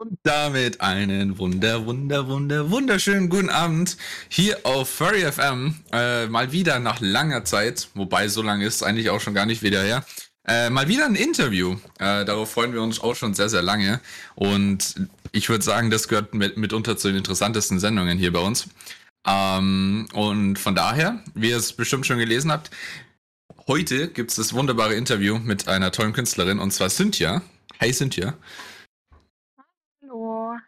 Und damit einen wunder, wunder, wunder, wunderschönen guten Abend hier auf Furry FM. Äh, mal wieder nach langer Zeit, wobei so lange ist eigentlich auch schon gar nicht wieder her. Äh, mal wieder ein Interview. Äh, darauf freuen wir uns auch schon sehr, sehr lange. Und ich würde sagen, das gehört mit, mitunter zu den interessantesten Sendungen hier bei uns. Ähm, und von daher, wie ihr es bestimmt schon gelesen habt, heute gibt es das wunderbare Interview mit einer tollen Künstlerin und zwar Cynthia. Hey Cynthia. Hallo.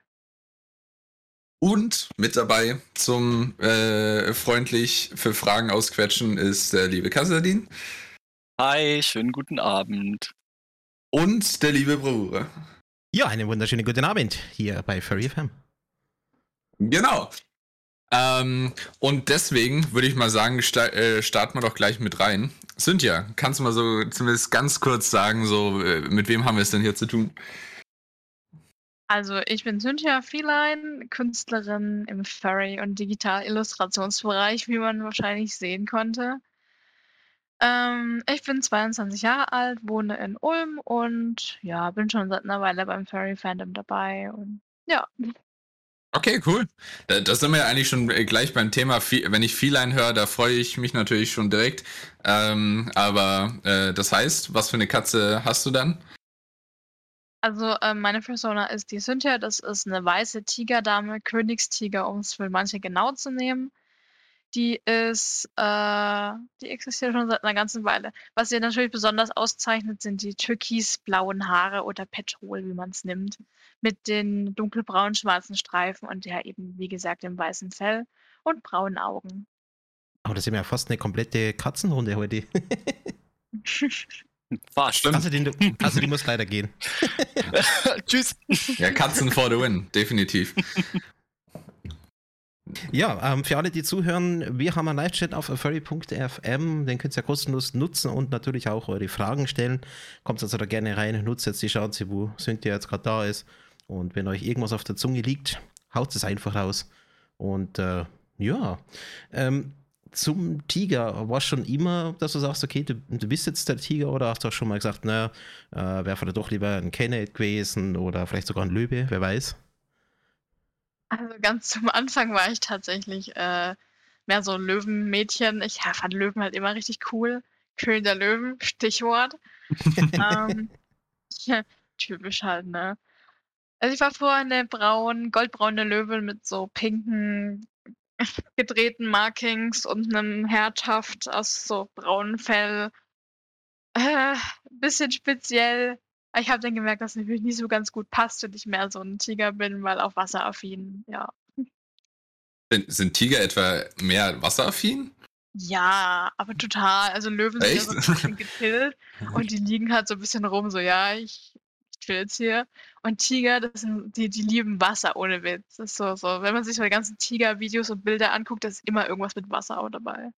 Und mit dabei zum äh, freundlich für Fragen ausquetschen ist der liebe Kassadin. Hi, schönen guten Abend. Und der liebe Bravura. Ja, einen wunderschönen guten Abend hier bei Furry FM. Genau. Ähm, und deswegen würde ich mal sagen, sta äh, starten wir doch gleich mit rein. Cynthia, kannst du mal so zumindest ganz kurz sagen, so äh, mit wem haben wir es denn hier zu tun? Also ich bin Cynthia Feline, Künstlerin im Furry- und Digital-Illustrationsbereich, wie man wahrscheinlich sehen konnte. Ähm, ich bin 22 Jahre alt, wohne in Ulm und ja, bin schon seit einer Weile beim Furry-Fandom dabei und ja. Okay, cool. Da, da sind wir ja eigentlich schon äh, gleich beim Thema. Wenn ich Feline höre, da freue ich mich natürlich schon direkt. Ähm, aber äh, das heißt, was für eine Katze hast du dann? Also äh, meine Persona ist die Cynthia. Das ist eine weiße Tigerdame, Königstiger, um es für manche genau zu nehmen. Die ist, äh, die existiert schon seit einer ganzen Weile. Was sie natürlich besonders auszeichnet, sind die türkisblauen Haare oder Petrol, wie man es nimmt, mit den dunkelbraunen schwarzen Streifen und ja eben, wie gesagt, dem weißen Fell und braunen Augen. Aber das ist ja fast eine komplette Katzenrunde heute. War stimmt. Also, den, also die muss leider gehen. Tschüss. Ja, Katzen for the win, definitiv. Ja, ähm, für alle, die zuhören, wir haben einen Live-Chat auf furry.fm, den könnt ihr ja kostenlos nutzen und natürlich auch eure Fragen stellen. Kommt also da gerne rein, nutzt jetzt die Chance, wo Cynthia jetzt gerade da ist. Und wenn euch irgendwas auf der Zunge liegt, haut es einfach raus. Und äh, ja, ähm, zum Tiger, war schon immer, dass du sagst, okay, du, du bist jetzt der Tiger oder hast du auch schon mal gesagt, naja, äh, wäre vielleicht doch lieber ein Kenneth gewesen oder vielleicht sogar ein Löwe, wer weiß? Also ganz zum Anfang war ich tatsächlich äh, mehr so ein Löwenmädchen. Ich ja, fand Löwen halt immer richtig cool. König der Löwen, Stichwort. ähm, ja, typisch halt, ne? Also ich war vorher eine braun, goldbraune Löwe mit so pinken gedrehten Markings und einem Herzhaft aus so braunem Fell. Äh, bisschen speziell. Ich habe dann gemerkt, dass es natürlich nicht so ganz gut passt und ich mehr so ein Tiger bin, weil auch wasseraffin, ja. Sind, sind Tiger etwa mehr wasseraffin? Ja, aber total. Also Löwen sind ja so ein bisschen getillt und die liegen halt so ein bisschen rum, so ja, ich, hier. Und Tiger, das sind, die, die lieben Wasser ohne Witz. Das ist so, so. Wenn man sich so die ganzen Tiger-Videos und Bilder anguckt, da ist immer irgendwas mit Wasser auch dabei.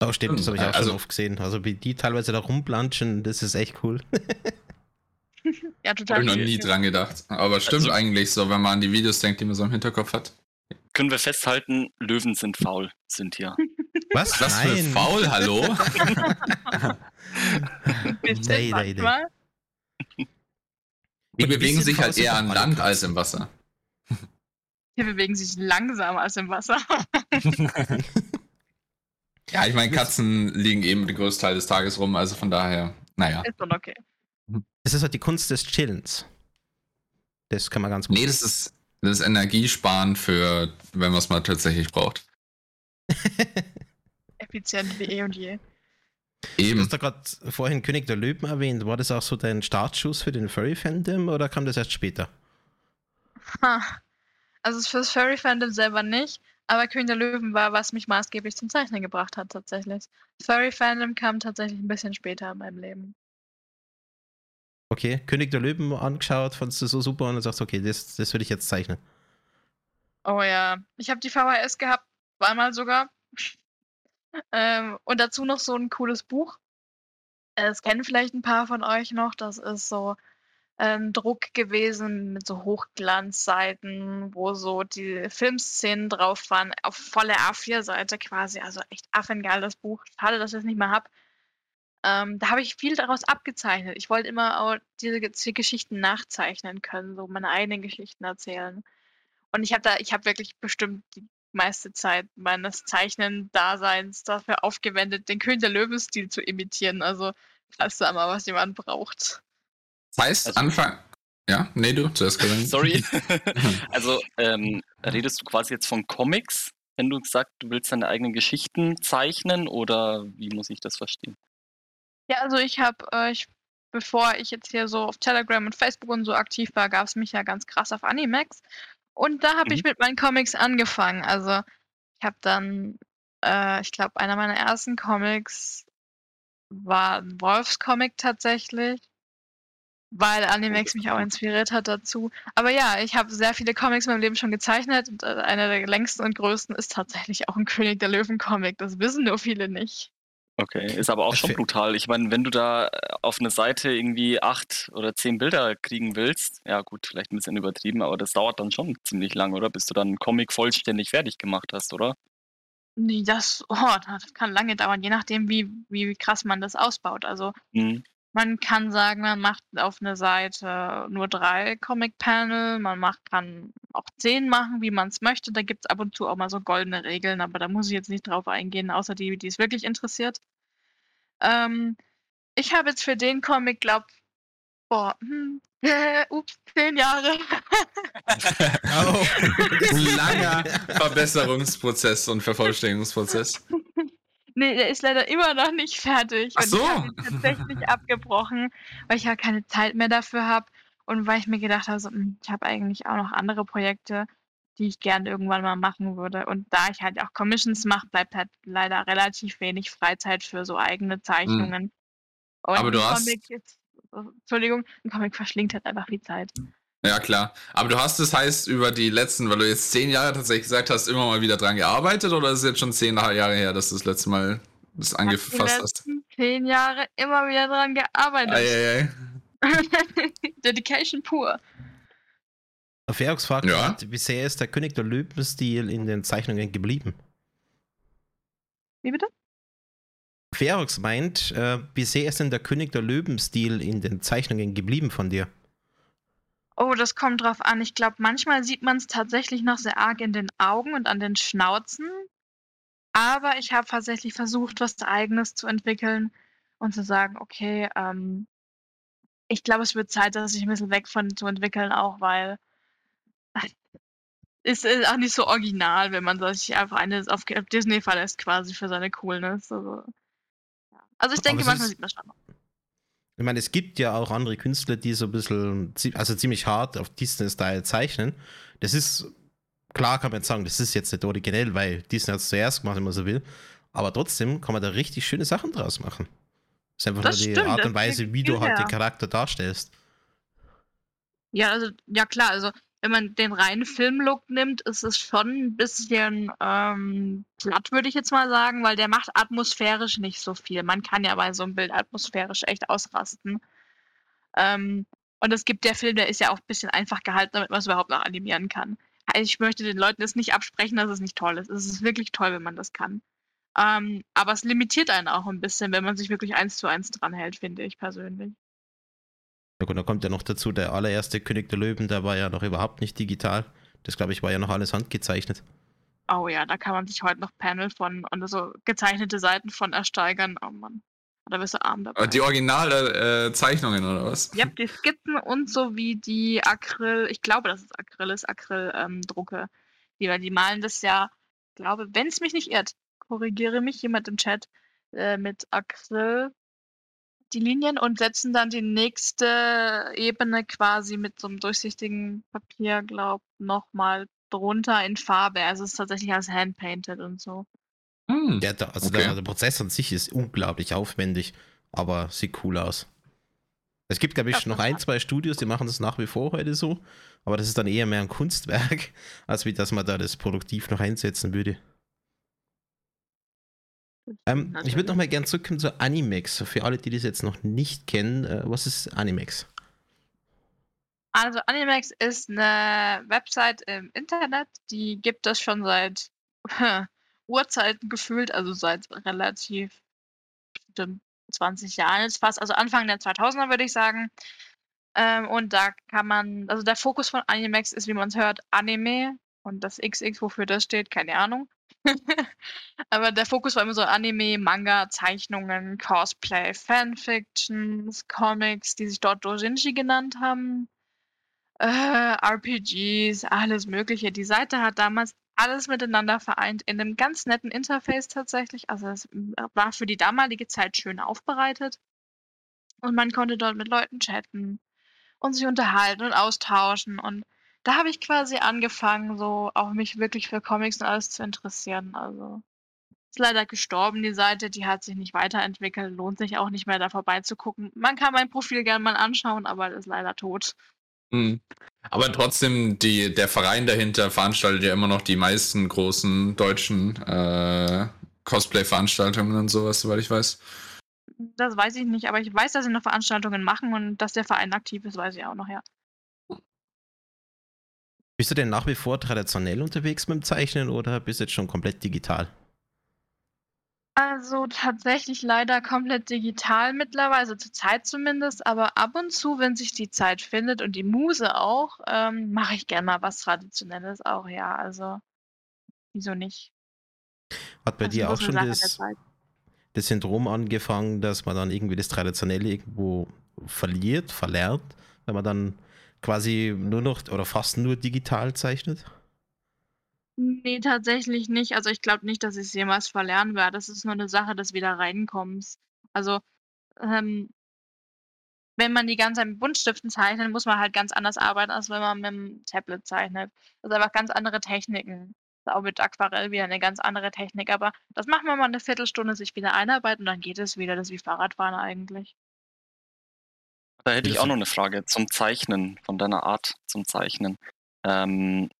Oh, stimmt, das habe ich auch Also- schon oft gesehen. Also wie die teilweise da rumplanschen, das ist echt cool. Ja, total. Habe ich noch nie dran gedacht. Aber stimmt Also- eigentlich so, wenn man an die Videos denkt, die man so im Hinterkopf hat. Können wir festhalten, Löwen sind faul, sind hier. Was? Was für faul, hallo? Nee, nee, nee. Die bewegen sich halt eher an Land als im Wasser. Die bewegen sich langsamer als im Wasser. Ja, ich meine, Katzen liegen eben den größten Teil des Tages rum, also von daher, naja. ist schon okay. Es ist halt die Kunst des Chillens. Das kann man ganz gut. Nee, das ist, das ist Energiesparen für, wenn man es mal tatsächlich braucht. Effizient wie eh und je. Du Eben. hast da gerade vorhin König der Löwen erwähnt. War das auch so dein Startschuss für den Furry-Fandom oder kam das erst später? Ha. Also fürs Furry-Fandom selber nicht, aber König der Löwen war, was mich maßgeblich zum Zeichnen gebracht hat, tatsächlich. Furry-Fandom kam tatsächlich ein bisschen später in meinem Leben. Okay, König der Löwen angeschaut, fandest du so super und dann sagst du, okay, das, das will ich jetzt zeichnen. Oh ja, ich habe die VHS gehabt, zweimal sogar. Ähm, und dazu noch so ein cooles Buch. Das kennen vielleicht ein paar von euch noch. Das ist so ein Druck gewesen mit so Hochglanzseiten, wo so die Filmszenen drauf waren, auf volle A4-Seite quasi. Also echt affengeil das Buch. Schade, dass ich es nicht mehr habe. Ähm, da habe ich viel daraus abgezeichnet. Ich wollte immer auch diese, diese Geschichten nachzeichnen können, so meine eigenen Geschichten erzählen. Und ich habe da, ich habe wirklich bestimmt die meiste Zeit meines Zeichnen-Daseins dafür aufgewendet, den König der Löwen-Stil zu imitieren. Also, falls da mal was jemand braucht. Das heißt, Also- Anfang. Ja, nee, du zuerst gesagt. Sorry. also ähm, redest du quasi jetzt von Comics, wenn du sagst, du willst deine eigenen Geschichten zeichnen oder wie muss ich das verstehen? Ja, also ich habe, äh, ich, bevor ich jetzt hier so auf Telegram und Facebook und so aktiv war, gab es mich ja ganz krass auf Animax. Und da habe ich Mhm. mit meinen Comics angefangen. Also ich habe dann, äh, ich glaube, einer meiner ersten Comics war ein Wolfscomic tatsächlich, weil Animax mich auch inspiriert hat dazu. Aber ja, ich habe sehr viele Comics in meinem Leben schon gezeichnet und äh, einer der längsten und größten ist tatsächlich auch ein König der Löwen Comic. Das wissen nur viele nicht. Okay, ist aber auch schon brutal. Ich meine, wenn du da äh, auf eine Seite irgendwie acht oder zehn Bilder kriegen willst, ja gut, vielleicht ein bisschen übertrieben, aber das dauert dann schon ziemlich lang, oder? Bis du dann einen Comic vollständig fertig gemacht hast, oder? Nee, das, oh, das kann lange dauern, je nachdem, wie, wie krass man das ausbaut. Also Mhm. Man kann sagen, man macht auf eine Seite nur drei Comic-Panel, man macht, kann auch zehn machen, wie man es möchte. Da gibt es ab und zu auch mal so goldene Regeln, aber da muss ich jetzt nicht drauf eingehen, außer die, die es wirklich interessiert. Ähm, ich habe jetzt für den Comic, glaub, boah, hm, ups, zehn Jahre. Oh. Ein langer Verbesserungsprozess und Vervollständigungsprozess. Nee, der ist leider immer noch nicht fertig. Ach und so. ich habe ihn tatsächlich abgebrochen, weil ich ja keine Zeit mehr dafür habe und weil ich mir gedacht habe, so, hm, ich habe eigentlich auch noch andere Projekte, die ich gerne irgendwann mal machen würde. Und da ich halt auch Commissions mache, bleibt halt leider relativ wenig Freizeit für so eigene Zeichnungen. Und Hm. Aber du ein hast- Comic jetzt, Entschuldigung, ein Comic verschlingt halt einfach viel Zeit. Ja, klar. Aber du hast es heißt über die letzten, weil du jetzt zehn Jahre tatsächlich gesagt hast, immer mal wieder dran gearbeitet oder ist es jetzt schon zehn Jahre her, dass du das letzte Mal das angefasst die hast? letzten zehn Jahre immer wieder dran gearbeitet. Eieiei. Dedication pur. Ferrox fragt, Ja. wie sehr ist der König der Löwen-Stil in den Zeichnungen geblieben? Wie bitte? Ferox meint, äh, wie sehr ist denn der König der Löwen-Stil in den Zeichnungen geblieben von dir? Oh, das kommt drauf an. Ich glaube, manchmal sieht man es tatsächlich noch sehr arg in den Augen und an den Schnauzen. Aber ich habe tatsächlich versucht, was Eigenes zu entwickeln und zu sagen, okay, ähm, ich glaube, es wird Zeit, dass ich ein bisschen weg von zu entwickeln, auch weil es ist auch nicht so original, wenn man sich einfach eine auf Disney verlässt quasi für seine Coolness. Also, ja. also ich denke, manchmal ist- sieht man schon noch. Ich meine, es gibt ja auch andere Künstler, die so ein bisschen, also ziemlich hart auf Disney-Style zeichnen. Das ist, klar kann man jetzt sagen, das ist jetzt nicht originell, weil Disney hat es zuerst gemacht, wenn man so will. Aber trotzdem kann man da richtig schöne Sachen draus machen. Das ist einfach Das nur die stimmt, Art und Weise, wie du halt her. den Charakter darstellst. Ja, also, ja klar, also wenn man den reinen Filmlook nimmt, ist es schon ein bisschen ähm, platt, würde ich jetzt mal sagen, weil der macht atmosphärisch nicht so viel. Man kann ja bei so einem Bild atmosphärisch echt ausrasten. Ähm, und es gibt der Film, der ist ja auch ein bisschen einfach gehalten, damit man es überhaupt noch animieren kann. Also ich möchte den Leuten jetzt nicht absprechen, dass es nicht toll ist. Es ist wirklich toll, wenn man das kann. Ähm, aber es limitiert einen auch ein bisschen, wenn man sich wirklich eins zu eins dran hält, finde ich persönlich. Ja gut, da kommt ja noch dazu, der allererste König der Löwen, der war ja noch überhaupt nicht digital. Das glaube ich war ja noch alles handgezeichnet. Oh ja, da kann man sich heute noch Panel von und so gezeichnete Seiten von ersteigern. Oh Mann. Da bist du arm dabei. Die originale äh, Zeichnungen oder was? Ja, die Skizzen und so wie die Acryl, ich glaube, dass es Acryl ist, Acryl-Drucke. die, weil die malen das ja, ich glaube, wenn es mich nicht irrt, korrigiere mich jemand im Chat, äh, mit Acryl die Linien und setzen dann die nächste Ebene quasi mit so einem durchsichtigen Papier, glaub, nochmal drunter in Farbe. Also es ist tatsächlich als handpainted und so. Hm. Ja, da, also Okay. der, der Prozess an sich ist unglaublich aufwendig, aber sieht cool aus. Es gibt, glaube ich, noch ein, zwei Studios, die machen das nach wie vor heute so, aber das ist dann eher mehr ein Kunstwerk, als wie dass man da das produktiv noch einsetzen würde. Ähm, ich würde noch mal gern zurückkommen zu Animex. Für alle, die das jetzt noch nicht kennen, äh, was ist Animex? Also Animax ist eine Website im Internet, die gibt es schon seit Urzeiten gefühlt, also seit relativ bestimmt 20 Jahren jetzt fast, also Anfang der 2000er würde ich sagen. Ähm, und da kann man, also der Fokus von Animex ist, wie man es hört, Anime und das XX, wofür das steht, keine Ahnung. Aber der Fokus war immer so Anime, Manga, Zeichnungen, Cosplay, Fanfictions, Comics, die sich dort Dojinshi genannt haben, äh, RPGs, alles Mögliche. Die Seite hat damals alles miteinander vereint in einem ganz netten Interface tatsächlich. Also es war für die damalige Zeit schön aufbereitet. Und man konnte dort mit Leuten chatten und sich unterhalten und austauschen. Und da habe ich quasi angefangen, so auch mich wirklich für Comics und alles zu interessieren. Also ist leider gestorben, die Seite, die hat sich nicht weiterentwickelt, lohnt sich auch nicht mehr da vorbeizugucken. Man kann mein Profil gerne mal anschauen, aber ist leider tot. Mhm. Aber trotzdem, die, der Verein dahinter veranstaltet ja immer noch die meisten großen deutschen äh, Cosplay-Veranstaltungen und sowas, soweit ich weiß. Das weiß ich nicht, aber ich weiß, dass sie noch Veranstaltungen machen und dass der Verein aktiv ist, weiß ich auch noch, ja. Bist du denn nach wie vor traditionell unterwegs mit dem Zeichnen oder bist du jetzt schon komplett digital? Also tatsächlich leider komplett digital mittlerweile, also zur Zeit zumindest, aber ab und zu, wenn sich die Zeit findet und die Muse auch, ähm, mache ich gerne mal was Traditionelles auch, ja. Also wieso nicht? Hat bei ist dir auch schon das, das Syndrom angefangen, dass man dann irgendwie das Traditionelle irgendwo verliert, verlernt, wenn man dann quasi nur noch oder fast nur digital zeichnet? Nee, tatsächlich nicht. Also ich glaube nicht, dass ich es jemals verlernen werde. Das ist nur eine Sache des Wiederreinkommens. Also, ähm, wenn man die ganze Zeit mit Buntstiften zeichnet, muss man halt ganz anders arbeiten, als wenn man mit dem Tablet zeichnet. Das sind einfach ganz andere Techniken. Ist Auch mit Aquarell wieder eine ganz andere Technik. Aber das macht man mal eine Viertelstunde, sich wieder einarbeiten und dann geht es wieder. Das ist wie Fahrradfahren eigentlich. Da hätte ich auch noch eine Frage zum Zeichnen, von deiner Art zum Zeichnen. Ähm,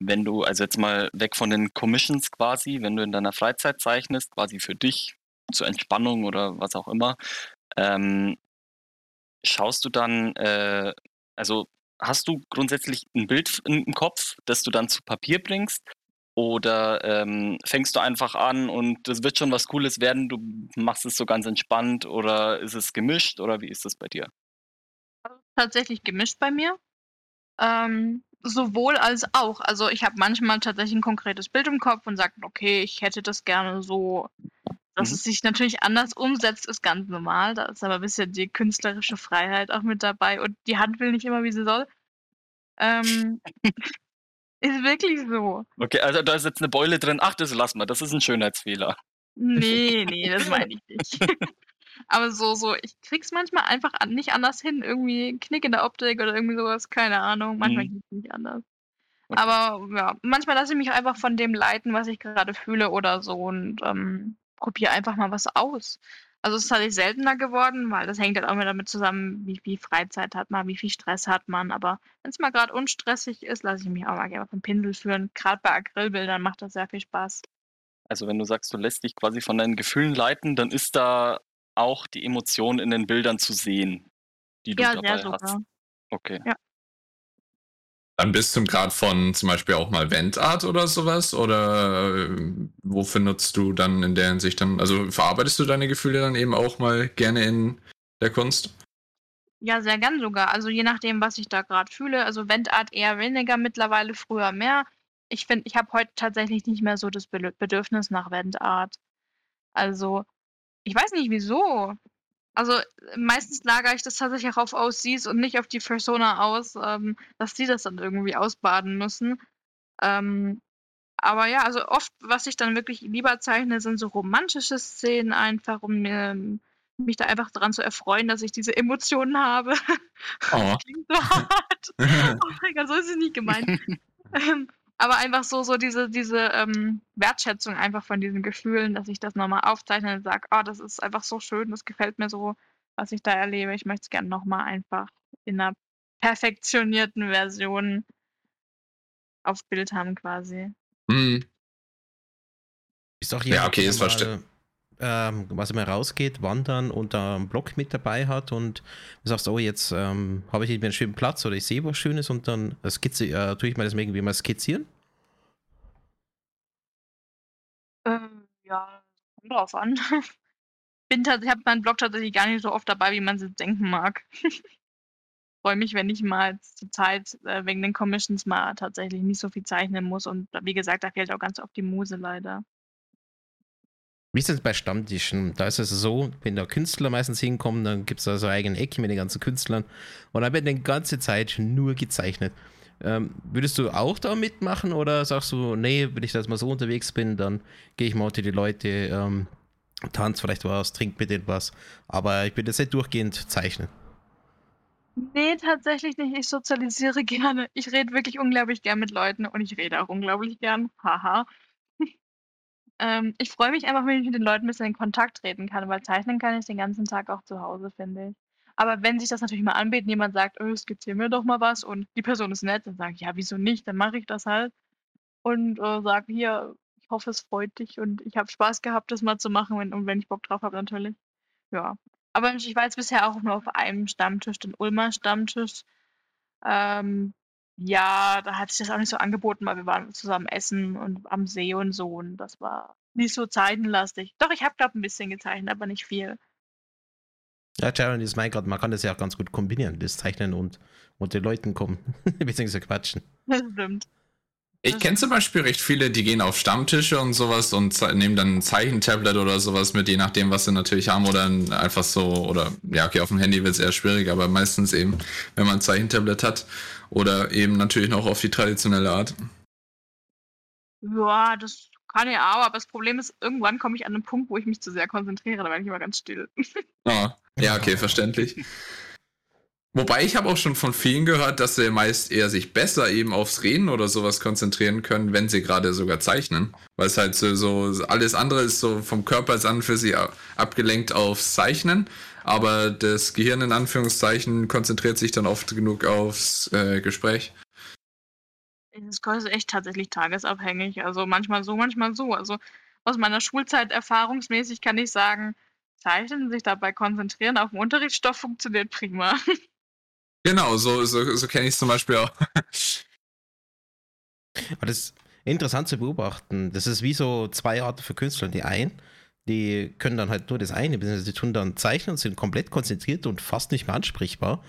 wenn du, also jetzt mal weg von den Commissions quasi, wenn du in deiner Freizeit zeichnest, quasi für dich, zur Entspannung oder was auch immer, ähm, schaust du dann, äh, also hast du grundsätzlich ein Bild im Kopf, das du dann zu Papier bringst? Oder ähm, fängst du einfach an und es wird schon was Cooles werden, du machst es so ganz entspannt oder ist es gemischt oder wie ist das bei dir? tatsächlich gemischt bei mir. Ähm, sowohl als auch. Also ich habe manchmal tatsächlich ein konkretes Bild im Kopf und sage, okay, ich hätte das gerne so. Dass Mhm. es sich natürlich anders umsetzt, ist ganz normal. Da ist aber ein bisschen die künstlerische Freiheit auch mit dabei und die Hand will nicht immer, wie sie soll. Ähm, ist wirklich so. Okay, also da ist jetzt eine Beule drin. Ach, das lassen wir. Das ist ein Schönheitsfehler. Nee, nee, das meine ich nicht. Aber so, so, ich krieg's manchmal einfach nicht anders hin. Irgendwie ein Knick in der Optik oder irgendwie sowas, keine Ahnung. Manchmal Mhm. geht's nicht anders. Okay. Aber ja, manchmal lasse ich mich einfach von dem leiten, was ich gerade fühle oder so und ähm, probiere einfach mal was aus. Also es ist tatsächlich seltener geworden, weil das hängt halt auch immer damit zusammen, wie viel Freizeit hat man, wie viel Stress hat man. Aber wenn es mal gerade unstressig ist, lasse ich mich auch mal gerne vom Pinsel führen. Gerade bei Acrylbildern macht das sehr viel Spaß. Also wenn du sagst, du lässt dich quasi von deinen Gefühlen leiten, dann ist da auch die Emotion in den Bildern zu sehen, die du Ja, dabei hast. Okay. Dann bist du im Grad von zum Beispiel auch mal Wendart oder sowas? Oder äh, wofür nutzt du dann in der Hinsicht dann, also verarbeitest du deine Gefühle dann eben auch mal gerne in der Kunst? Ja, sehr gern sogar. Also je nachdem, was ich da gerade fühle. Also Wendart eher weniger, mittlerweile früher mehr. Ich finde, ich habe heute tatsächlich nicht mehr so das Be- Bedürfnis nach Wendart. Also, ich weiß nicht wieso. Also meistens lagere ich das tatsächlich auch auf Aussies und nicht auf die Persona aus, ähm, dass die das dann irgendwie ausbaden müssen. Ähm, aber ja, also oft, was ich dann wirklich lieber zeichne, sind so romantische Szenen einfach, um mir, mich da einfach daran zu erfreuen, dass ich diese Emotionen habe. Oh. Klingt so hart. Oh mein Gott, so ist es nicht gemeint. ähm, aber einfach so, so diese, diese ähm, Wertschätzung einfach von diesen Gefühlen, dass ich das nochmal aufzeichne und sage, oh, das ist einfach so schön, das gefällt mir so, was ich da erlebe. Ich möchte es gerne nochmal einfach in einer perfektionierten Version auf Bild haben quasi. Hm. Ist auch Ja, okay, ist mal, verste- ähm, was immer rausgeht, wandern und da einen Block mit dabei hat und du sagst, oh, jetzt ähm, habe ich einen schönen Platz oder ich sehe was Schönes und dann skizze, äh, tue ich mal das irgendwie mal skizzieren. Ähm, ja, kommt drauf an. bin tats- ich habe meinen Blog tatsächlich gar nicht so oft dabei, wie man es denken mag. Freue mich, wenn ich mal zur Zeit äh, wegen den Commissions mal tatsächlich nicht so viel zeichnen muss. Und wie gesagt, da fehlt auch ganz oft die Muse leider. Wie ist es bei Stammtischen? Da ist es so, wenn da Künstler meistens hinkommen, dann gibt es da so eigene Ecke mit den ganzen Künstlern und dann wird die ganze Zeit nur gezeichnet. Ähm, würdest du auch da mitmachen oder sagst du, nee, wenn ich da jetzt mal so unterwegs bin, dann gehe ich mal unter die Leute, ähm, tanz vielleicht was, trink mit was, aber ich bin jetzt nicht durchgehend zeichnen. Nee, tatsächlich nicht. Ich sozialisiere gerne. Ich rede wirklich unglaublich gern mit Leuten und ich rede auch unglaublich gern. Haha. Ähm, ich freue mich einfach, wenn ich mit den Leuten ein bisschen in Kontakt treten kann, weil zeichnen kann ich den ganzen Tag auch zu Hause, finde ich. Aber wenn sich das natürlich mal anbietet, jemand sagt, oh, skizzier mir doch mal was und die Person ist nett, dann sage ich, ja, wieso nicht? Dann mache ich das halt und äh, sage, hier, ich hoffe, es freut dich und ich habe Spaß gehabt, das mal zu machen wenn, und wenn ich Bock drauf habe, natürlich. Ja. Aber ich war jetzt bisher auch nur auf einem Stammtisch, den Ulmer Stammtisch. Ähm, ja, da hat sich das auch nicht so angeboten, weil wir waren zusammen essen und am See und so und das war nicht so zeichenlastig. Doch, ich habe, glaube ein bisschen gezeichnet, aber nicht viel. Ja, Sharon ist mein Gott, man kann das ja auch ganz gut kombinieren, das Zeichnen und und den Leuten kommen, beziehungsweise quatschen. Das stimmt. Ich kenne zum Beispiel recht viele, die gehen auf Stammtische und sowas und nehmen dann ein Zeichentablet oder sowas mit, je nachdem, was sie natürlich haben oder ein- einfach so, oder ja, okay, auf dem Handy wird es eher schwierig, aber meistens eben, wenn man ein Zeichentablet hat oder eben natürlich noch auf die traditionelle Art. Ja, das kann ich auch, aber das Problem ist, irgendwann komme ich an einen Punkt, wo ich mich zu sehr konzentriere, da werde ich immer ganz still. Ah, ja, okay, verständlich. Wobei ich habe auch schon von vielen gehört, dass sie meist eher sich besser eben aufs Reden oder sowas konzentrieren können, wenn sie gerade sogar zeichnen. Weil es halt so, so alles andere ist so vom Körper an für sie abgelenkt aufs Zeichnen. Aber das Gehirn in Anführungszeichen konzentriert sich dann oft genug aufs äh, Gespräch. Es ist echt tatsächlich tagesabhängig. Also manchmal so, manchmal so. Also aus meiner Schulzeit erfahrungsmäßig kann ich sagen, Zeichnen, sich dabei konzentrieren auf den Unterrichtsstoff funktioniert prima. Genau, so, so, so kenne ich es zum Beispiel auch. Aber das ist interessant zu beobachten. Das ist wie so zwei Arten für Künstler. Die einen, die können dann halt nur das eine, beziehungsweise die tun dann zeichnen und sind komplett konzentriert und fast nicht mehr ansprechbar.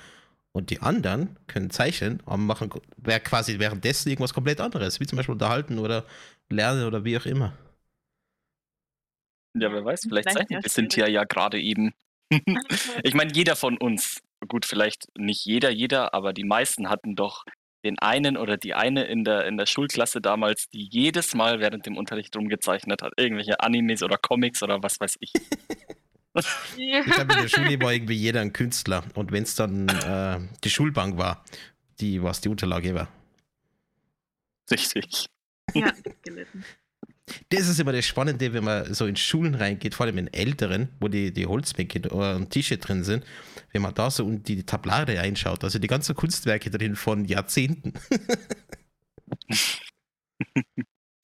Und die anderen können zeichnen, aber machen wer quasi währenddessen irgendwas komplett anderes, wie zum Beispiel unterhalten oder lernen oder wie auch immer. Ja, wer weiß, vielleicht Vielleicht wir Cynthia ja gerade eben. ich meine, jeder von uns, gut, vielleicht nicht jeder, jeder, aber die meisten hatten doch den einen oder die eine in der, in der Schulklasse damals, die jedes Mal während dem Unterricht rumgezeichnet hat. Irgendwelche Animes oder Comics oder was weiß ich. Ich glaube, in der Schule war irgendwie jeder ein Künstler. Und wenn es dann äh, die Schulbank war, die, was die Unterlage war. Richtig. ja, gelitten. Das ist immer das Spannende, wenn man so in Schulen reingeht, vor allem in älteren, wo die, die Holzbänke und Tische drin sind, wenn man da so und die Tablare einschaut, also die ganzen Kunstwerke drin von Jahrzehnten.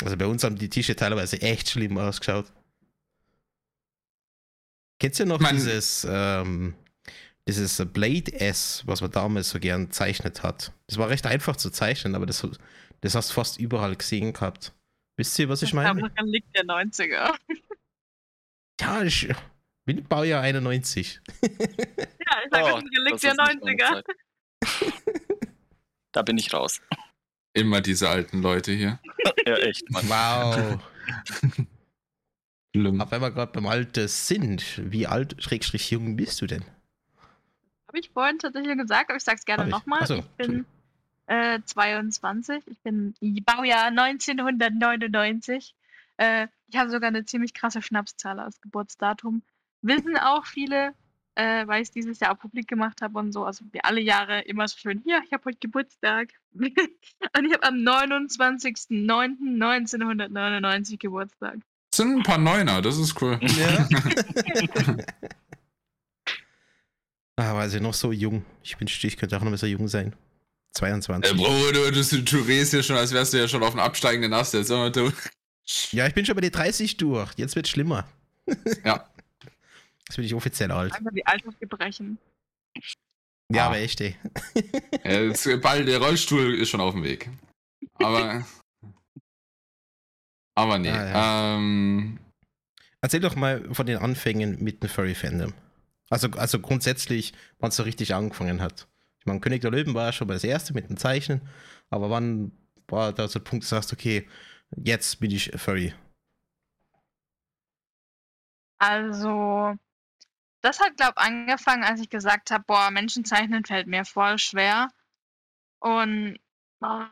also bei uns haben die Tische teilweise echt schlimm ausgeschaut. Kennst du noch Man- dieses, ähm, dieses Blade S, was man damals so gern zeichnet hat? Das war recht einfach zu zeichnen, aber das, das hast du fast überall gesehen gehabt. Wisst ihr, was ich Ich meine? glaube, ein Relikt der 90er. Ja, ich bin Baujahr 91. Ja, ich sage, Oh, das der ist nicht meine 90er. Zeit. Da bin ich raus. Immer diese alten Leute hier. Ja, echt, Mann. Wow. Schlimm. Aber wenn wir gerade beim Alter sind, wie alt, schrägstrich jung bist du denn? Habe ich vorhin tatsächlich gesagt, aber ich sage es gerne ich. nochmal. So, ich bin äh, 22. Ich bin Baujahr 1999. Äh, ich habe sogar eine ziemlich krasse Schnapszahl als Geburtsdatum. Wissen auch viele, äh, weil ich es dieses Jahr auch publik gemacht habe und so. Also wie alle Jahre immer so schön, ja, ich habe heute Geburtstag. und ich habe am 29.09.1999 Geburtstag. Das sind ein paar Neuner, das ist cool. Ja. ah, war sie noch so jung. Ich wünschte, ich könnte auch noch so jung sein. 22. Äh, Bro, du, du, du redest hier schon, als wärst du ja schon auf dem absteigenden Ast. Jetzt du. Ja, ich bin schon bei die 30 durch. Jetzt wird schlimmer. Ja. Jetzt bin ich offiziell alt. Einfach die Altersgebrechen. Ja, Ah. aber echt, ey. Ja, jetzt, bald der Rollstuhl ist schon auf dem Weg. Aber. Aber nee. Ah, Ähm, Erzähl doch mal von den Anfängen mit dem Furry-Fandom. Also, also grundsätzlich, wann es so richtig angefangen hat. Meine, König der Löwen war schon mal das erste mit dem Zeichnen, aber wann war da so der Punkt, dass du sagst, okay, jetzt bin ich Furry? Also, das hat, glaube ich, angefangen, als ich gesagt habe, boah, Menschen zeichnen fällt mir voll schwer. Und oh,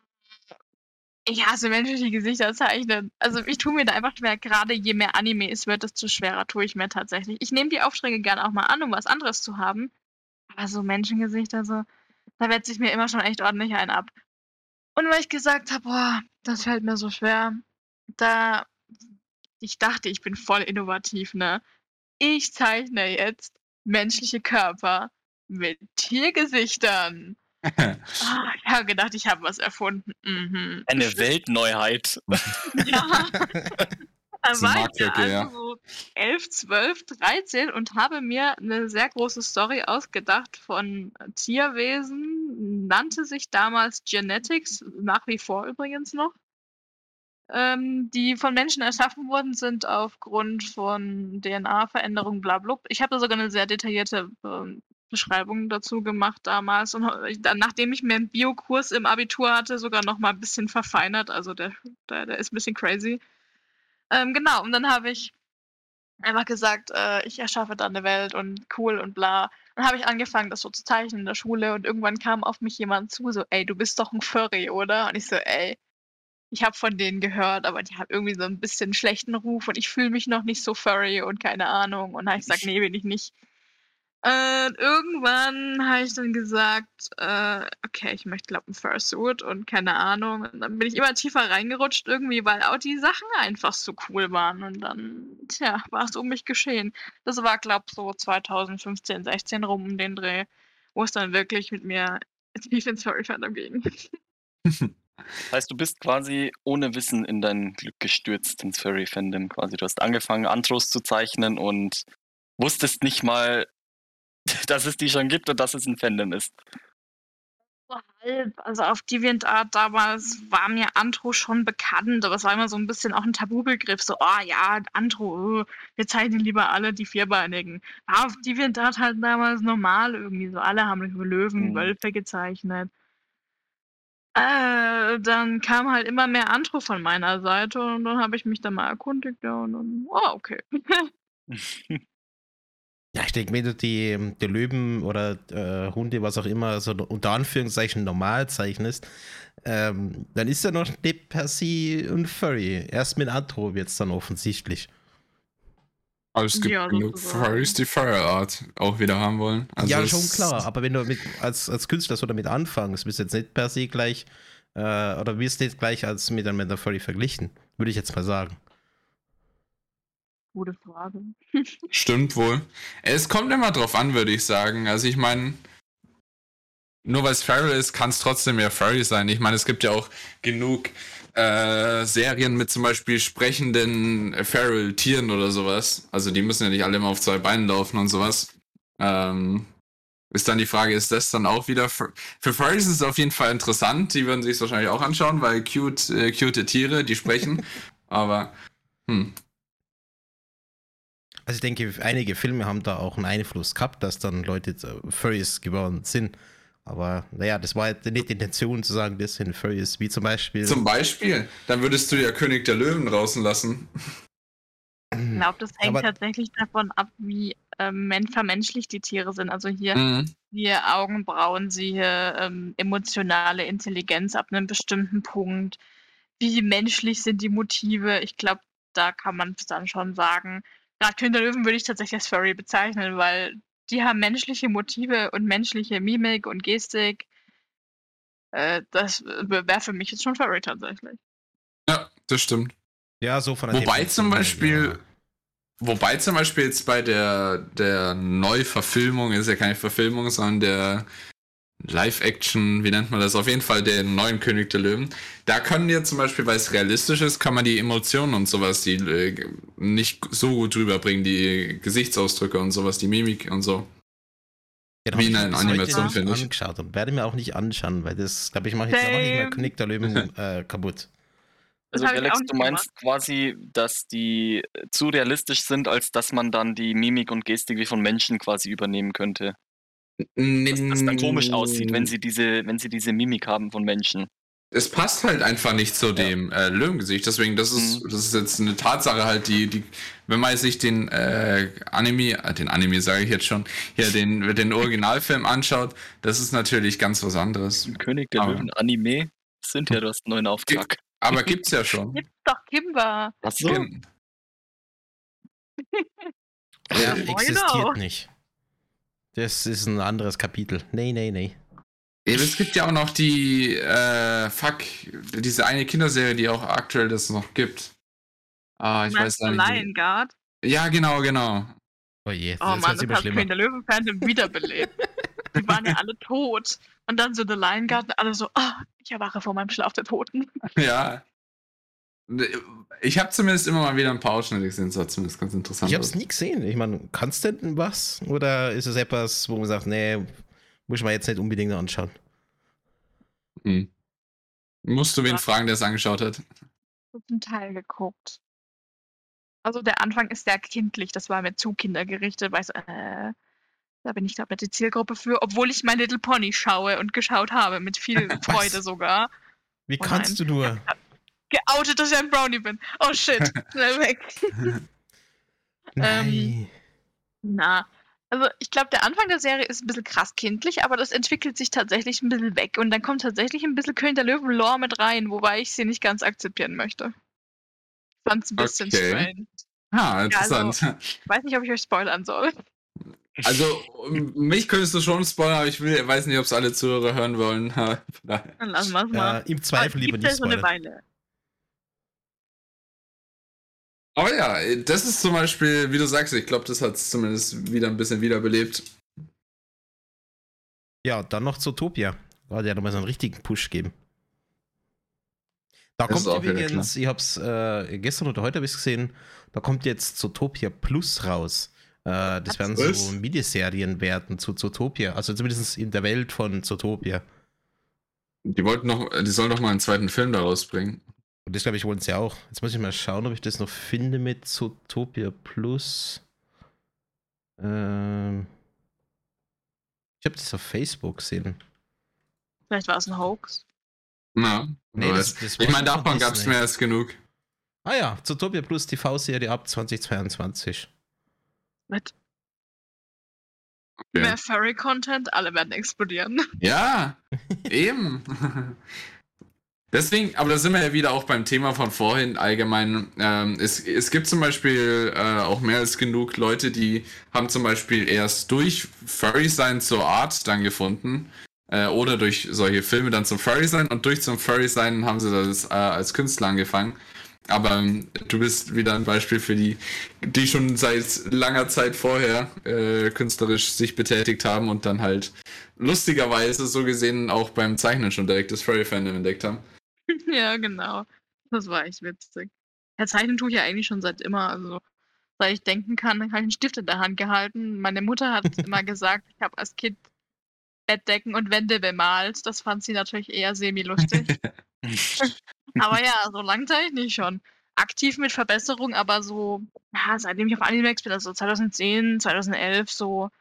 ich hasse menschliche Gesichter zeichnen. Also ich tue mir da einfach schwer, gerade je mehr Anime es wird, desto schwerer tue ich mir tatsächlich. Ich nehme die Aufträge gerne auch mal an, um was anderes zu haben. Aber so Menschengesichter, so, da wetze ich mir immer schon echt ordentlich einen ab. Und weil ich gesagt habe, boah, das fällt mir so schwer, da ich dachte, ich bin voll innovativ, ne? Ich zeichne jetzt menschliche Körper mit Tiergesichtern. Ah, ich habe gedacht, ich habe was erfunden. Mhm. Eine Weltneuheit. Ja. Da So war ich ja ja. also so 11, 12, 13 und habe mir eine sehr große Story ausgedacht von Tierwesen. Nannte sich damals Genetics, nach wie vor übrigens noch. Ähm, die von Menschen erschaffen worden sind aufgrund von DNA-Veränderungen, bla bla. Ich habe da sogar eine sehr detaillierte ähm, Beschreibung dazu gemacht damals und dann, nachdem ich mir einen Biokurs im Abitur hatte, sogar noch mal ein bisschen verfeinert. Also der, der, der ist ein bisschen crazy. Ähm, genau, und dann habe ich einfach gesagt, äh, ich erschaffe da eine Welt und cool und bla. Dann habe ich angefangen, das so zu zeichnen in der Schule und irgendwann kam auf mich jemand zu, so, ey, du bist doch ein Furry, oder? Und ich so, ey, ich habe von denen gehört, aber die haben irgendwie so ein bisschen schlechten Ruf und ich fühle mich noch nicht so furry und keine Ahnung. Und dann habe ich gesagt, nee, bin ich nicht. Äh, irgendwann habe ich dann gesagt, äh, okay, ich möchte, glaube ein Fursuit und keine Ahnung. Und dann bin ich immer tiefer reingerutscht irgendwie, weil auch die Sachen einfach so cool waren. Und dann, tja, war es um mich geschehen. Das war, glaube so 2015, 16 rum um den Dreh, wo es dann wirklich mit mir tief ins Furry-Fandom ging. Das heißt, du bist quasi ohne Wissen in dein Glück gestürzt ins Furry-Fandom quasi. Du hast angefangen, Antros zu zeichnen und wusstest nicht mal, dass es die schon gibt und dass es ein Fandom ist. Also auf DeviantArt damals war mir Antro schon bekannt, aber es war immer so ein bisschen auch ein Tabubegriff. So, oh ja, Antro, äh, wir zeichnen lieber alle die Vierbeinigen. War auf DeviantArt halt damals normal irgendwie so. Alle haben über Löwen, Mhm. Wölfe gezeichnet. Äh, dann kam halt immer mehr Antro von meiner Seite und dann habe ich mich da mal erkundigt ja, und dann, oh, okay. Ja, ich denke, wenn du die, die Löwen oder äh, Hunde, was auch immer, so unter Anführungszeichen normal zeichnest, ähm, dann ist er noch nicht per se ein Furry. Erst mit Antro wird es dann offensichtlich. Aber es gibt Ja, genug. Furries, die Furry Art auch wieder haben wollen. Also ja, schon klar, aber wenn du mit, als, als Künstler so damit anfängst, bist du jetzt nicht per se gleich, äh, oder wirst nicht gleich als mit einem Furry verglichen, würde ich jetzt mal sagen. Gute Frage. Stimmt wohl. Es kommt immer drauf an, würde ich sagen. Also ich meine, nur weil es Feral ist, kann es trotzdem ja Furry sein. Ich meine, es gibt ja auch genug äh, Serien mit zum Beispiel sprechenden Feral-Tieren oder sowas. Also die müssen ja nicht alle immer auf zwei Beinen laufen und sowas. Ähm, ist dann die Frage, ist das dann auch wieder für, für Furries ist es auf jeden Fall interessant. Die würden sich wahrscheinlich auch anschauen, weil cute, äh, cute Tiere, die sprechen. Aber hm, Also ich denke, einige Filme haben da auch einen Einfluss gehabt, dass dann Leute äh, Furries geworden sind. Aber naja, das war halt nicht die Intention zu sagen, das sind Furries, wie zum Beispiel. Zum Beispiel, dann würdest du ja König der Löwen draußen lassen. Ich glaube, das hängt Aber- tatsächlich davon ab, wie ähm, men- vermenschlicht die Tiere sind. Also hier Mhm. siehe Augenbrauen, siehe ähm, emotionale Intelligenz ab einem bestimmten Punkt. Wie menschlich sind die Motive? Ich glaube, da kann man es dann schon sagen. Gerade König der Löwen würde ich tatsächlich als Furry bezeichnen, weil die haben menschliche Motive und menschliche Mimik und Gestik. Äh, das wäre für mich jetzt schon Furry tatsächlich. Ja, das stimmt. ja, so von der Wobei zum Beispiel, ja. wobei zum Beispiel jetzt bei der, der Neuverfilmung, ist ja keine Verfilmung, sondern der Live-Action, wie nennt man das? Auf jeden Fall den neuen König der Löwen. Da können ja zum Beispiel, weil es realistisch ist, kann man die Emotionen und sowas, die äh, nicht so gut rüberbringen, die Gesichtsausdrücke und sowas, die Mimik und so. Den wie in einer Animation, nicht finde ich. angeschaut und werde mir auch nicht anschauen, weil das, glaube ich, mache ich jetzt auch nicht mehr. Knick der Löwen äh, kaputt. Also nicht du meinst quasi, dass die äh, zu realistisch sind, als dass man dann die Mimik und Gestik wie von Menschen quasi übernehmen könnte. Dass das dann komisch aussieht, wenn sie diese, wenn sie diese Mimik haben von Menschen. Es passt halt einfach nicht zu dem äh, Löwengesicht. Deswegen, das ist, Mhm. das ist jetzt eine Tatsache halt, die, die, wenn man sich den äh, Anime, äh, den Anime sage ich jetzt schon, hier den, den Originalfilm anschaut, das ist natürlich ganz was anderes. König der Aber- Löwen Anime. Cynthia, du hast einen neuen Auftrag. Aber gibt's ja schon. Gibt's doch Kimber. Achso. Gen- Ja, Äh, existiert genau. nicht. Das ist ein anderes Kapitel. Nee, nee, nee. Eben, Es gibt ja auch noch die, äh, fuck, diese eine Kinderserie, die auch aktuell das noch gibt. Ah, ich weiß gar The nicht. Lion Guard? Ja, genau, genau. Oh je, Oh das Mann, das hat. König der Löwen-Fans wiederbelebt. Die waren ja alle tot. Und dann so The Lion Guard und alle so, ah, ich erwache vor meinem Schlaf der Toten. Ja. Ich habe zumindest immer mal wieder ein paar Ausschnitte gesehen, das war zumindest ganz interessant. Ich hab's nie gesehen. Ich meine, kannst du denn was? Oder ist es etwas, wo man sagt, nee, muss man jetzt nicht unbedingt anschauen? Hm. Musst du wen Ja. fragen, der es angeschaut hat? So zum Teil geguckt. Also der Anfang ist sehr kindlich, das war mir zu kindergerichtet, weil ich so, äh, da bin ich glaube nicht die Zielgruppe für, obwohl ich My Little Pony schaue und geschaut habe, mit viel? Freude sogar. Wie Oh kannst du nur? Geoutet, dass ich ein Brownie bin. Oh shit, schnell weg. Nein. Na, also ich glaube, der Anfang der Serie ist ein bisschen krass kindlich, aber das entwickelt sich tatsächlich ein bisschen weg und dann kommt tatsächlich ein bisschen König der Löwen-Lore mit rein, wobei ich sie nicht ganz akzeptieren möchte. Fand's ein bisschen Okay. strange. Ah, interessant. Ich weiß nicht, ob ich euch spoilern soll. Also, um, mich könntest du schon spoilern, aber ich will, weiß nicht, ob es alle Zuhörer hören wollen. Dann lassen wir es mal. Äh, Im Zweifel lieber nicht es so eine spoilern. Weile. Aber ja, das ist zum Beispiel, wie du sagst, ich glaube, das hat es zumindest wieder ein bisschen wiederbelebt. Ja, dann noch Zootopia. Da hat ja nochmal so einen richtigen Push gegeben. Da Das kommt auch wieder übrigens, ich hab's äh, gestern oder heute habe ich gesehen, da kommt jetzt Zootopia Plus raus. Äh, das werden so Miniserien werden zu Zootopia, also zumindest in der Welt von Zootopia. Die wollten noch, die sollen doch mal einen zweiten Film daraus bringen. Und das glaube ich wollen sie auch. Jetzt muss ich mal schauen, ob ich das noch finde mit Zootopia Plus. Ähm, ich habe das auf Facebook gesehen. Vielleicht war es ein Hoax. Na, Nee, das- das ich meine, davon gab es mehr als genug. Ah ja, Zootopia Plus TV-Serie ab 2022. Mit Okay. mehr Furry-Content, alle werden explodieren. Ja, eben. Deswegen, aber da sind wir ja wieder auch beim Thema von vorhin allgemein. Ähm, es, es gibt zum Beispiel äh, auch mehr als genug Leute, die haben zum Beispiel erst durch Furry-Sein zur Art dann gefunden. Äh, oder durch solche Filme dann zum Furry-Sein und durch zum Furry-Sein haben sie das äh, als Künstler angefangen. Aber ähm, du bist wieder ein Beispiel für die, die schon seit langer Zeit vorher äh, künstlerisch sich betätigt haben und dann halt lustigerweise so gesehen auch beim Zeichnen schon direkt das Furry-Fandom entdeckt haben. ja, genau. Das war echt witzig. Ja, Zeichnen tue ich ja eigentlich schon seit immer. Also, seit ich denken kann, habe ich einen Stift in der Hand gehalten. Meine Mutter hat immer gesagt, ich habe als Kind Bettdecken und Wände bemalt. Das fand sie natürlich eher semi-lustig. aber ja, so lang zeichne ich schon. Aktiv mit Verbesserung, aber so, ja, seitdem ich auf Animax bin, also 2010, 2011, so, als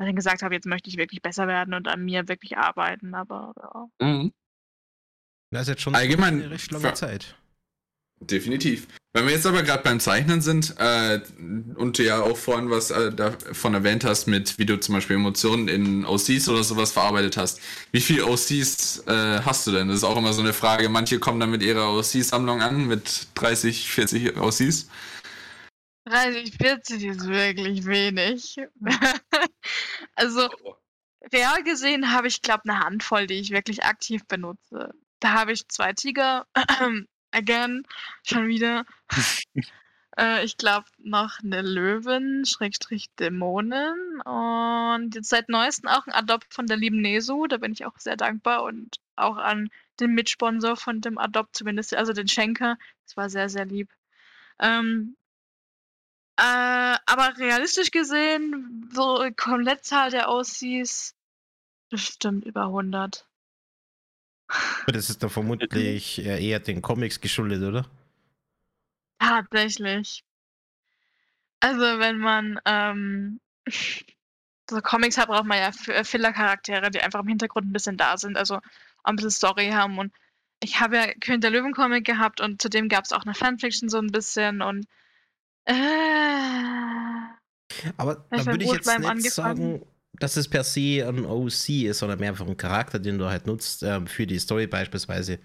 ich dann gesagt habe, jetzt möchte ich wirklich besser werden und an mir wirklich arbeiten. Aber ja. Mhm. Das ist jetzt schon Allgemein eine recht lange Zeit. Definitiv. Wenn wir jetzt aber gerade beim Zeichnen sind äh, und du ja auch vorhin was äh, davon erwähnt hast, mit wie du zum Beispiel Emotionen in OCs oder sowas verarbeitet hast. Wie viele OCs äh, hast du denn? Das ist auch immer so eine Frage. Manche kommen dann mit ihrer OC-Sammlung an, mit 30, 40 OCs. 30, 40 ist wirklich wenig. also, real gesehen habe ich, glaube eine Handvoll, die ich wirklich aktiv benutze. Da habe ich zwei Tiger, again, schon wieder. äh, ich glaube noch eine Löwin, Schrägstrich Dämonen und jetzt seit neuestem auch ein Adopt von der lieben Nesu. Da bin ich auch sehr dankbar und auch an den Mitsponsor von dem Adopt zumindest, also den Schenker. Das war sehr, sehr lieb. Ähm, äh, aber realistisch gesehen, so Komplettzahl der OCs bestimmt über 100. Das ist doch vermutlich äh, eher den Comics geschuldet, oder? Tatsächlich. Also, wenn man ähm, so Comics hat, braucht man ja äh, Filler-Charaktere, die einfach im Hintergrund ein bisschen da sind, also ein bisschen Story haben. Und ich habe ja König der Löwen-Comic gehabt und zudem gab es auch eine Fanfiction so ein bisschen und äh, Aber da würde ich jetzt nicht angefangen. sagen, dass es per se ein OC ist, sondern mehr einfach ein Charakter, den du halt nutzt ähm, für die Story beispielsweise.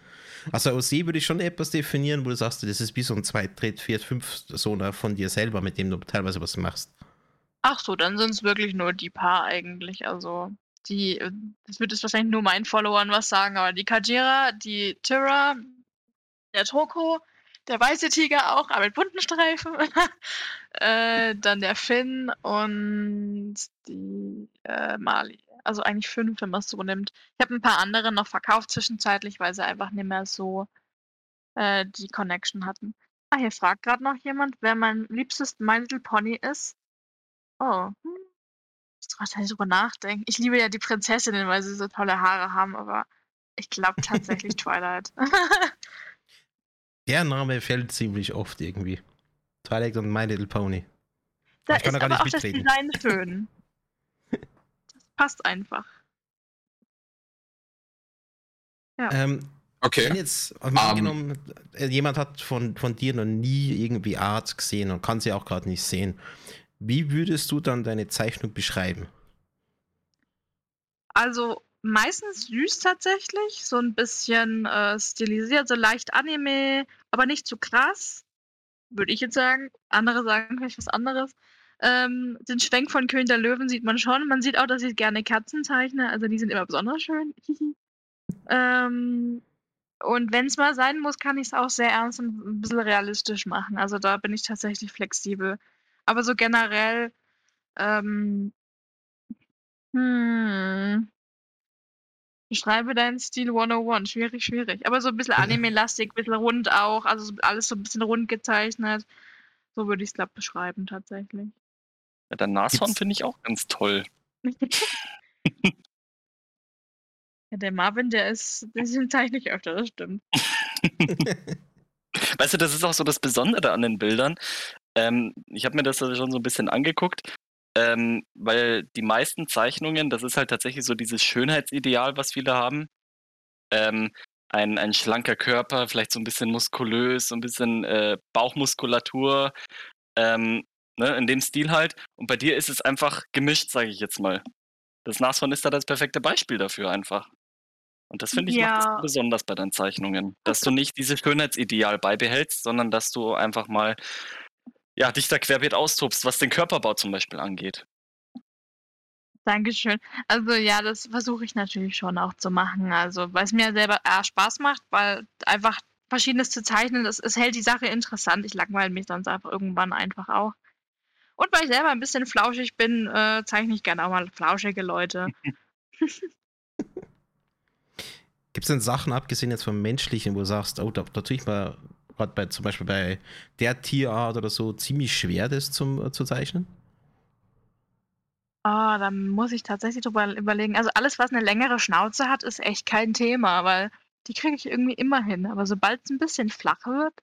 Also OC würde ich schon etwas definieren, wo du sagst, das ist wie so ein 2, 3, 4, 5 so einer von dir selber, mit dem du teilweise was machst. ach so, dann sind es wirklich nur die paar eigentlich. Also die, das wird jetzt wahrscheinlich nur meinen Followern was sagen, aber die Kajira, die Tyra, der Toko, der weiße Tiger auch, aber mit bunten Streifen. äh, dann der Finn und die äh, Mali. Also eigentlich fünf, wenn man es so nimmt. Ich habe ein paar andere noch verkauft zwischenzeitlich, weil sie einfach nicht mehr so äh, die Connection hatten. Ah, hier fragt gerade noch jemand, wer mein liebstes My Little Pony ist. Oh. Hm. Muss wahrscheinlich drüber nachdenken. Ich liebe ja die Prinzessinnen, weil sie so tolle Haare haben, aber ich glaube tatsächlich Twilight. Der Name fällt ziemlich oft irgendwie. Twilight und My Little Pony. Da Ich kann ist da gar aber auch nicht das mitreden. Design schön. Das passt einfach. Ja. Ähm, Wenn Okay. jetzt mal angenommen, äh, jemand hat von, von dir noch nie irgendwie Art gesehen und kann sie auch gerade nicht sehen, wie würdest du dann deine Zeichnung beschreiben? Also meistens süß tatsächlich, so ein bisschen äh, stilisiert, so leicht Anime, aber nicht zu krass, würde ich jetzt sagen. Andere sagen vielleicht was anderes. Ähm, den Schwenk von König der Löwen sieht man schon. Man sieht auch, dass ich gerne Katzen zeichne, also die sind immer besonders schön. ähm, und wenn es mal sein muss, kann ich es auch sehr ernst und ein bisschen realistisch machen. Also da bin ich tatsächlich flexibel. Aber so generell, ähm, hm, Beschreibe deinen Stil 101. Schwierig, schwierig. Aber so ein bisschen Anime-lastig, ein bisschen rund auch. Also so alles so ein bisschen rund gezeichnet. So würde ich es, glaube beschreiben, tatsächlich. Ja, der Nashorn finde ich auch ganz toll. Ja, der Marvin, der ist, den zeichne ich öfter, das stimmt. Weißt du, das ist auch so das Besondere an den Bildern. Ähm, ich habe mir das also schon so ein bisschen angeguckt, ähm, weil die meisten Zeichnungen, das ist halt tatsächlich so dieses Schönheitsideal, was viele haben. Ähm, ein, ein schlanker Körper, vielleicht so ein bisschen muskulös, so ein bisschen äh, Bauchmuskulatur, ähm, ne, in dem Stil halt. Und bei dir ist es einfach gemischt, sage ich jetzt mal. Das Nashorn ist da das perfekte Beispiel dafür einfach. Und das finde ich macht Ja. es besonders bei deinen Zeichnungen, dass du nicht dieses Schönheitsideal beibehältst, sondern dass du einfach mal ja, dich da querbeet austobst, was den Körperbau zum Beispiel angeht. Dankeschön. Also ja, das versuche ich natürlich schon auch zu machen. Also, weil es mir selber eher Spaß macht, weil einfach Verschiedenes zu zeichnen, das, es hält die Sache interessant. Ich langweile mich sonst einfach irgendwann einfach auch. Und weil ich selber ein bisschen flauschig bin, äh, zeichne ich gerne auch mal flauschige Leute. Gibt es denn Sachen, abgesehen jetzt vom Menschlichen, wo du sagst, oh, da, da tue ich mal gerade bei zum Beispiel bei der Tierart oder so ziemlich schwer, das zum, äh, zu zeichnen? Ah, da muss ich tatsächlich drüber überlegen. Also alles, was eine längere Schnauze hat, ist echt kein Thema, weil die kriege ich irgendwie immer hin. Aber sobald es ein bisschen flach wird.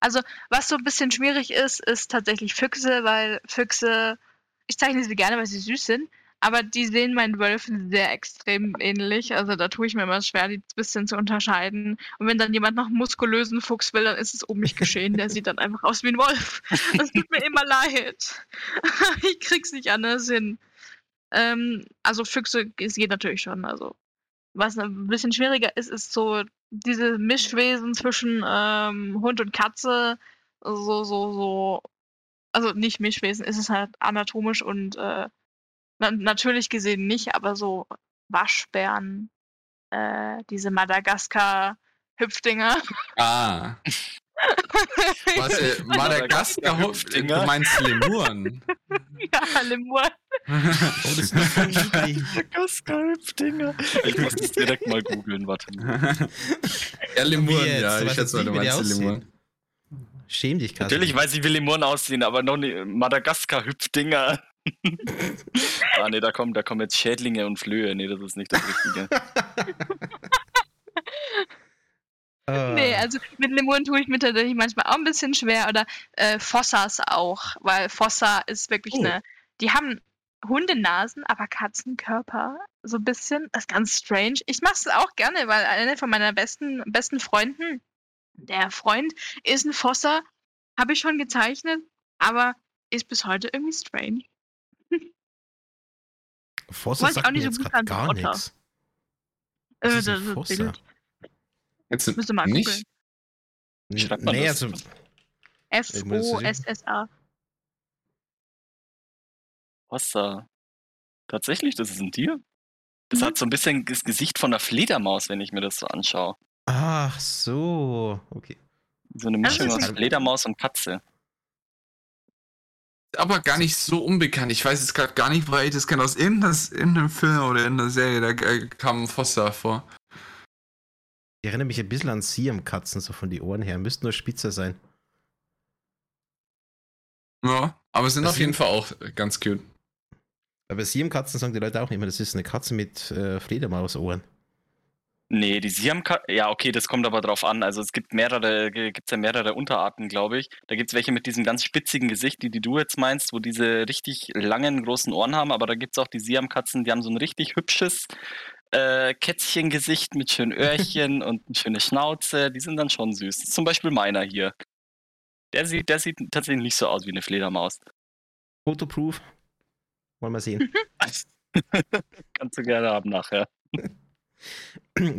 Also, was so ein bisschen schwierig ist, ist tatsächlich Füchse, weil Füchse, ich zeichne sie gerne, weil sie süß sind, aber die sehen meinen Wölfen sehr extrem ähnlich. Also da tue ich mir immer schwer, die ein bisschen zu unterscheiden. Und wenn dann jemand noch einen muskulösen Fuchs will, dann ist es um mich geschehen. Der sieht dann einfach aus wie ein Wolf. Das tut mir immer leid. ich krieg's nicht anders hin. Ähm, also Füchse, es geht natürlich schon. Also was ein bisschen schwieriger ist, ist so diese Mischwesen zwischen ähm, Hund und Katze. So, so, so. Also nicht Mischwesen, ist es halt anatomisch und äh, na natürlich gesehen nicht, aber so Waschbären, äh, diese Madagaskar-Hüpfdinger. Ah. Was, äh, Madagaskar, Hüpfdinger. du meinst Lemuren. ja, Lemur. Oh, das ist noch voll niedlich. Dinger. Ich muss das direkt mal googeln, warte ja, Lemuren, jetzt? ja. Ich schätze mal, du meinst. Lemuren. Schäm dich, Kasse. Natürlich weiß ich, wie Lemuren aussehen, aber noch nicht Madagaskar-Hüpfdinger. ah, nee, da kommen, da kommen jetzt Schädlinge und Flöhe. Nee, das ist nicht das Richtige. Äh, Nee, also mit Lemuren tue ich mir tatsächlich manchmal auch ein bisschen schwer oder äh, Fossas auch, weil Fossa ist wirklich Oh. eine. Die haben Hundenasen, aber Katzenkörper. So ein bisschen. Das ist ganz strange. Ich mache es auch gerne, weil eine von meiner besten, besten Freunden, der Freund, ist ein Fossa. Habe ich schon gezeichnet, aber ist bis heute irgendwie strange. Ich sagt auch nicht mir so jetzt gut gerade an gar nichts. Äh, das ist? Bild. Jetzt Müsste mal nicht. googeln. Nee, das? also F-O-S-S-A. Wasser. Tatsächlich, das ist ein Tier? Das Mhm. hat so ein bisschen das Gesicht von einer Fledermaus, wenn ich mir das so anschaue. Ach so, okay. So eine Mischung ist aus ein- Fledermaus und Katze. Aber gar nicht so unbekannt. Ich weiß jetzt gerade gar nicht, woher ich das kenne. Aus irgendeinem, Film oder in der Serie, da äh, kam Foster vor. Ich erinnere mich ein bisschen an Siam-Katzen, so von die Ohren her. Müssten nur spitzer sein. Ja, aber sind Das auf jeden Fall auch ganz cute. Aber Siam-Katzen sagen die Leute auch immer, das ist eine Katze mit äh, Fledermausohren. Nee, die Siamkatze, ja, okay, das kommt aber drauf an. Also es gibt mehrere, gibt ja mehrere Unterarten, glaube ich. Da gibt es welche mit diesem ganz spitzigen Gesicht, die, die du jetzt meinst, wo diese richtig langen, großen Ohren haben. Aber da gibt es auch die Siamkatzen, die haben so ein richtig hübsches äh, Kätzchengesicht mit schönen Öhrchen und eine schöne Schnauze. Die sind dann schon süß. Zum Beispiel meiner hier. Der sieht, der sieht tatsächlich nicht so aus wie eine Fledermaus. Fotoproof. Wollen wir sehen. Kannst du gerne haben nachher.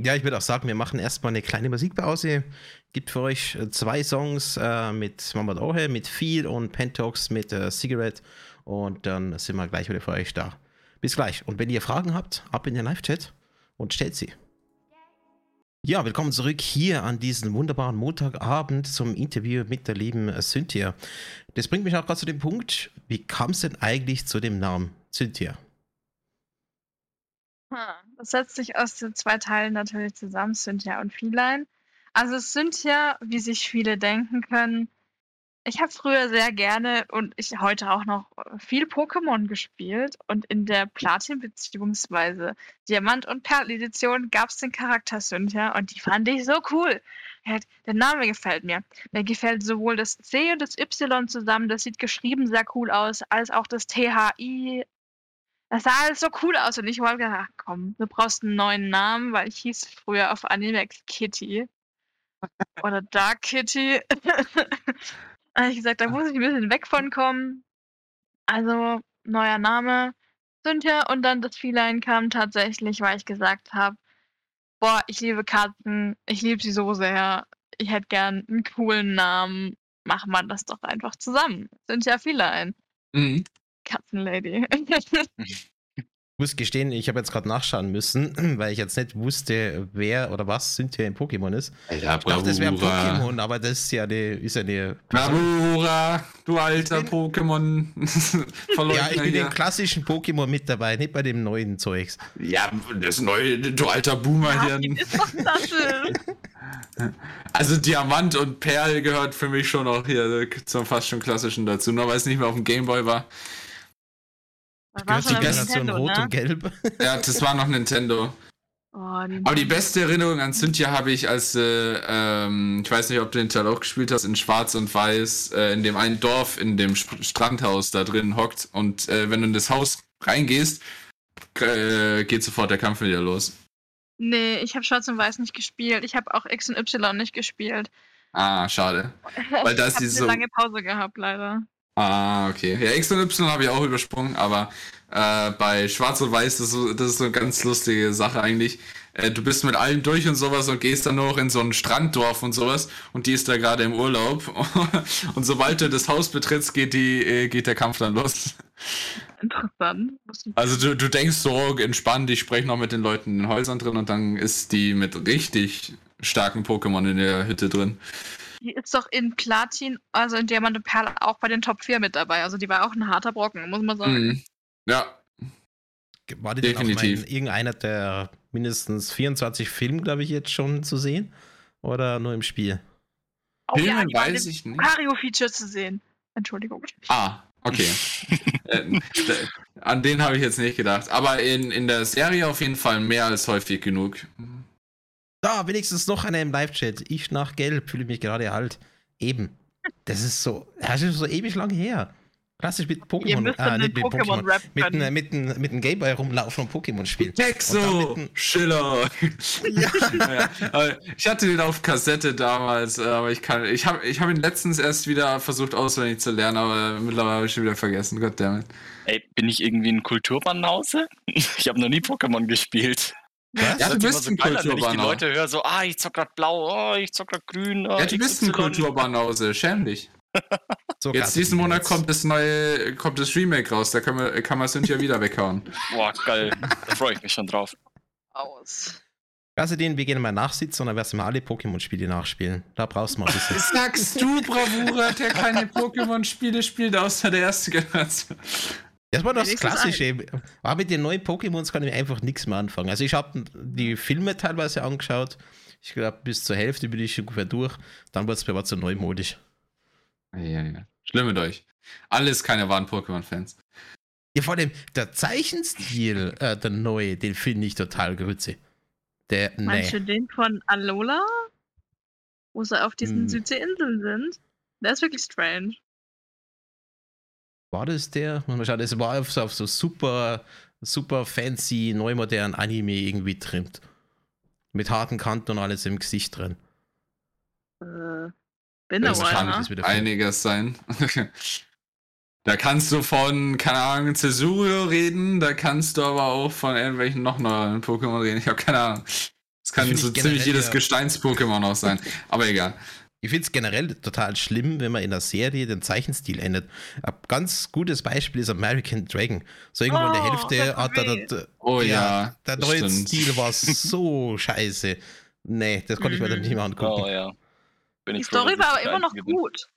ja, ich würde auch sagen, wir machen erstmal eine kleine Musikpause. Gibt für euch äh, zwei Songs äh, mit Mamad Ohe, mit Feel und Pentox mit äh, Cigarette. Und dann sind wir gleich wieder für euch da. Bis gleich. Und wenn ihr Fragen habt, ab in den Live-Chat und stellt sie. Ja, willkommen zurück hier an diesem wunderbaren Montagabend zum Interview mit der lieben äh, Cynthia. Das bringt mich auch gerade zu dem Punkt, wie kam es denn eigentlich zu dem Namen Cynthia? Ha, Das setzt sich aus den zwei Teilen natürlich zusammen, Cynthia und Feline. Also Cynthia, wie sich viele denken können, ich habe früher sehr gerne und ich heute auch noch viel Pokémon gespielt und in der Platin- bzw. Diamant- und Perl-Edition gab es den Charakter Cynthia und die fand ich so cool. Der Name gefällt mir. Mir gefällt sowohl das C und das Y zusammen, das sieht geschrieben sehr cool aus, als auch das THI. Das sah alles so cool aus und ich wollte gedacht, ach komm, du brauchst einen neuen Namen, weil ich hieß früher auf Animex Kitty. Oder Dark Kitty. Habe ich gesagt, da muss ich ein bisschen weg von kommen. Also, neuer Name, Cynthia. Und dann das Feline kam tatsächlich, weil ich gesagt habe, boah, ich liebe Katzen, ich liebe sie so sehr. Ich hätte gern einen coolen Namen. Machen wir das doch einfach zusammen. Cynthia Feline. Mhm. Katzenlady. Ich muss gestehen, ich habe jetzt gerade nachschauen müssen, weil ich jetzt nicht wusste, wer oder was Cynthia in Pokémon ist. Ja, Ich dachte, das wäre Pokémon, aber das ist ja eine, ist ja eine Bravura, du alter bin- Pokémon. Ja, ich bin hier. im klassischen Pokémon mit dabei, nicht bei dem neuen Zeugs. Ja, das neue, du alter Boomer Ja. Also Diamant und Perl gehört für mich schon auch hier zum fast schon klassischen dazu, nur weil es nicht mehr auf dem Gameboy war. Das Gehört auf Generation Nintendo, Rot ne? und Gelb. Ja, das war noch Nintendo. Oh, Aber die Nintendo. beste Erinnerung an Cynthia habe ich, als, äh, ähm, ich weiß nicht, ob du den Teil auch gespielt hast, in Schwarz und Weiß, äh, in dem einen Dorf, in dem Sp Strandhaus da drin hockt. Und äh, wenn du in das Haus reingehst, äh, geht sofort der Kampf wieder los. Nee, ich habe Schwarz und Weiß nicht gespielt. Ich habe auch X und Y nicht gespielt. Ah, schade. Weil ich habe die eine so- lange Pause gehabt, leider. Ah, okay. Ja, X und Y habe ich auch übersprungen, aber äh, bei Schwarz und Weiß, das ist, so, das ist so eine ganz lustige Sache eigentlich. Äh, du bist mit allem durch und sowas und gehst dann noch in so ein Stranddorf und sowas und die ist da gerade im Urlaub. und sobald du das Haus betrittst, geht, die, äh, geht der Kampf dann los. Interessant. Also du, du denkst so, entspannt, ich spreche noch mit den Leuten in den Häusern drin und dann ist die mit richtig starken Pokémon in der Hütte drin. Die ist doch in Platin, also in Diamant und Perl auch bei den Top 4 mit dabei. Also die war auch ein harter Brocken, muss man sagen. Mhm. Ja, War die denn auch mal Definitiv. in irgendeiner der mindestens 24 Filme, glaube ich, jetzt schon zu sehen? Oder nur im Spiel? Oh, Filme ja, weiß ich nicht. Mario-Feature zu sehen. Entschuldigung. Ah, okay. äh, an den habe ich jetzt nicht gedacht. Aber in, in der Serie auf jeden Fall mehr als häufig genug. Da, wenigstens noch einer im Live-Chat. Ich nach Gelb, fühle mich gerade alt. Eben. Das ist so, das ist so ewig lang her. Klassisch mit Ihr Pokémon. müsst Ah, den mit Pokémon. Pokémon-Rap Mit einem mit einem- mit einem Gameboy rumlaufen und Pokémon spielen. Texo, Schiller. ja. aber Ich hatte den auf Kassette damals, äh, aber ich kann, ich habe ich hab ihn letztens erst wieder versucht auswendig zu lernen, aber mittlerweile habe ich schon wieder vergessen. Goddammit. Ey, bin ich irgendwie ein Kulturbanause? Ich habe noch nie Pokémon gespielt. Was? Ja, du bist so ein an, wenn ich die. Leute höre, so, ah, ich zock grad blau, oh, ich zock grad grün. Oh, Ja, du bist ein. Kulturbanause, schäm dich. So Jetzt diesen Monat jetzt. kommt das neue, kommt das Remake raus, da kann man, kann man Cynthia wieder weghauen. Boah, geil. Da freue ich mich schon drauf. Aus. Also den, wir gehen mal nachsitzen und dann werden wir alle Pokémon-Spiele nachspielen. Da brauchst du mal ein bisschen. Sagst du, Bravura, der keine Pokémon-Spiele spielt, außer der erste Generation. Das war das Klassische. Aber mit den neuen Pokémons kann ich einfach nichts mehr anfangen. Also ich habe die Filme teilweise angeschaut. Ich glaube, bis zur Hälfte bin ich ungefähr durch. Dann wird es mir aber zu neumodisch. Ja, ja. Schlimm mit euch. Alles keine wahren Pokémon-Fans. Ja, vor allem der Zeichenstil, äh, der neue, den finde ich total grütze. Der, Meinst nee. du den von Alola? Wo sie auf diesen Hm. Südseeinseln sind? Der ist wirklich strange. War das der? Mal schauen, das war auf so, auf so super, super fancy, neu modernen Anime irgendwie trimmt. Mit harten Kanten und alles im Gesicht drin. Äh, bin das wieder einiges sein. da kannst du von, keine Ahnung, Cesurio reden, da kannst du aber auch von irgendwelchen noch neuen Pokémon reden. Ich habe keine Ahnung. Es kann so ich ziemlich jedes ja- Gesteins-Pokémon auch sein. Aber egal. Ich finde es generell total schlimm, wenn man in der Serie den Zeichenstil ändert. Ein ganz gutes Beispiel ist American Dragon. So irgendwo in der Oh, Hälfte hat er das, Oh ja. der neue stimmt. Stil war so scheiße. Nee, das konnte ich mir dann Mhm. nicht mehr angucken. Oh ja. Bin Die froh, Story war aber immer noch gut.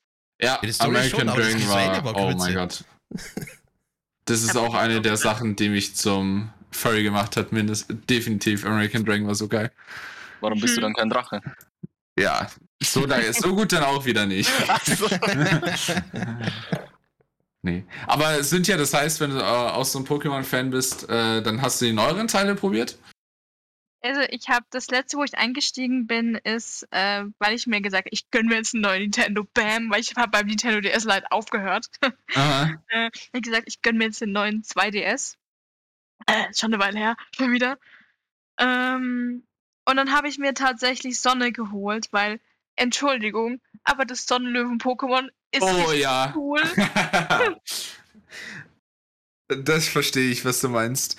Ja, die Story American schon, Dragon war, war oh mein Gott. Das ist auch eine der gedacht. Sachen, die mich zum Furry gemacht hat, mindestens. Definitiv. American Dragon war so geil. Warum bist du Hm. dann kein Drache? Ja, so, da, so gut dann auch wieder nicht. nee. Aber sind ja, das heißt, wenn du äh, auch so ein Pokémon-Fan bist, äh, dann hast du die neueren Teile probiert? Also ich habe das letzte, wo ich eingestiegen bin, ist, äh, weil ich mir gesagt habe, ich gönne mir jetzt einen neuen Nintendo, bam, weil ich habe beim Nintendo DS Lite aufgehört. Aha. äh, ich habe gesagt, ich gönne mir jetzt den neuen 2DS. Äh, schon eine Weile her, schon wieder. Ähm, und dann habe ich mir tatsächlich Sonne geholt, weil, Entschuldigung, aber das Sonnenlöwen-Pokémon ist Oh ja. cool. das verstehe ich, was du meinst.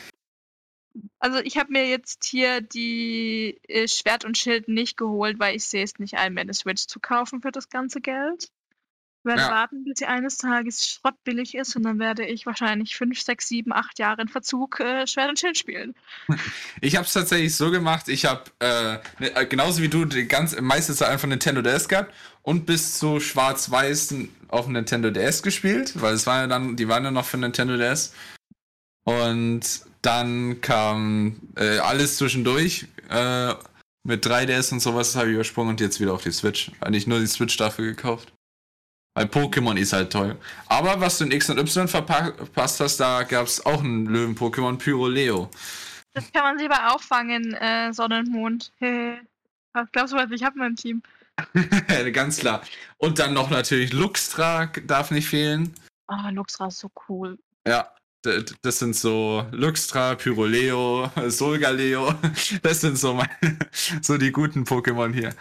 Also ich habe mir jetzt hier die äh, Schwert und Schild nicht geholt, weil ich sehe es nicht ein, mir eine Switch zu kaufen für das ganze Geld. Ich werde Ja. warten, bis sie eines Tages schrottbillig ist und dann werde ich wahrscheinlich 5, 6, 7, 8 Jahre in Verzug äh, Schwert und Schild spielen. Ich habe es tatsächlich so gemacht, ich habe äh, ne, äh, genauso wie du die ganz meiste Zeit einfach Nintendo DS gehabt und bis zu Schwarz-Weiß auf dem Nintendo DS gespielt, weil es waren ja dann, die waren ja noch für Nintendo DS. Und dann kam äh, alles zwischendurch äh, mit 3DS und sowas, habe ich übersprungen und jetzt wieder auf die Switch. Eigentlich nur die Switch dafür gekauft. Weil Pokémon ist halt toll. Aber was du in X und Y verpa- verpasst hast, da gab es auch einen Löwen-Pokémon Pyroleo. Das kann man selber auffangen, äh, Sonne und Mond. Was glaubst du, was ich habe in meinem Team? Ganz klar. Und dann noch natürlich Luxtra darf nicht fehlen. Oh, Luxra ist so cool. Ja, das sind so Luxtra, Pyroleo, Solgaleo. Das sind so, meine, so die guten Pokémon hier.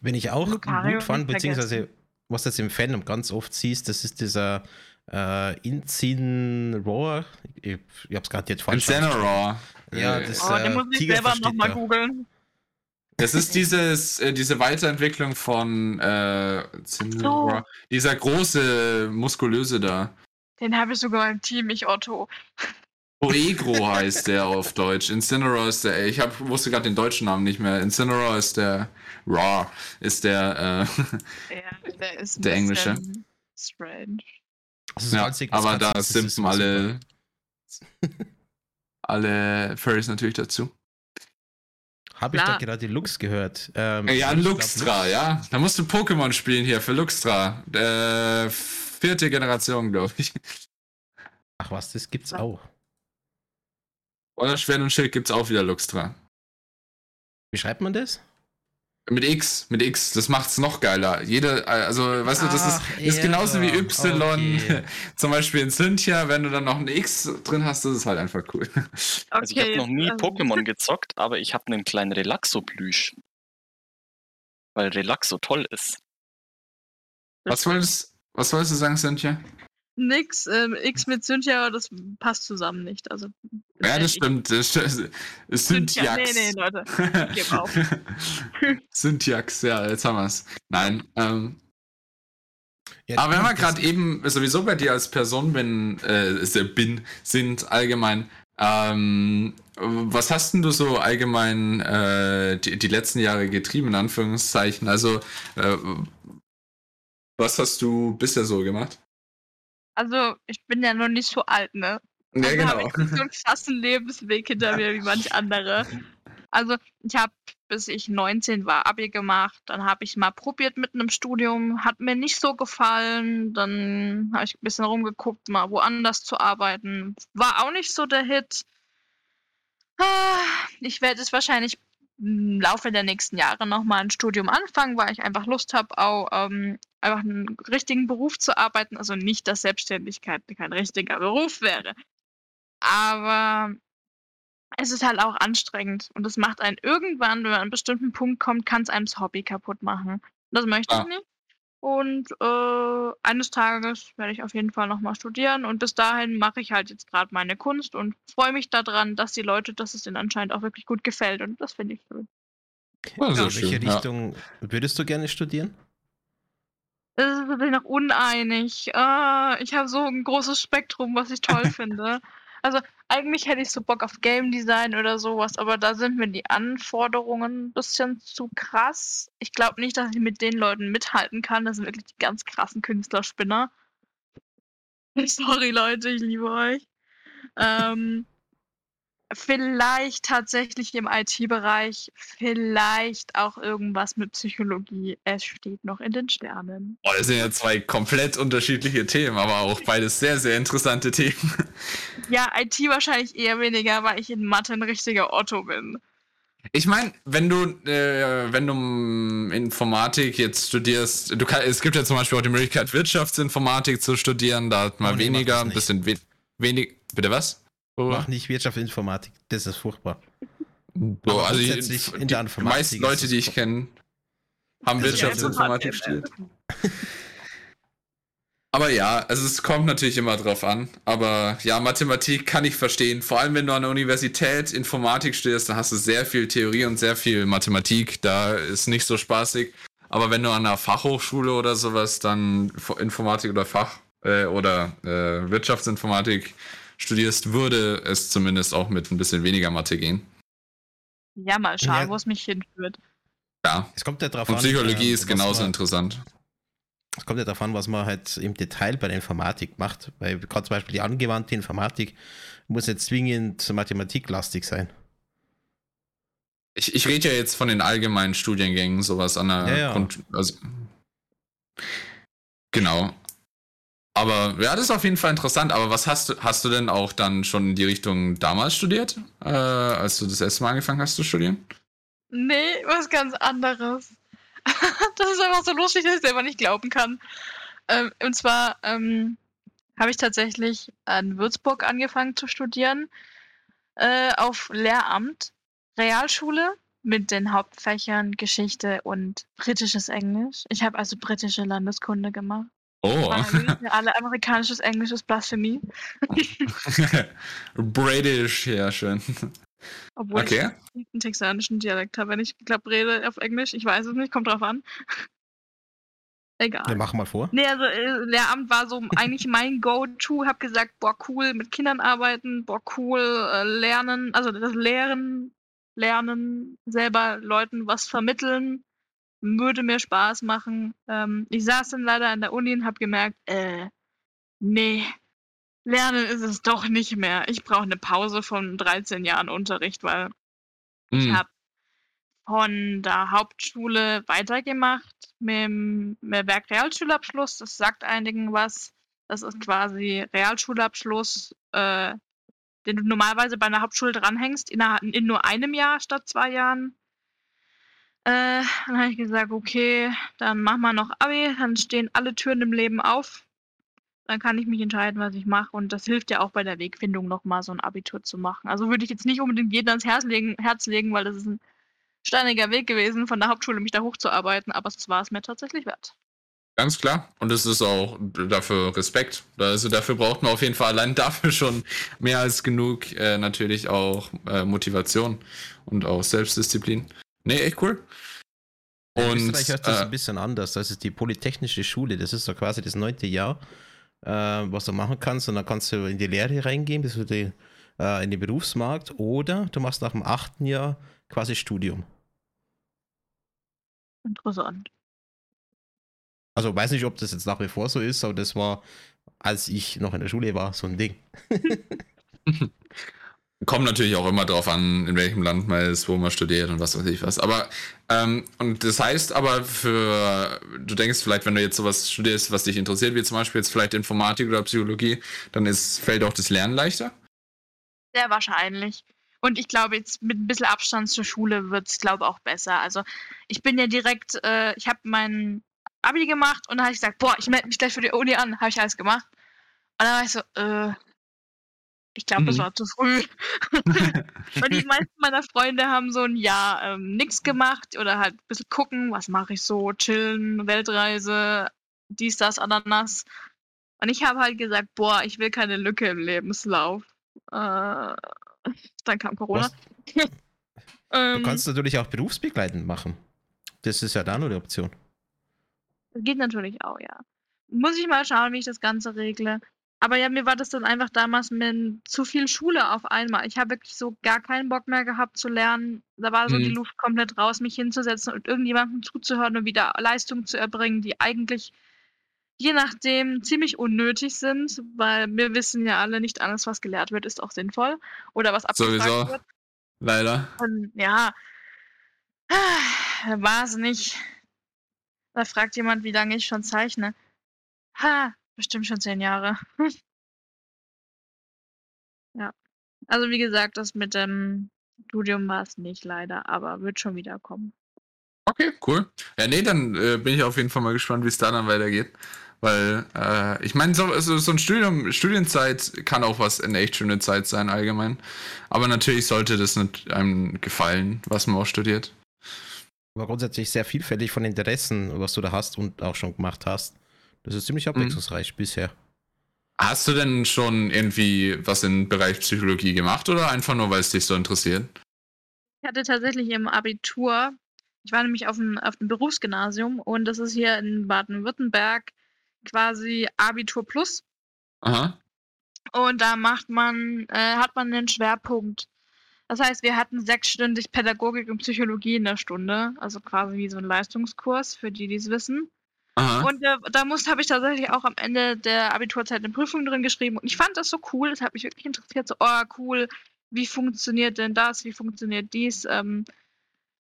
Wenn ich auch Lucario gut fand, beziehungsweise was du jetzt im Fandom ganz oft siehst, das ist dieser äh, Inzin Roar. Ich, ich hab's gerade jetzt falsch Incineroar. Ja, Äh, das- Oh, den äh, muss ich Tiger selber nochmal googeln. Das ist dieses, äh, diese Weiterentwicklung von äh, Incineroar. Dieser große, muskulöse da. Den habe ich sogar im Team, ich Otto. Poegro heißt der auf Deutsch. Incineroar ist der, ich hab, wusste gerade den deutschen Namen nicht mehr. Incineroar ist der, Raw ist der, äh, Ja, der ist Der englische. Strange. Das ja, das aber da simpen alle, alle Furries natürlich dazu. Habe ich da gerade Lux gehört? Ähm, Ja, Luxtra, Lux- ja. Da musst du Pokémon spielen hier für Luxtra. Äh, vierte Generation, glaube ich. Ach was, das gibt's auch. Oder Schwert und Schild gibt's auch wieder Luxtra. Wie schreibt man das? Mit X, mit X, das macht's noch geiler. Jede, also, weißt du, das ist, Ach, ist genauso wie Y, okay. zum Beispiel in Cynthia, wenn du dann noch ein X drin hast, das ist halt einfach cool. Also ich habe noch nie also- Pokémon gezockt, aber ich habe einen kleinen Relaxo-Plüsch. Weil Relaxo toll ist. Was wolltest, was wolltest du sagen, Cynthia? Nix, ähm, X mit Cynthia, das passt zusammen nicht. Also, Ja, äh, das stimmt. Es Cynthia, nee, nee, Leute. Geb auf. Jacks, ja, jetzt haben wir's. Nein, ähm, Ja, aber wenn wir gerade eben sowieso bei dir als Person bin, äh, bin, sind allgemein, ähm, was hast denn du so allgemein äh, die, die letzten Jahre getrieben, in Anführungszeichen? Also, äh, was hast du bisher so gemacht? Also, ich bin ja noch nicht so alt, ne? Ja, also habe genau. ich nicht so einen krassen Lebensweg hinter mir wie manch andere. Also, ich habe, bis ich 19 war, Abi gemacht. Dann habe ich mal probiert mit einem Studium. Hat mir nicht so gefallen. Dann habe ich ein bisschen rumgeguckt, mal woanders zu arbeiten. War auch nicht so der Hit. Ah, Ich werde es wahrscheinlich im Laufe der nächsten Jahre nochmal ein Studium anfangen, weil ich einfach Lust habe, auch ähm, einfach einen richtigen Beruf zu arbeiten. Also nicht, dass Selbstständigkeit kein richtiger Beruf wäre. Aber es ist halt auch anstrengend und es macht einen irgendwann, wenn man an einen bestimmten Punkt kommt, kann es einem das Hobby kaputt machen. Das möchte Ah. ich nicht. Und äh, eines Tages werde ich auf jeden Fall nochmal studieren und bis dahin mache ich halt jetzt gerade meine Kunst und freue mich daran, dass die Leute, dass es denen anscheinend auch wirklich gut gefällt und das finde ich schön. Ja, Ja, sehr in welche schön, ja. Richtung würdest du gerne studieren? Es ist wirklich noch uneinig. Ah, ich habe so ein großes Spektrum, was ich toll finde. Also eigentlich hätte ich so Bock auf Game Design oder sowas, aber da sind mir die Anforderungen ein bisschen zu krass. Ich glaube nicht, dass ich mit den Leuten mithalten kann. Das sind wirklich die ganz krassen Künstlerspinner. Sorry Leute, ich liebe euch. Ähm, vielleicht tatsächlich im IT-Bereich, vielleicht auch irgendwas mit Psychologie. Es steht noch in den Sternen. Oh, das sind ja zwei komplett unterschiedliche Themen, aber auch beides sehr, sehr interessante Themen. Ja, IT wahrscheinlich eher weniger, weil ich in Mathe ein richtiger Otto bin. Ich meine, wenn du, äh, wenn du Informatik jetzt studierst, du kann, es gibt ja zum Beispiel auch die Möglichkeit, Wirtschaftsinformatik zu studieren, da hat man Oh nee, weniger, ein bisschen we wenig. Bitte was? Oh. Mach nicht Wirtschaft Informatik, das ist furchtbar. So, Aber also grundsätzlich die, in die, der die Informatik meisten ist Leute, die ich kenne, haben Wirtschaftsinformatik Informatik, studiert. Aber ja, also es kommt natürlich immer drauf an. Aber ja, Mathematik kann ich verstehen. Vor allem, wenn du an der Universität Informatik studierst, dann hast du sehr viel Theorie und sehr viel Mathematik. Da ist nicht so spaßig. Aber wenn du an einer Fachhochschule oder sowas dann Fo- Informatik oder Fach äh, oder äh, Wirtschaftsinformatik studierst, würde es zumindest auch mit ein bisschen weniger Mathe gehen. Ja, mal schauen, Ja. wo es mich hinführt. Ja. Es kommt ja drauf Und an. Psychologie ähm, ist was genauso man- interessant. Es kommt ja davon, was man halt im Detail bei der Informatik macht. Weil gerade zum Beispiel die angewandte Informatik muss nicht zwingend mathematiklastig sein. Ich, ich rede ja jetzt von den allgemeinen Studiengängen, sowas an der Ja, ja. Grund. Also, genau. Aber ja, das ist auf jeden Fall interessant. Aber was hast du, hast du denn auch dann schon in die Richtung damals studiert, äh, als du das erste Mal angefangen hast zu studieren? Nee, was ganz anderes. das ist einfach so lustig, dass ich selber nicht glauben kann. Ähm, und zwar ähm, habe ich tatsächlich in Würzburg angefangen zu studieren, äh, auf Lehramt, Realschule mit den Hauptfächern Geschichte und britisches Englisch. Ich habe also britische Landeskunde gemacht. Oh. Wir alle amerikanisches Englisch ist Blasphemie. British, ja, schön. Obwohl Okay. ich einen texanischen Dialekt habe. Wenn ich, glaube, rede auf Englisch, ich weiß es nicht, kommt drauf an. Egal. Ja, mach mal vor. Nee, also äh, Lehramt war so eigentlich mein Go-To. Hab gesagt, boah, cool, mit Kindern arbeiten, boah, cool, äh, lernen, also das Lehren, lernen, selber Leuten was vermitteln, würde mir Spaß machen. Ähm, ich saß dann leider an der Uni und hab gemerkt, äh, nee, lernen ist es doch nicht mehr. Ich brauche eine Pause von 13 Jahren Unterricht, weil ich Hm. habe von der Hauptschule weitergemacht mit dem mit dem Werk-Realschulabschluss. Das sagt einigen was. Das ist quasi Realschulabschluss, äh, den du normalerweise bei einer Hauptschule dranhängst, in, einer, in nur einem Jahr statt zwei Jahren. Äh, dann habe ich gesagt, okay, dann machen wir noch Abi, dann stehen alle Türen im Leben auf. Dann kann ich mich entscheiden, was ich mache. Und das hilft ja auch bei der Wegfindung nochmal, so ein Abitur zu machen. Also würde ich jetzt nicht unbedingt jedem ans Herz legen, Herz legen, weil das ist ein steiniger Weg gewesen, von der Hauptschule mich da hochzuarbeiten, aber es war es mir tatsächlich wert. Ganz klar. Und es ist auch dafür Respekt. Also dafür braucht man auf jeden Fall allein dafür schon mehr als genug äh, natürlich auch äh, Motivation und auch Selbstdisziplin. Nee, echt cool. Und in Österreich ist das äh, ein bisschen anders. Das ist die Polytechnische Schule. Das ist so quasi das neunte Jahr, äh, was du machen kannst. Und dann kannst du in die Lehre reingehen, bis du die, äh, in den Berufsmarkt. Oder du machst nach dem achten Jahr quasi Studium. Interessant. Also weiß nicht, ob das jetzt nach wie vor so ist, aber das war, als ich noch in der Schule war, so ein Ding. Kommt natürlich auch immer drauf an, in welchem Land man ist, wo man studiert und was weiß ich was. Aber, ähm, und das heißt aber für, du denkst vielleicht, wenn du jetzt sowas studierst, was dich interessiert, wie zum Beispiel jetzt vielleicht Informatik oder Psychologie, dann ist, fällt auch das Lernen leichter? Sehr wahrscheinlich. Und ich glaube, jetzt mit ein bisschen Abstand zur Schule wird es, glaube ich, auch besser. Also ich bin ja direkt, äh, ich habe mein Abi gemacht und dann habe ich gesagt, boah, ich melde mich gleich für die Uni an. Habe ich alles gemacht. Und dann war ich so, äh, ich glaube, mhm. das war zu früh. Weil die meisten meiner Freunde haben so ein Jahr ähm, nichts gemacht oder halt ein bisschen gucken, was mache ich so, chillen, Weltreise, dies, das, Ananas. Und ich habe halt gesagt, boah, ich will keine Lücke im Lebenslauf. Äh, dann kam Corona. du ähm. kannst natürlich auch berufsbegleitend machen. Das ist ja da nur die Option. Das geht natürlich auch, ja. Muss ich mal schauen, wie ich das Ganze regle. Aber ja, mir war das dann einfach damals mit zu viel Schule auf einmal. Ich habe wirklich so gar keinen Bock mehr gehabt zu lernen. Da war so mhm. die Luft komplett raus, mich hinzusetzen und irgendjemandem zuzuhören und wieder Leistungen zu erbringen, die eigentlich je nachdem ziemlich unnötig sind, weil wir wissen ja alle, nicht alles, was gelehrt wird, ist auch sinnvoll oder was abgefragt Sowieso. wird. Leider. Und ja, war es nicht. Da fragt jemand, wie lange ich schon zeichne. Ha, bestimmt schon zehn Jahre. ja. Also wie gesagt, das mit dem Studium war es nicht leider, aber wird schon wieder kommen. Okay, cool. Ja, nee, dann äh, bin ich auf jeden Fall mal gespannt, wie es da dann weitergeht. Weil, äh, ich meine, so, so, so, ein Studium, Studienzeit kann auch was eine echt schöne Zeit sein, allgemein. Aber natürlich sollte das nicht einem gefallen, was man auch studiert. Aber grundsätzlich sehr vielfältig von Interessen, was du da hast und auch schon gemacht hast. Das ist ziemlich mhm. abwechslungsreich mhm. bisher. Hast du denn schon irgendwie was im Bereich Psychologie gemacht oder einfach nur, weil es dich so interessiert? Ich hatte tatsächlich im Abitur, ich war nämlich auf dem, auf dem Berufsgymnasium und das ist hier in Baden-Württemberg quasi Abitur Plus. Aha. Und da macht man, äh, hat man einen Schwerpunkt. Das heißt, wir hatten sechsstündig Pädagogik und Psychologie in der Stunde, also quasi wie so ein Leistungskurs, für die, die es wissen. Aha. Und äh, da muss habe ich tatsächlich auch am Ende der Abiturzeit eine Prüfung drin geschrieben. Und ich fand das so cool, das hat mich wirklich interessiert. So, oh, cool, wie funktioniert denn das? Wie funktioniert dies? Ähm,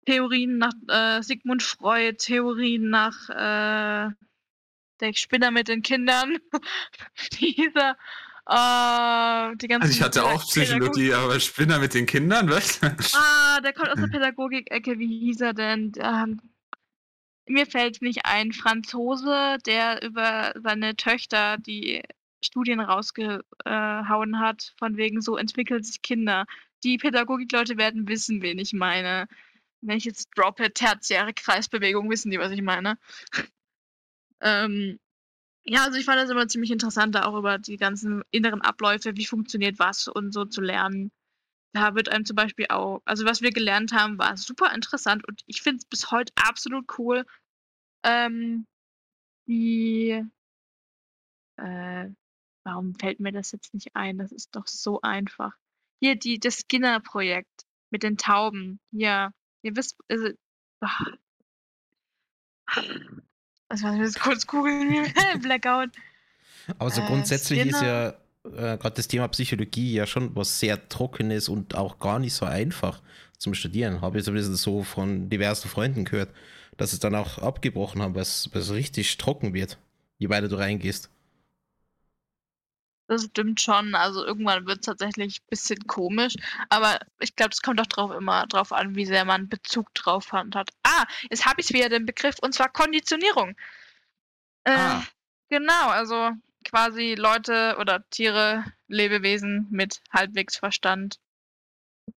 Theorien nach äh, Sigmund Freud, Theorien nach äh, der Spinner mit den Kindern. Dieser. Uh, die ganzen also ich hatte auch Psychologie, aber Spinner mit den Kindern, was? Ah, der kommt aus der Pädagogik-Ecke. Wie hieß er denn? Ähm, mir fällt nicht ein. Franzose, der über seine Töchter die Studien rausgehauen hat, von wegen so entwickelt sich Kinder. Die Pädagogikleute werden wissen, wen ich meine. Wenn ich jetzt droppe, tertiäre Kreisbewegung, wissen die, was ich meine. Ähm, ja, also ich fand das immer ziemlich interessant, da auch über die ganzen inneren Abläufe, wie funktioniert was und so zu lernen. Da wird einem zum Beispiel auch, also was wir gelernt haben, war super interessant und ich finde es bis heute absolut cool. Ähm, die, äh, warum fällt mir das jetzt nicht ein? Das ist doch so einfach. Hier, die, das Skinner-Projekt mit den Tauben. Ja, ihr wisst, also, ach, also, was jetzt kurz googeln, Blackout. Aber so äh, grundsätzlich Skinner. ist ja äh, gerade das Thema Psychologie ja schon was sehr Trockenes und auch gar nicht so einfach zum Studieren. Habe ich zumindest so von diversen Freunden gehört, dass es dann auch abgebrochen haben, weil es richtig trocken wird, je weiter du reingehst. Das stimmt schon. Also irgendwann wird es tatsächlich ein bisschen komisch. Aber ich glaube, es kommt auch drauf immer drauf an, wie sehr man Bezug drauf hat. Ah, jetzt habe ich wieder den Begriff und zwar Konditionierung. Äh, Ah. Genau, also quasi Leute oder Tiere, Lebewesen mit halbwegs Verstand.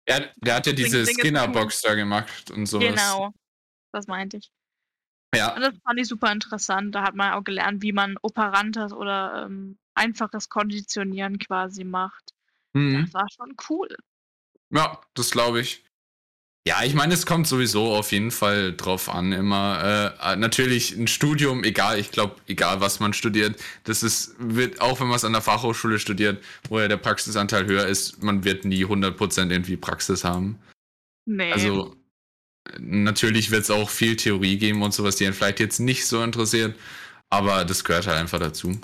Der, der hat ja diese. Skinner-Box da gemacht und sowas. Genau, das meinte ich. Und Ja, das fand ich super interessant. Da hat man auch gelernt, wie man operantes oder ähm, einfaches Konditionieren quasi macht. mhm. Das war schon cool. ja das glaube ich. Ja, ich meine, es kommt sowieso auf jeden Fall drauf an, immer. Äh, natürlich ein Studium, egal, ich glaube, egal was man studiert, das ist, wird, auch wenn man es an der Fachhochschule studiert, wo ja der Praxisanteil höher ist, man wird nie 100% irgendwie Praxis haben. Nee. Also natürlich wird es auch viel Theorie geben und sowas, die einen vielleicht jetzt nicht so interessiert, aber das gehört halt einfach dazu.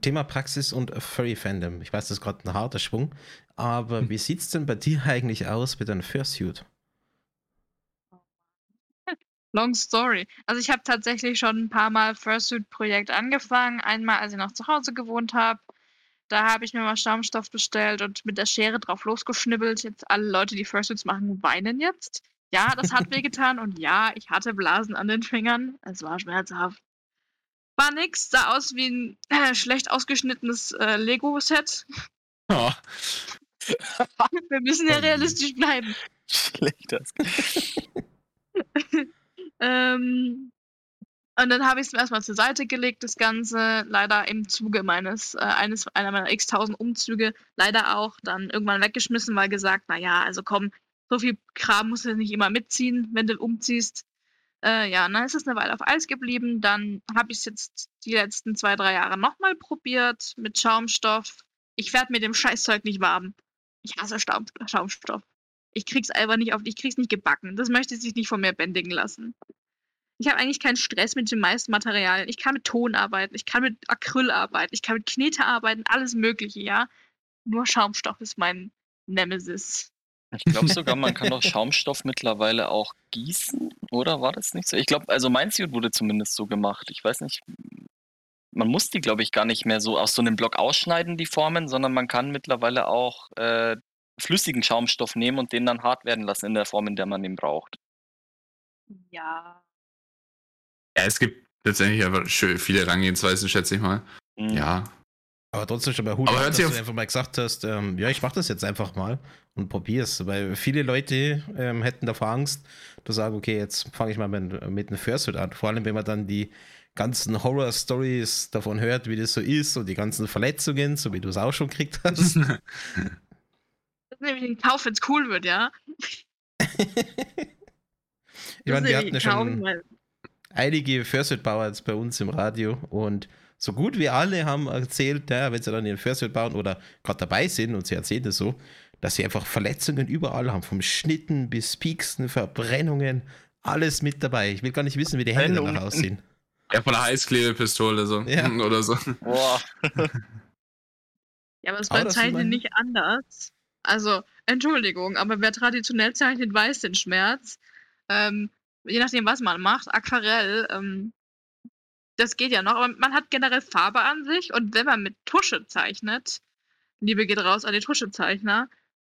Thema Praxis und Furry Fandom. Ich weiß, das ist gerade ein harter Schwung, aber wie sieht es denn bei dir eigentlich aus mit deinem Fursuit? Long story. Also ich habe tatsächlich schon ein paar Mal Fursuit-Projekt angefangen. Einmal, als ich noch zu Hause gewohnt habe. Da habe ich mir mal Schaumstoff bestellt und mit der Schere drauf losgeschnibbelt. Jetzt alle Leute, die Fursuits machen, weinen jetzt. Ja, das hat wehgetan und ja, ich hatte Blasen an den Fingern. Es war schmerzhaft. War nix, sah aus wie ein äh, schlecht ausgeschnittenes äh, Lego-Set. Ja. Wir müssen ja Oh je. realistisch bleiben. Schlecht. Ähm, und dann habe ich es erstmal zur Seite gelegt, das Ganze. Leider im Zuge meines, äh, eines, einer meiner x-tausend Umzüge, leider auch dann irgendwann weggeschmissen, weil gesagt, naja, also komm, so viel Kram musst du nicht immer mitziehen, wenn du umziehst. Äh, ja, und dann ist es eine Weile auf Eis geblieben. Dann habe ich es jetzt die letzten zwei, drei Jahre nochmal probiert mit Schaumstoff. Ich werde mit dem Scheißzeug nicht warm. Ich hasse Staum Schaumstoff. Ich krieg's einfach nicht auf, ich krieg's nicht gebacken. Das möchte sich nicht von mir bändigen lassen. Ich habe eigentlich keinen Stress mit den meisten Materialien. Ich kann mit Ton arbeiten, ich kann mit Acryl arbeiten, ich kann mit Knete arbeiten, alles Mögliche, ja. Nur Schaumstoff ist mein Nemesis. Ich glaube sogar, man kann doch Schaumstoff mittlerweile auch gießen, oder war das nicht so? Ich glaube, also mein Suit wurde zumindest so gemacht. Ich weiß nicht, man muss die, glaube ich, gar nicht mehr so aus so einem Block ausschneiden, die Formen, sondern man kann mittlerweile auch äh, flüssigen Schaumstoff nehmen und den dann hart werden lassen in der Form, in der man ihn braucht. Ja. Ja, es gibt letztendlich aber schön viele Herangehensweisen, schätze ich mal. Mhm. Ja. Aber trotzdem schon mal Hut, dass du einfach mal gesagt hast, ähm, ja, ich mach das jetzt einfach mal und probier's, weil viele Leute ähm, hätten davor Angst, zu sagen, okay, jetzt fange ich mal mit, mit einem Fursuit an. Vor allem, wenn man dann die ganzen Horror-Stories davon hört, wie das so ist und die ganzen Verletzungen, so wie du es auch schon gekriegt hast. Das ist nämlich ein Kauf, wenn es cool wird, ja. ich meine, wir hatten ja schon einige Fursuit-Bauer jetzt bei uns im Radio und so gut wie alle haben erzählt, ja, wenn sie dann ihren Fursuit bauen oder gerade dabei sind und sie erzählen das so, dass sie einfach Verletzungen überall haben, vom Schnitten bis Pieksen, Verbrennungen, alles mit dabei. Ich will gar nicht wissen, wie die Hände danach Brennungen. aussehen. Ja, von der Heißklebepistole so. Ja. Oder so. Boah. Ja, aber es beim das Zeichnen nicht anders. Also, Entschuldigung, aber wer traditionell zeichnet, weiß den Schmerz. Ähm, je nachdem, was man macht, Aquarell, ähm, das geht ja noch, aber man hat generell Farbe an sich und wenn man mit Tusche zeichnet, Liebe geht raus an die Tuschezeichner,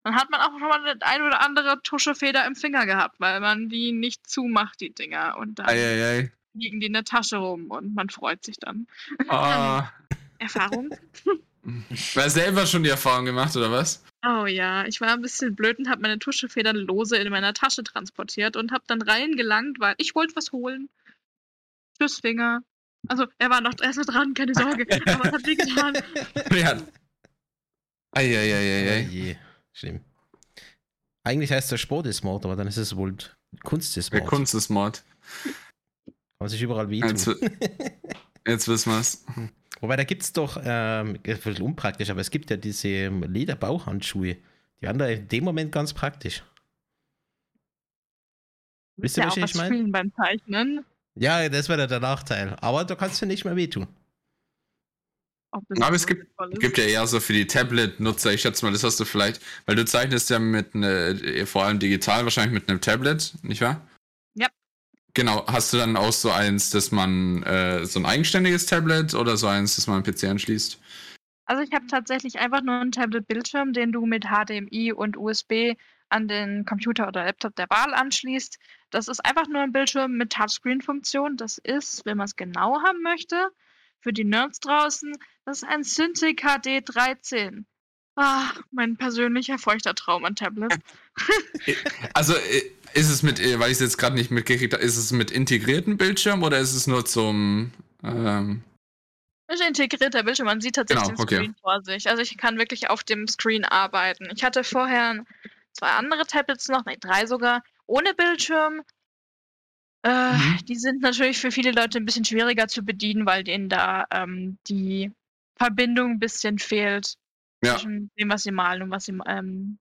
dann hat man auch schon mal eine ein oder andere Tuschefeder im Finger gehabt, weil man die nicht zumacht, die Dinger. Und dann Eieiei. liegen die in der Tasche rum und man freut sich dann. Ah. Erfahrung? War selber schon die Erfahrung gemacht, oder was? Oh ja, ich war ein bisschen blöd und habe meine Tuschefedern lose in meiner Tasche transportiert und habe dann reingelangt, weil ich wollte was holen. Tschüss, Finger. Also, er war noch, er ist noch dran, keine Sorge. Aber es hat weh getan. Ja. Schlimm. Eigentlich heißt der Sport ist Mord, aber dann ist es wohl Kunst ist Der Mord. Kunst ist Mord. Kann man sich überall wie Jetzt, jetzt wissen wir's. Wobei, da gibt es doch, ähm, ist ein bisschen unpraktisch, aber es gibt ja diese ähm, Lederbauhandschuhe. Die waren da in dem Moment ganz praktisch. Wisst ihr, ja was ich meine? beim Zeichnen. Ja, das wäre der Nachteil. Aber da kannst du nicht mehr wehtun. Aber es gibt-. Gibt ja eher so für die Tablet-Nutzer, ich schätze mal, das hast du vielleicht, weil du zeichnest ja mit ne, vor allem digital wahrscheinlich mit einem Tablet, nicht wahr? Ja. Genau, hast du dann auch so eins, dass man äh, so ein eigenständiges Tablet oder so eins, dass man einen PC anschließt? Also ich habe tatsächlich einfach nur einen Tablet-Bildschirm, den du mit HDMI und USB an den Computer oder Laptop der Wahl anschließt. Das ist einfach nur ein Bildschirm mit Touchscreen-Funktion. Das ist, wenn man es genau haben möchte, für die Nerds draußen, das ist ein Cintiq HD 13. Ah, mein persönlicher feuchter Traum an Tablet. also äh, ist es mit, äh, weil ich es jetzt gerade nicht mitgekriegt habe, ist es mit integrierten Bildschirm oder ist es nur zum ähm ist ein integrierter Bildschirm, man sieht tatsächlich genau, den Screen okay. vor sich. Also ich kann wirklich auf dem Screen arbeiten. Ich hatte vorher zwei andere Tablets noch, nein, drei sogar, ohne Bildschirm. Äh, mhm. Die sind natürlich für viele Leute ein bisschen schwieriger zu bedienen, weil denen da ähm, die Verbindung ein bisschen fehlt ja. zwischen dem, was sie malen und was sie ähm,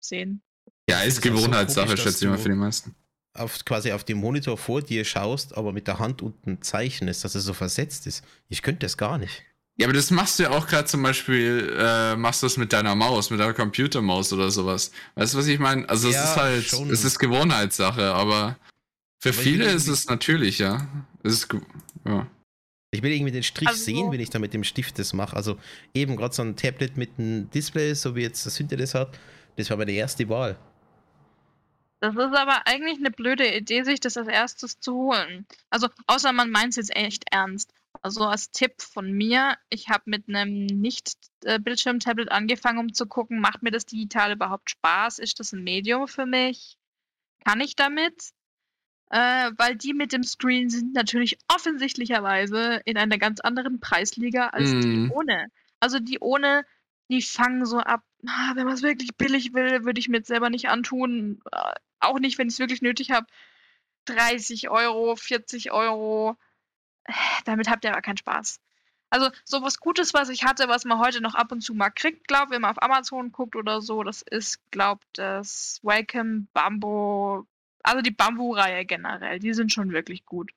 sehen. Ja, ist Gewohnheitssache, so schätze ich mal, für die meisten. Auf, quasi auf dem Monitor vor dir schaust, aber mit der Hand unten zeichnest, dass es so versetzt ist. Ich könnte das gar nicht. Ja, aber das machst du ja auch gerade zum Beispiel, äh, machst du das mit deiner Maus, mit deiner Computermaus oder sowas. Weißt du, was ich meine? Also ja, es ist halt, schon. es ist Gewohnheitssache, aber für aber viele ist es natürlich, ja. Es ist, ja. Ich will irgendwie den Strich also, sehen, wenn ich da mit dem Stift das mache. Also eben gerade so ein Tablet mit einem Display, so wie jetzt das Hinter das hat, das war meine erste Wahl. Das ist aber eigentlich eine blöde Idee, sich das als erstes zu holen. Also, außer man meint es jetzt echt ernst. Also als Tipp von mir, ich habe mit einem Nicht-Bildschirm-Tablet angefangen, um zu gucken, macht mir das digital überhaupt Spaß? Ist das ein Medium für mich? Kann ich damit? Äh, weil die mit dem Screen sind natürlich offensichtlicherweise in einer ganz anderen Preisliga als mm. die mhm. ohne. Also die ohne, die fangen so ab, ah, wenn man es wirklich billig will, würde ich mir jetzt selber nicht antun. Äh, auch nicht, wenn ich es wirklich nötig habe. 30 Euro, 40 Euro. Äh, damit habt ihr aber keinen Spaß. Also so was Gutes, was ich hatte, was man heute noch ab und zu mal kriegt, glaube wenn man auf Amazon guckt oder so, das ist, glaube das Wacom Bambo, also die Bambu-Reihe generell, die sind schon wirklich gut.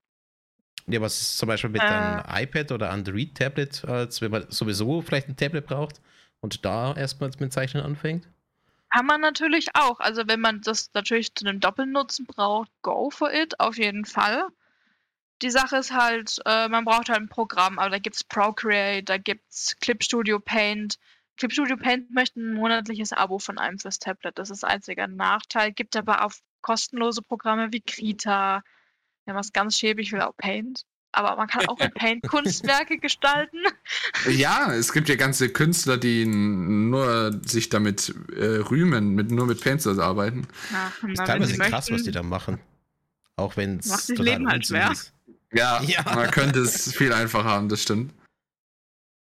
Ja, was ist zum Beispiel mit äh, einem iPad oder Android-Tablet, als wenn man sowieso vielleicht ein Tablet braucht und da erstmals mit Zeichnen anfängt? Kann man natürlich auch. Also wenn man das natürlich zu einem Doppelnutzen braucht, go for it, auf jeden Fall. Die Sache ist halt, äh, man braucht halt ein Programm, aber da gibt es Procreate, da gibt es Clip Studio Paint. Clip Studio Paint möchte ein monatliches Abo von einem fürs Tablet. Das ist einziger Nachteil. Gibt aber auch kostenlose Programme wie Krita. Wenn man es ganz schäbig will, auch Paint aber man kann auch mit Paint Kunstwerke gestalten. Ja, es gibt ja ganze Künstler, die nur sich damit äh, rühmen, mit, nur mit Paints arbeiten. Ach, na, das ist teilweise krass, möchten, was die da machen. Auch wenn es Macht das Leben halt schwer. Ist. Ja, ja, man könnte es viel einfacher haben, das stimmt.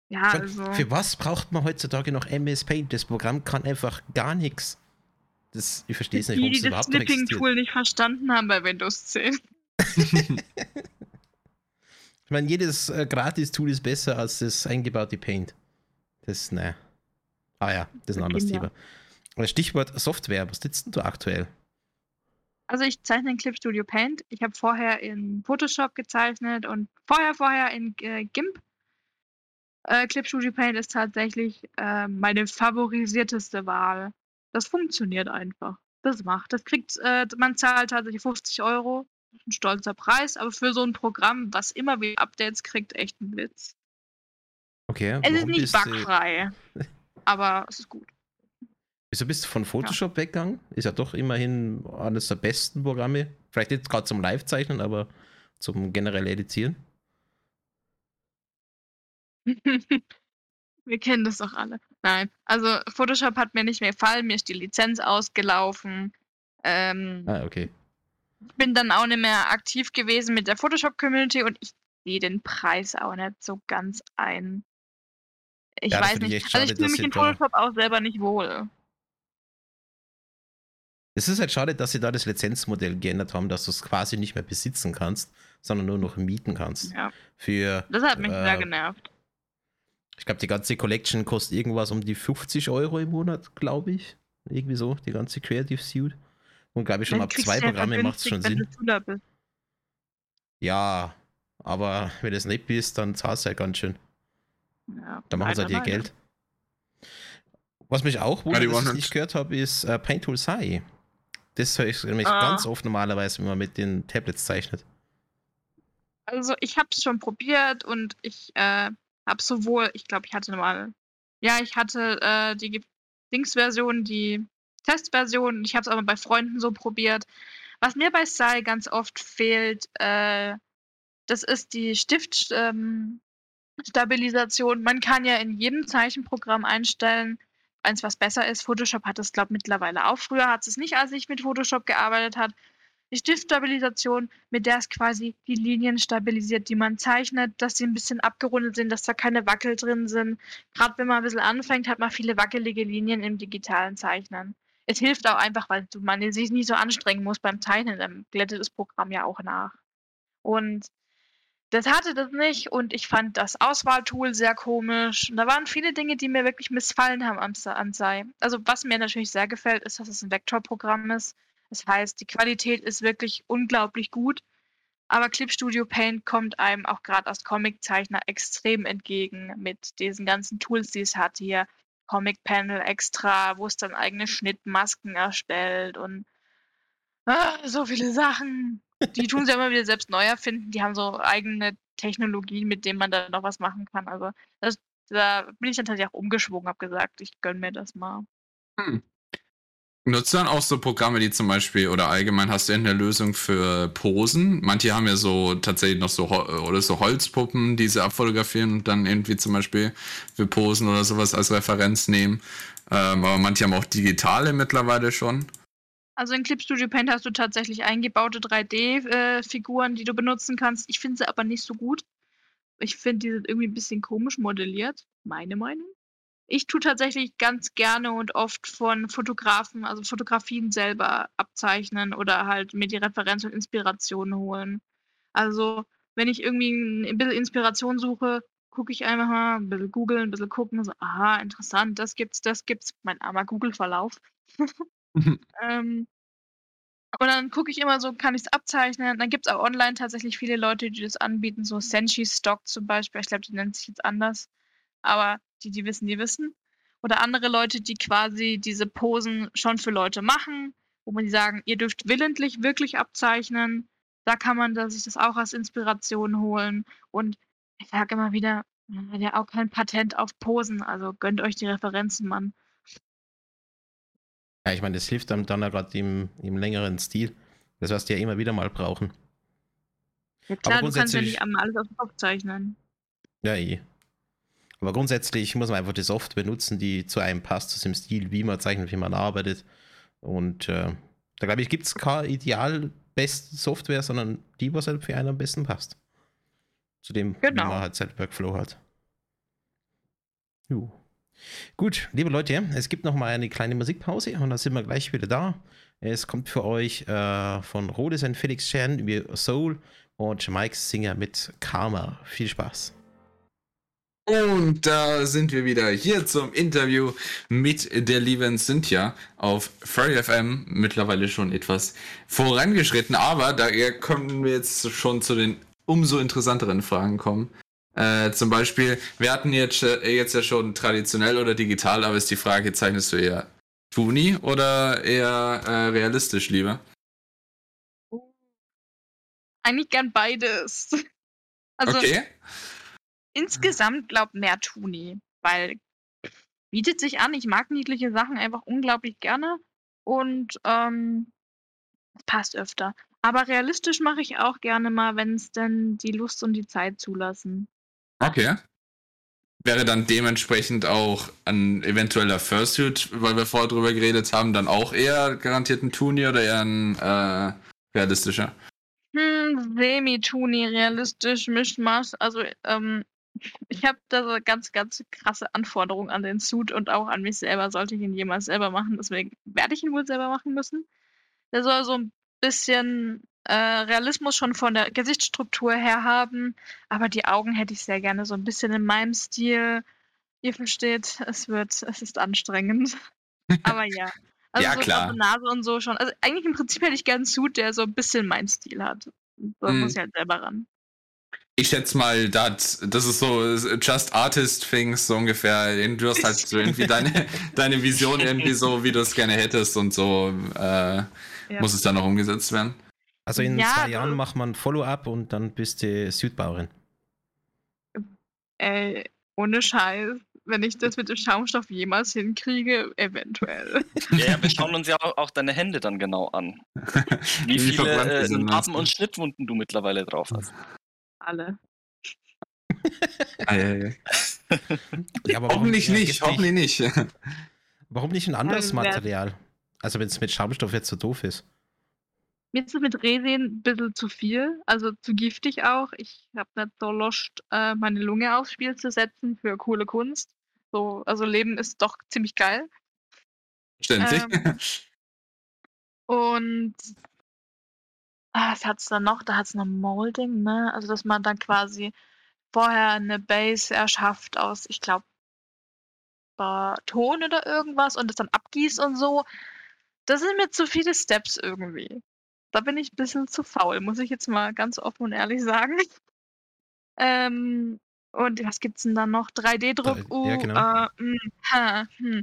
Ja, also. Für was braucht man heutzutage noch MS Paint? Das Programm kann einfach gar nichts. Das, ich verstehe es nicht, warum es überhaupt nicht Die, die das Snipping-Tool nicht verstanden haben bei Windows 10. Ich meine, jedes äh, Gratis-Tool ist besser als das eingebaute Paint. Das, ne. Ah ja, das ist ein anderes Thema. Stichwort Software, was sitzt denn du aktuell? Also ich zeichne in Clip Studio Paint. Ich habe vorher in Photoshop gezeichnet und vorher, vorher in äh, GIMP. Äh, Clip Studio Paint ist tatsächlich äh, meine favorisierteste Wahl. Das funktioniert einfach. Das macht. Das kriegt, äh, man zahlt tatsächlich 50 Euro ein stolzer Preis, aber für so ein Programm, was immer wieder Updates kriegt, echt ein Witz. Okay. Es ist nicht bugfrei, aber es ist gut. Wieso bist du von Photoshop ja. weggegangen? Ist ja doch immerhin eines der besten Programme. Vielleicht nicht gerade zum Live-Zeichnen, aber zum generell Editieren. Wir kennen das doch alle. Nein, also Photoshop hat mir nicht mehr gefallen, mir ist die Lizenz ausgelaufen. Ähm, ah, okay bin dann auch nicht mehr aktiv gewesen mit der Photoshop-Community und ich sehe den Preis auch nicht so ganz ein. Ich ja, weiß nicht. Schade, also ich fühle mich in Photoshop auch selber nicht wohl. Es ist halt schade, dass sie da das Lizenzmodell geändert haben, dass du es quasi nicht mehr besitzen kannst, sondern nur noch mieten kannst. Ja. Für, das hat mich äh, sehr genervt. Ich glaube, die ganze Collection kostet irgendwas um die 50 Euro im Monat, glaube ich. Irgendwie so, die ganze Creative Suite. Und glaube ich schon ab zwei Programme macht es schon Sinn. Ja, aber wenn du es nicht bist, dann zahlst du halt ganz schön. Ja, dann machen sie halt ihr Geld. Was mich auch wundert, was ich nicht gehört habe, ist äh, Paint Tool Sai. Das höre ich nämlich Ah. ganz oft normalerweise, wenn man mit den Tablets zeichnet. Also ich habe es schon probiert und ich äh, habe sowohl, ich glaube, ich hatte mal, ja, ich hatte äh, die Dings-Version, die Testversion, ich habe es aber bei Freunden so probiert. Was mir bei Sai ganz oft fehlt, äh, das ist die Stiftstabilisation. Ähm. Man kann ja in jedem Zeichenprogramm einstellen, eins was besser ist. Photoshop hat es, glaube ich, mittlerweile auch. Früher hat es nicht, als ich mit Photoshop gearbeitet hat. Die Stiftstabilisation, mit der es quasi die Linien stabilisiert, die man zeichnet, dass sie ein bisschen abgerundet sind, dass da keine Wackel drin sind. Gerade wenn man ein bisschen anfängt, hat man viele wackelige Linien im digitalen Zeichnen. Es hilft auch einfach, weil man sich nicht so anstrengen muss beim Zeichnen, dann glättet das Programm ja auch nach. Und das hatte das nicht und ich fand das Auswahltool sehr komisch. Und da waren viele Dinge, die mir wirklich missfallen haben am, Sa- an Sai. Also was mir natürlich sehr gefällt, ist, dass es ein Vektorprogramm ist. Das heißt, die Qualität ist wirklich unglaublich gut. Aber Clip Studio Paint kommt einem auch gerade als Comiczeichner extrem entgegen mit diesen ganzen Tools, die es hat hier. Comic Panel extra, wo es dann eigene Schnittmasken erstellt und ah, so viele Sachen. Die tun sie immer wieder selbst neu erfinden. Die haben so eigene Technologien, mit denen man da noch was machen kann. Also das, da bin ich dann tatsächlich auch umgeschwungen, habe gesagt, ich gönn mir das mal. Hm. Nutzt du dann auch so Programme, die zum Beispiel, oder allgemein hast du eine Lösung für Posen? Manche haben ja so tatsächlich noch so, oder so Holzpuppen, die sie abfotografieren und dann irgendwie zum Beispiel für Posen oder sowas als Referenz nehmen. Ähm, aber manche haben auch digitale mittlerweile schon. Also in Clip Studio Paint hast du tatsächlich eingebaute 3D-Figuren, die du benutzen kannst. Ich finde sie aber nicht so gut. Ich finde, die sind irgendwie ein bisschen komisch modelliert. Meine Meinung. Ich tue tatsächlich ganz gerne und oft von Fotografen, also Fotografien selber abzeichnen oder halt mir die Referenz und Inspiration holen. Also, wenn ich irgendwie ein bisschen Inspiration suche, gucke ich einfach mal, ein bisschen googeln, ein bisschen gucken, so, aha, interessant, das gibt's, das gibt's. Mein armer Google-Verlauf. Ähm, und dann gucke ich immer so, kann ich es abzeichnen? Dann gibt es auch online tatsächlich viele Leute, die das anbieten, so Senshi Stock zum Beispiel. Ich glaube, die nennt sich jetzt anders. Aber die, die wissen, die wissen. Oder andere Leute, die quasi diese Posen schon für Leute machen, wo man die sagen, ihr dürft willentlich wirklich abzeichnen. Da kann man da sich das auch als Inspiration holen. Und ich sage immer wieder, man hat ja auch kein Patent auf Posen. Also gönnt euch die Referenzen, Mann. Ja, ich meine, das hilft einem dann gerade im, im längeren Stil. Das wirst du ja immer wieder mal brauchen. Ja klar, du kannst ja nicht alles auf den Kopf zeichnen. Ja, eh. Aber grundsätzlich muss man einfach die Software nutzen, die zu einem passt, zu dem Stil, wie man zeichnet, wie man arbeitet. Und äh, da glaube ich, gibt es keine ideal beste Software, sondern die, was halt für einen am besten passt. Zu dem, wie Genau. man halt sein Workflow hat. Jo. Gut, liebe Leute, es gibt noch mal eine kleine Musikpause und dann sind wir gleich wieder da. Es kommt für euch äh, von Rhodes und Felix Chan über Soul und Mike Singer mit Karma. Viel Spaß. Und da sind wir wieder hier zum Interview mit der lieben Cynthia auf Furry FM. Mittlerweile schon etwas vorangeschritten, aber da können wir jetzt schon zu den umso interessanteren Fragen kommen. Äh, zum Beispiel, wir hatten jetzt, äh, jetzt ja schon traditionell oder digital, aber ist die Frage, zeichnest du eher Tuni oder eher äh, realistisch lieber? Eigentlich gern beides. Also okay. Insgesamt glaub mehr Tuni, weil bietet sich an. Ich mag niedliche Sachen einfach unglaublich gerne und ähm, es passt öfter. Aber realistisch mache ich auch gerne mal, wenn es denn die Lust und die Zeit zulassen. Okay. Wäre dann dementsprechend auch ein eventueller Fursuit, weil wir vorher drüber geredet haben, dann auch eher garantiert ein Tuni oder eher ein äh, realistischer? Hm, semi-Tuni, realistisch, Mischmasch. Also, ähm, ich habe da so ganz, ganz krasse Anforderungen an den Suit und auch an mich selber, sollte ich ihn jemals selber machen. Deswegen werde ich ihn wohl selber machen müssen. Der soll so ein bisschen äh, Realismus schon von der Gesichtsstruktur her haben, aber die Augen hätte ich sehr gerne so ein bisschen in meinem Stil. Ihr versteht, es wird, es ist anstrengend. Aber ja. Also Ja, so klar. Nase und so schon. Also eigentlich im Prinzip hätte ich gerne einen Suit, der so ein bisschen meinen Stil hat. Da Mhm. muss ich halt selber ran. Ich schätze mal, das, das ist so Just Artist Things so ungefähr. Du hast halt so irgendwie deine, deine Vision irgendwie so, wie du es gerne hättest und so. Äh, Ja. muss es dann noch umgesetzt werden. Also in Ja, zwei du- Jahren macht man Follow-up und dann bist du Suitbauerin. Ey, ohne Scheiß. Wenn ich das mit dem Schaumstoff jemals hinkriege, eventuell. Ja, ja, wir schauen uns ja auch, auch deine Hände dann genau an. Wie Wie viele äh, Narben und Schnittwunden du mittlerweile drauf hast. Alle. Ah, ja, ja. Ja, aber warum- Hoffentlich ja, nicht, hoffentlich nicht. Warum nicht ein anderes Ähm, Material? Also wenn es mit Schaumstoff jetzt so doof ist. Mir ist es mit Resin ein bisschen zu viel, also zu giftig auch. Ich habe nicht so Lust, äh, meine Lunge aufs Spiel zu setzen für coole Kunst. So, also Leben ist doch ziemlich geil. Ständig. Ähm, Und ah, was hat's dann noch? Da hat's noch Molding, ne? Also dass man dann quasi vorher eine Base erschafft aus, ich glaube, Ton oder irgendwas und das dann abgießt und so. Das sind mir zu viele Steps irgendwie. Da bin ich ein bisschen zu faul, muss ich jetzt mal ganz offen und ehrlich sagen. Ähm, und was gibt's denn dann noch? 3D-Druck. Drei- Uh, ja, genau. äh, hm, hm.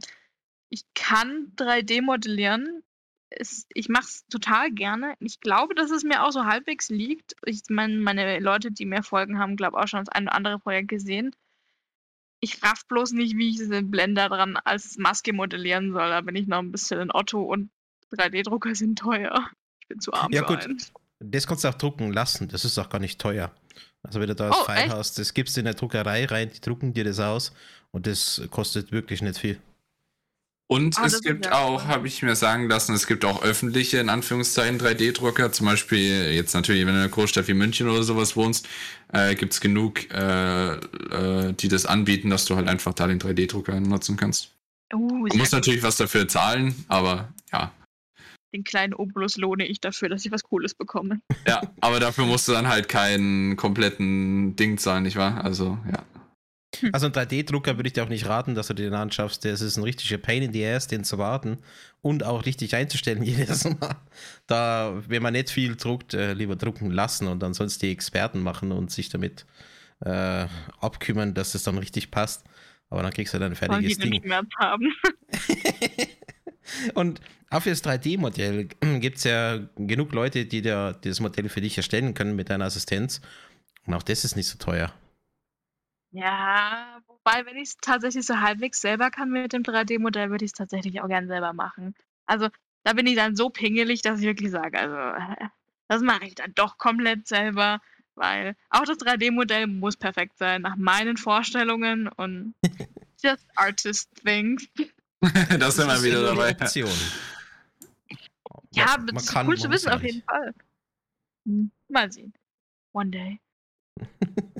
Ich kann 3D modellieren. Es, ich mache es total gerne. Ich glaube, dass es mir auch so halbwegs liegt. Ich meine, meine Leute, die mir folgen, haben, glaube ich, auch schon das ein oder andere Projekt gesehen. Ich raff bloß nicht, wie ich den Blender dran als Maske modellieren soll. Da bin ich noch ein bisschen in Otto und 3D-Drucker sind teuer. Ich bin zu arm Ja, für gut. einen. Das kannst du auch drucken lassen, das ist auch gar nicht teuer. Also wenn du da das Oh, File echt? hast, das gibst du in der Druckerei rein, die drucken dir das aus und das kostet wirklich nicht viel. Und Ah, es gibt auch, habe ich mir sagen lassen, es gibt auch öffentliche, in Anführungszeichen, 3D-Drucker. Zum Beispiel, jetzt natürlich, wenn du in einer Großstadt wie München oder sowas wohnst, äh, gibt es genug, äh, äh, die das anbieten, dass du halt einfach da den 3D-Drucker nutzen kannst. Uh, Du musst gut. natürlich was dafür zahlen, aber ja. Den kleinen Obolus lohne ich dafür, dass ich was Cooles bekomme. Ja, aber dafür musst du dann halt keinen kompletten Ding zahlen, nicht wahr? Also, ja. Also ein 3D-Drucker würde ich dir auch nicht raten, dass du dir den anschaffst. Das ist ein richtiger Pain in the Ass, den zu warten und auch richtig einzustellen jedes Mal. Da, wenn man nicht viel druckt, äh, lieber drucken lassen und dann sonst die Experten machen und sich damit äh, abkümmern, dass es dann richtig passt. Aber dann kriegst du dann ein Wollen die fertiges Ding. Schmerz haben. Und auch für das 3D-Modell gibt es ja genug Leute, die dir das Modell für dich erstellen können mit deiner Assistenz. Und auch das ist nicht so teuer. Ja, wobei, wenn ich es tatsächlich so halbwegs selber kann mit dem 3D-Modell, würde ich es tatsächlich auch gern selber machen. Also da bin ich dann so pingelig, dass ich wirklich sage, also äh, das mache ich dann doch komplett selber, weil auch das 3D-Modell muss perfekt sein, nach meinen Vorstellungen und just artist things. da sind wir wieder dabei. Option. Ja, Man- das man ist kann- cool zu wissen, auf jeden. Fall. Hm, Mal sehen. One day.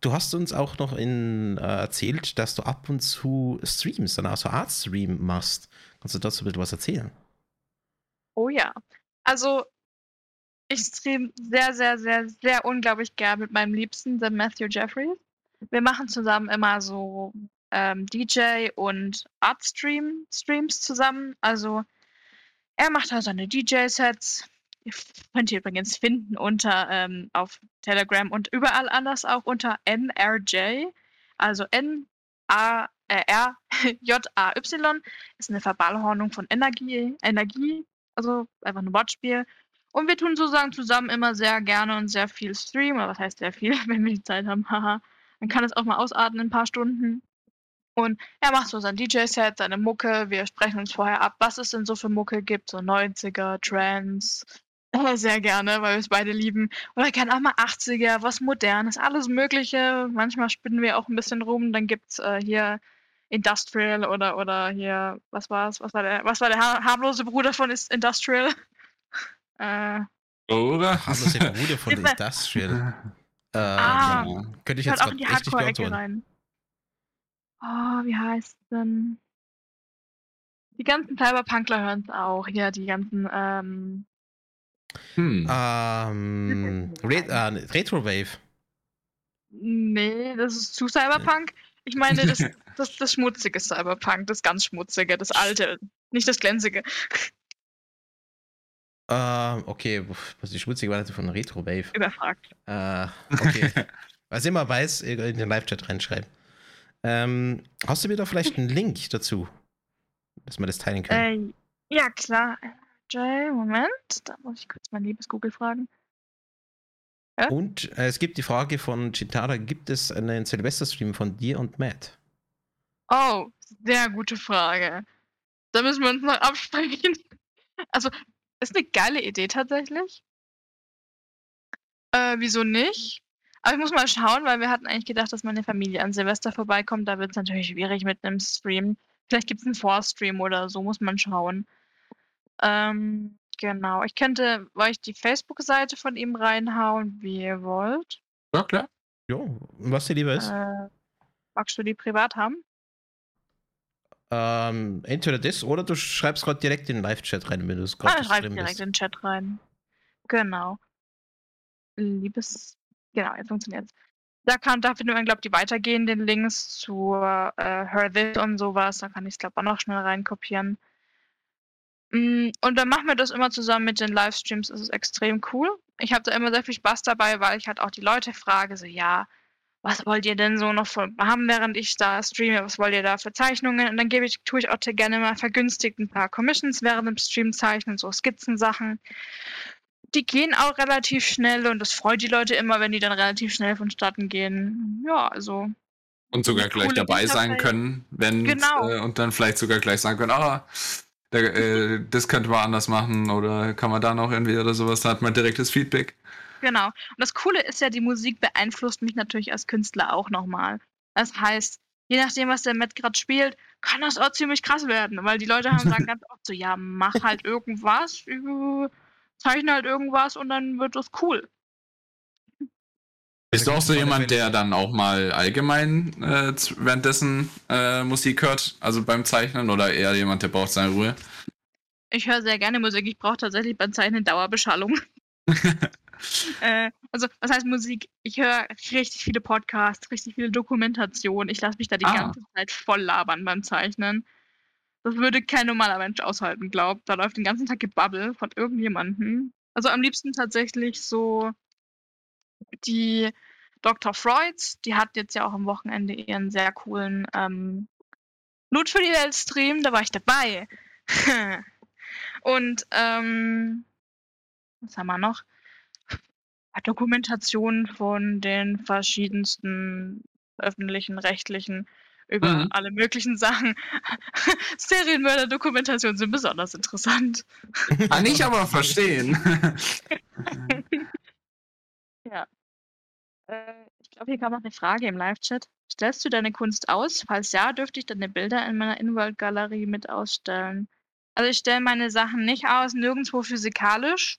Du hast uns auch noch in, äh, erzählt, dass du ab und zu Streams, dann auch so Art-Stream machst. Kannst du dazu bitte was erzählen? Oh ja. Also, ich stream sehr, sehr, sehr, sehr unglaublich gern mit meinem Liebsten, der Matthew Jeffries. Wir machen zusammen immer so ähm, DJ und Art-Stream-Streams zusammen. Also, er macht da seine DJ-Sets. Könnt ihr übrigens finden unter ähm, auf Telegram und überall anders auch unter NRJ. Also N-A-R-J-A-Y ist eine Verballhornung von Energie, Energie, also einfach ein Wortspiel. Und wir tun sozusagen zusammen immer sehr gerne und sehr viel streamen. Aber was heißt sehr viel, wenn wir die Zeit haben? Haha. Man kann es auch mal ausatmen in ein paar Stunden. Und er macht so sein DJ-Set, seine Mucke. Wir sprechen uns vorher ab, was es denn so für Mucke gibt. So 90er, Trance. Äh, Sehr gerne, weil wir es beide lieben. Oder gerne auch mal 80er, was Modernes, alles Mögliche. Manchmal spinnen wir auch ein bisschen rum. Dann gibt es äh, hier Industrial oder, oder hier, was war's? Was war der, was war der har harmlose Bruder von Is- Industrial? äh, Oder? Harmlose Bruder von Industrial. Äh, Ah. ja, könnte ich jetzt auch in die Hardcore-Ecke rein. Oh, wie heißt denn? Die ganzen Cyberpunkler hören es auch. Ja, die ganzen, ähm, Hm. Ähm, Re äh, Retrowave. nee, das ist zu Cyberpunk. Ich meine, das, das, das schmutzige Cyberpunk, das ganz schmutzige, das alte, nicht das glänzige. Äh, okay, was ist die schmutzige Variante von Retrowave? Überfragt. Äh, okay. Was immer weiß, in den Live-Chat reinschreiben. Ähm, hast du mir da vielleicht einen Link dazu, dass wir das teilen können? Äh, Ja, klar. Jay, Moment. Da muss ich kurz mein liebes Google fragen. Ja? Und äh, es gibt die Frage von Chitara: Gibt es einen Silvester-Stream von dir und Matt? Oh, sehr gute Frage. Da müssen wir uns noch absprechen. Also, ist eine geile Idee tatsächlich. Äh, wieso nicht? Aber ich muss mal schauen, weil wir hatten eigentlich gedacht, dass meine Familie an Silvester vorbeikommt. Da wird es natürlich schwierig mit einem Stream. Vielleicht gibt es einen Vorstream oder so, muss man schauen. Ähm, genau. Ich könnte euch die Facebook-Seite von ihm reinhauen, wie ihr wollt. Ja, klar. Jo, was dir lieber ist. Äh, magst du die privat haben? Ähm, entweder das oder du schreibst gerade direkt in den Live-Chat rein, wenn du es Ah, gerade schreibt drin direkt bist. in den Chat rein. Genau. Liebes. Genau, jetzt funktioniert's. Da kann, da findet man, glaube ich, die weitergehenden Links zu äh, Her This und sowas. Da kann ich es, glaube ich, auch noch schnell reinkopieren. Mm, Und dann machen wir das immer zusammen mit den Livestreams. Das ist extrem cool. Ich habe da immer sehr viel Spaß dabei, weil ich halt auch die Leute frage, so, ja, was wollt ihr denn so noch haben, während ich da streame? Was wollt ihr da für Zeichnungen? Und dann gebe ich, tue ich auch gerne mal vergünstigt ein paar Commissions während dem Stream zeichnen, so Skizzensachen. Die gehen auch relativ schnell und das freut die Leute immer, wenn die dann relativ schnell vonstatten gehen. Ja, also Und sogar gleich dabei sein können, wenn Genau. äh, und dann vielleicht sogar gleich sagen können, ah, da, äh, das könnte man anders machen oder kann man da noch irgendwie oder sowas, da hat man direktes Feedback. Genau. Und das Coole ist ja, die Musik beeinflusst mich natürlich als Künstler auch nochmal. Das heißt, je nachdem, was der Matt gerade spielt, kann das auch ziemlich krass werden, weil die Leute haben sagen ganz oft so, ja, mach halt irgendwas, zeichne halt irgendwas und dann wird das cool. Bist du auch so jemand, der dann auch mal allgemein äh, währenddessen äh, Musik hört, also beim Zeichnen oder eher jemand, der braucht seine Ruhe? Ich höre sehr gerne Musik. Ich brauche tatsächlich beim Zeichnen Dauerbeschallung. äh, also, was heißt Musik? Ich höre richtig viele Podcasts, richtig viele Dokumentationen. Ich lasse mich da die Ah. ganze Zeit voll labern beim Zeichnen. Das würde kein normaler Mensch aushalten, glaubt. Da läuft den ganzen Tag Gebabbel von irgendjemandem. Also am liebsten tatsächlich so die Dr. Freuds. Die hat jetzt ja auch am Wochenende ihren sehr coolen ähm, Loot für die Welt Stream. Da war ich dabei. Und ähm, was haben wir noch? Dokumentationen von den verschiedensten öffentlichen, rechtlichen über Mhm. alle möglichen Sachen. Serienmörder-Dokumentationen sind besonders interessant. Kann ich aber verstehen. Äh, ich glaube, hier kam noch eine Frage im Live-Chat. Stellst du deine Kunst aus? Falls ja, dürfte ich deine Bilder in meiner In-World-Galerie mit ausstellen. Also ich stelle meine Sachen nicht aus, nirgendwo physikalisch.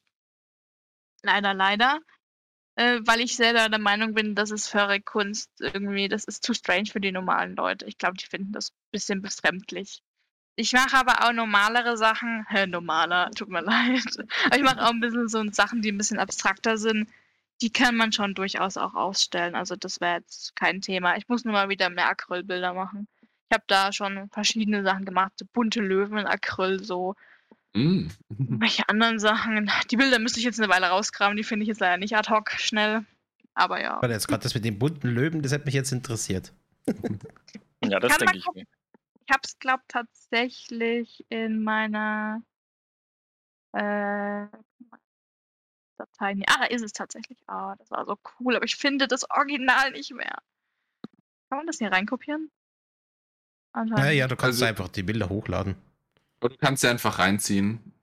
Leider, leider. Äh, weil ich selber der Meinung bin, dass es Furry-Kunst irgendwie, das ist zu strange für die normalen Leute. Ich glaube, die finden das ein bisschen befremdlich. Ich mache aber auch normalere Sachen. Hä, normaler, tut mir leid. Aber ich mache auch ein bisschen so Sachen, die ein bisschen abstrakter sind die kann man schon durchaus auch ausstellen. Also das wäre jetzt kein Thema. Ich muss nur mal wieder mehr Acrylbilder machen. Ich habe da schon verschiedene Sachen gemacht, so bunte Löwen in Acryl, so Mm. welche anderen Sachen. Die Bilder müsste ich jetzt eine Weile rauskramen, die finde ich jetzt leider nicht ad hoc schnell. Aber ja. Warte, jetzt gerade das mit den bunten Löwen, das hat mich jetzt interessiert. Ja, das denke ich gucken. mir. Ich habe es, glaube tatsächlich in meiner äh, Datei. Ah, da ist es tatsächlich. Ah, das war so cool, aber ich finde das Original nicht mehr. Kann man das hier reinkopieren? Ja, ja, du kannst Also- einfach die Bilder hochladen. Und du kannst sie einfach reinziehen.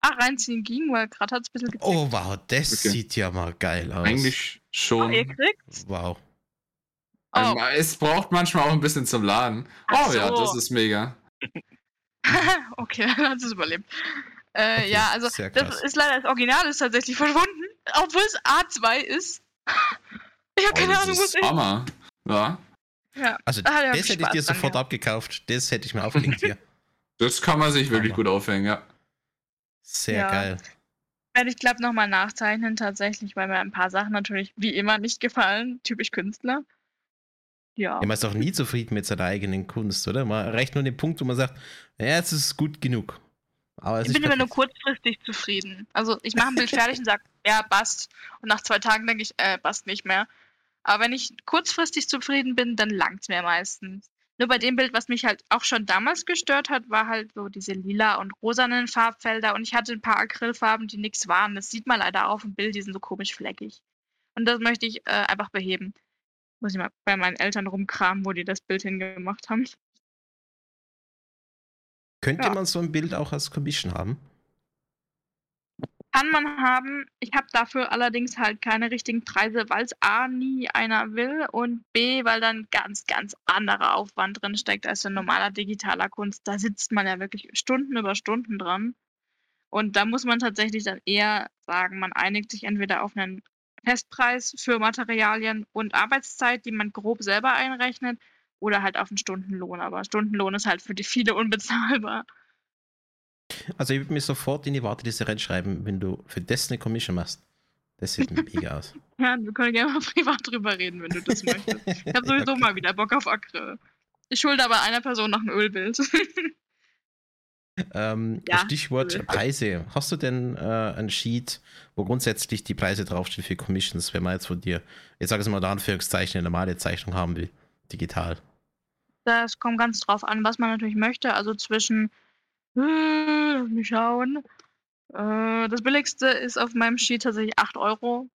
Ah, reinziehen ging, weil gerade hat es ein bisschen gezickt. Oh, wow, das Okay. sieht ja mal geil aus. Eigentlich Oh, schon. ihr kriegt's? Wow. Oh, Ähm, Es braucht manchmal auch ein bisschen zum Laden. Ach Oh ja, so. das ist mega. okay, dann hat es überlebt. Äh, Okay, ja, also das ist leider das Original ist tatsächlich verschwunden, obwohl es A2 ist. Ich habe Oh, keine Ahnung, wo es ist ist. Hammer. Ja, Ja. Also, Ah, ja, das hätte ich dir sofort danke. abgekauft. Das hätte ich mir aufgelegt hier. das kann man sich wirklich Hammer. gut aufhängen, ja. Sehr Ja. geil. Werde ich, glaube nochmal nachzeichnen, tatsächlich, weil mir ein paar Sachen natürlich wie immer nicht gefallen. Typisch Künstler. Ja. Ja, man ist auch nie zufrieden mit seiner eigenen Kunst, oder? Man erreicht nur den Punkt, wo man sagt, ja, es ist gut genug. Aber es Ich ist bin immer nur kurzfristig zufrieden. Also ich mache ein Bild fertig und sage, ja, passt. Und nach zwei Tagen denke ich, äh, passt nicht mehr. Aber wenn ich kurzfristig zufrieden bin, dann langt's mir meistens. Nur bei dem Bild, was mich halt auch schon damals gestört hat, war halt so diese lila und rosanen Farbfelder und ich hatte ein paar Acrylfarben, die nichts waren. Das sieht man leider auf dem Bild, die sind so komisch fleckig. Und das möchte ich äh, einfach beheben. Muss ich mal bei meinen Eltern rumkramen, wo die das Bild hingemacht haben. Könnte Ja. man so ein Bild auch als Commission haben? Kann man haben. Ich habe dafür allerdings halt keine richtigen Preise, weil es A nie einer will und B, weil dann ganz, ganz anderer Aufwand drin steckt als ein normaler digitaler Kunst. Da sitzt man ja wirklich Stunden über Stunden dran. Und da muss man tatsächlich dann eher sagen, man einigt sich entweder auf einen Festpreis für Materialien und Arbeitszeit, die man grob selber einrechnet, oder halt auf einen Stundenlohn. Aber Stundenlohn ist halt für die viele unbezahlbar. Also ich würde mir sofort in die Warteliste reinschreiben, wenn du für das eine Commission machst. Das sieht mega aus. Ja, wir können gerne mal privat drüber reden, wenn du das möchtest. Ich habe sowieso Okay. mal wieder Bock auf Acryl. Ich schulde aber einer Person noch ein Ölbild. Ähm, Ja. Stichwort Preise. Hast du denn äh, ein Sheet, wo grundsätzlich die Preise draufstehen für Commissions, wenn man jetzt von dir, jetzt sag ich mal, da Anführungszeichen, eine normale Zeichnung haben will, digital? das kommt ganz drauf an, was man natürlich möchte. Also zwischen, äh, lass mich schauen. Äh, das billigste ist auf meinem Sheet tatsächlich 8 Euro.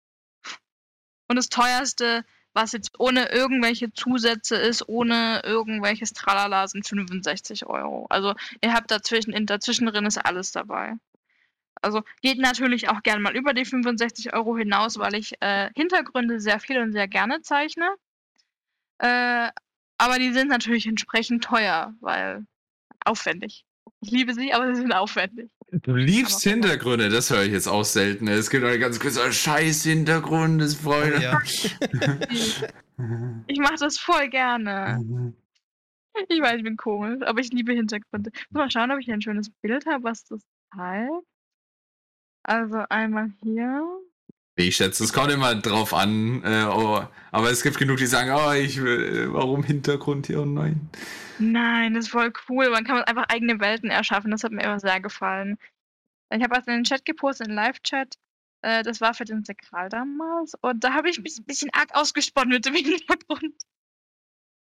Und das teuerste, was jetzt ohne irgendwelche Zusätze ist, ohne irgendwelches Tralala, sind 65 Euro. Also ihr habt dazwischen, in dazwischen drin ist alles dabei. Also geht natürlich auch gern mal über die 65 Euro hinaus, weil ich äh, Hintergründe sehr viel und sehr gerne zeichne. Äh, aber die sind natürlich entsprechend teuer, weil aufwendig. Ich liebe sie, aber sie sind aufwendig. Du liebst Aber- Hintergründe, das höre ich jetzt auch selten. Es gibt eine ganz kurze Scheiß Hintergrund, das Freunde. Ja. Ich mache das voll gerne. Ich weiß, ich bin komisch, aber ich liebe Hintergründe. Muss mal schauen, ob ich hier ein schönes Bild habe, was das zeigt. Also einmal hier. Ich schätze, es kommt immer drauf an. Äh, oh, aber es gibt genug, die sagen, oh, ich will, äh, warum Hintergrund hier? Oh nein. Nein, das ist voll cool. Man kann einfach eigene Welten erschaffen. Das hat mir immer sehr gefallen. Ich habe was in den Chat gepostet, in den Live-Chat. Äh, Das war für den Sekral damals. Und da habe ich mich ein bisschen arg ausgesponnen mit dem Hintergrund.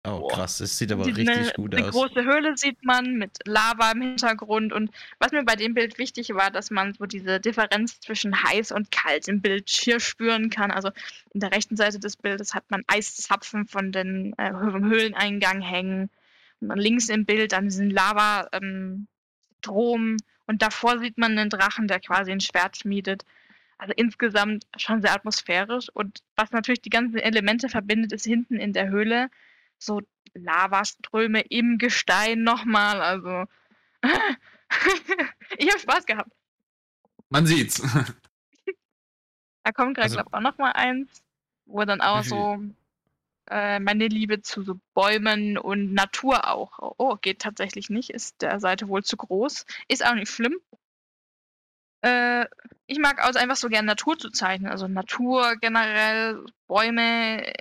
Oh, krass, das sieht aber Die- richtig eine, gut eine aus. große Höhle sieht man mit Lava im Hintergrund. Und was mir bei dem Bild wichtig war, dass man so diese Differenz zwischen heiß und kalt im Bild hier spüren kann. Also in der rechten Seite des Bildes hat man Eiszapfen von den äh, vom Höhleneingang hängen. Und dann links im Bild dann diesen Lava ähm. Und davor sieht man einen Drachen, der quasi ein Schwert schmiedet. Also insgesamt schon sehr atmosphärisch. Und was natürlich die ganzen Elemente verbindet, ist hinten in der Höhle so Lavaströme im Gestein nochmal. Also ich habe Spaß gehabt. Man sieht's. Da kommt gerade, Also- glaube ich, auch nochmal eins, wo dann auch so äh, meine Liebe zu so Bäumen und Natur auch. Oh, geht tatsächlich nicht. Ist der Seite wohl zu groß. Ist auch nicht schlimm. Äh, ich mag also einfach so gerne Natur zu zeichnen. Also Natur generell, Bäume,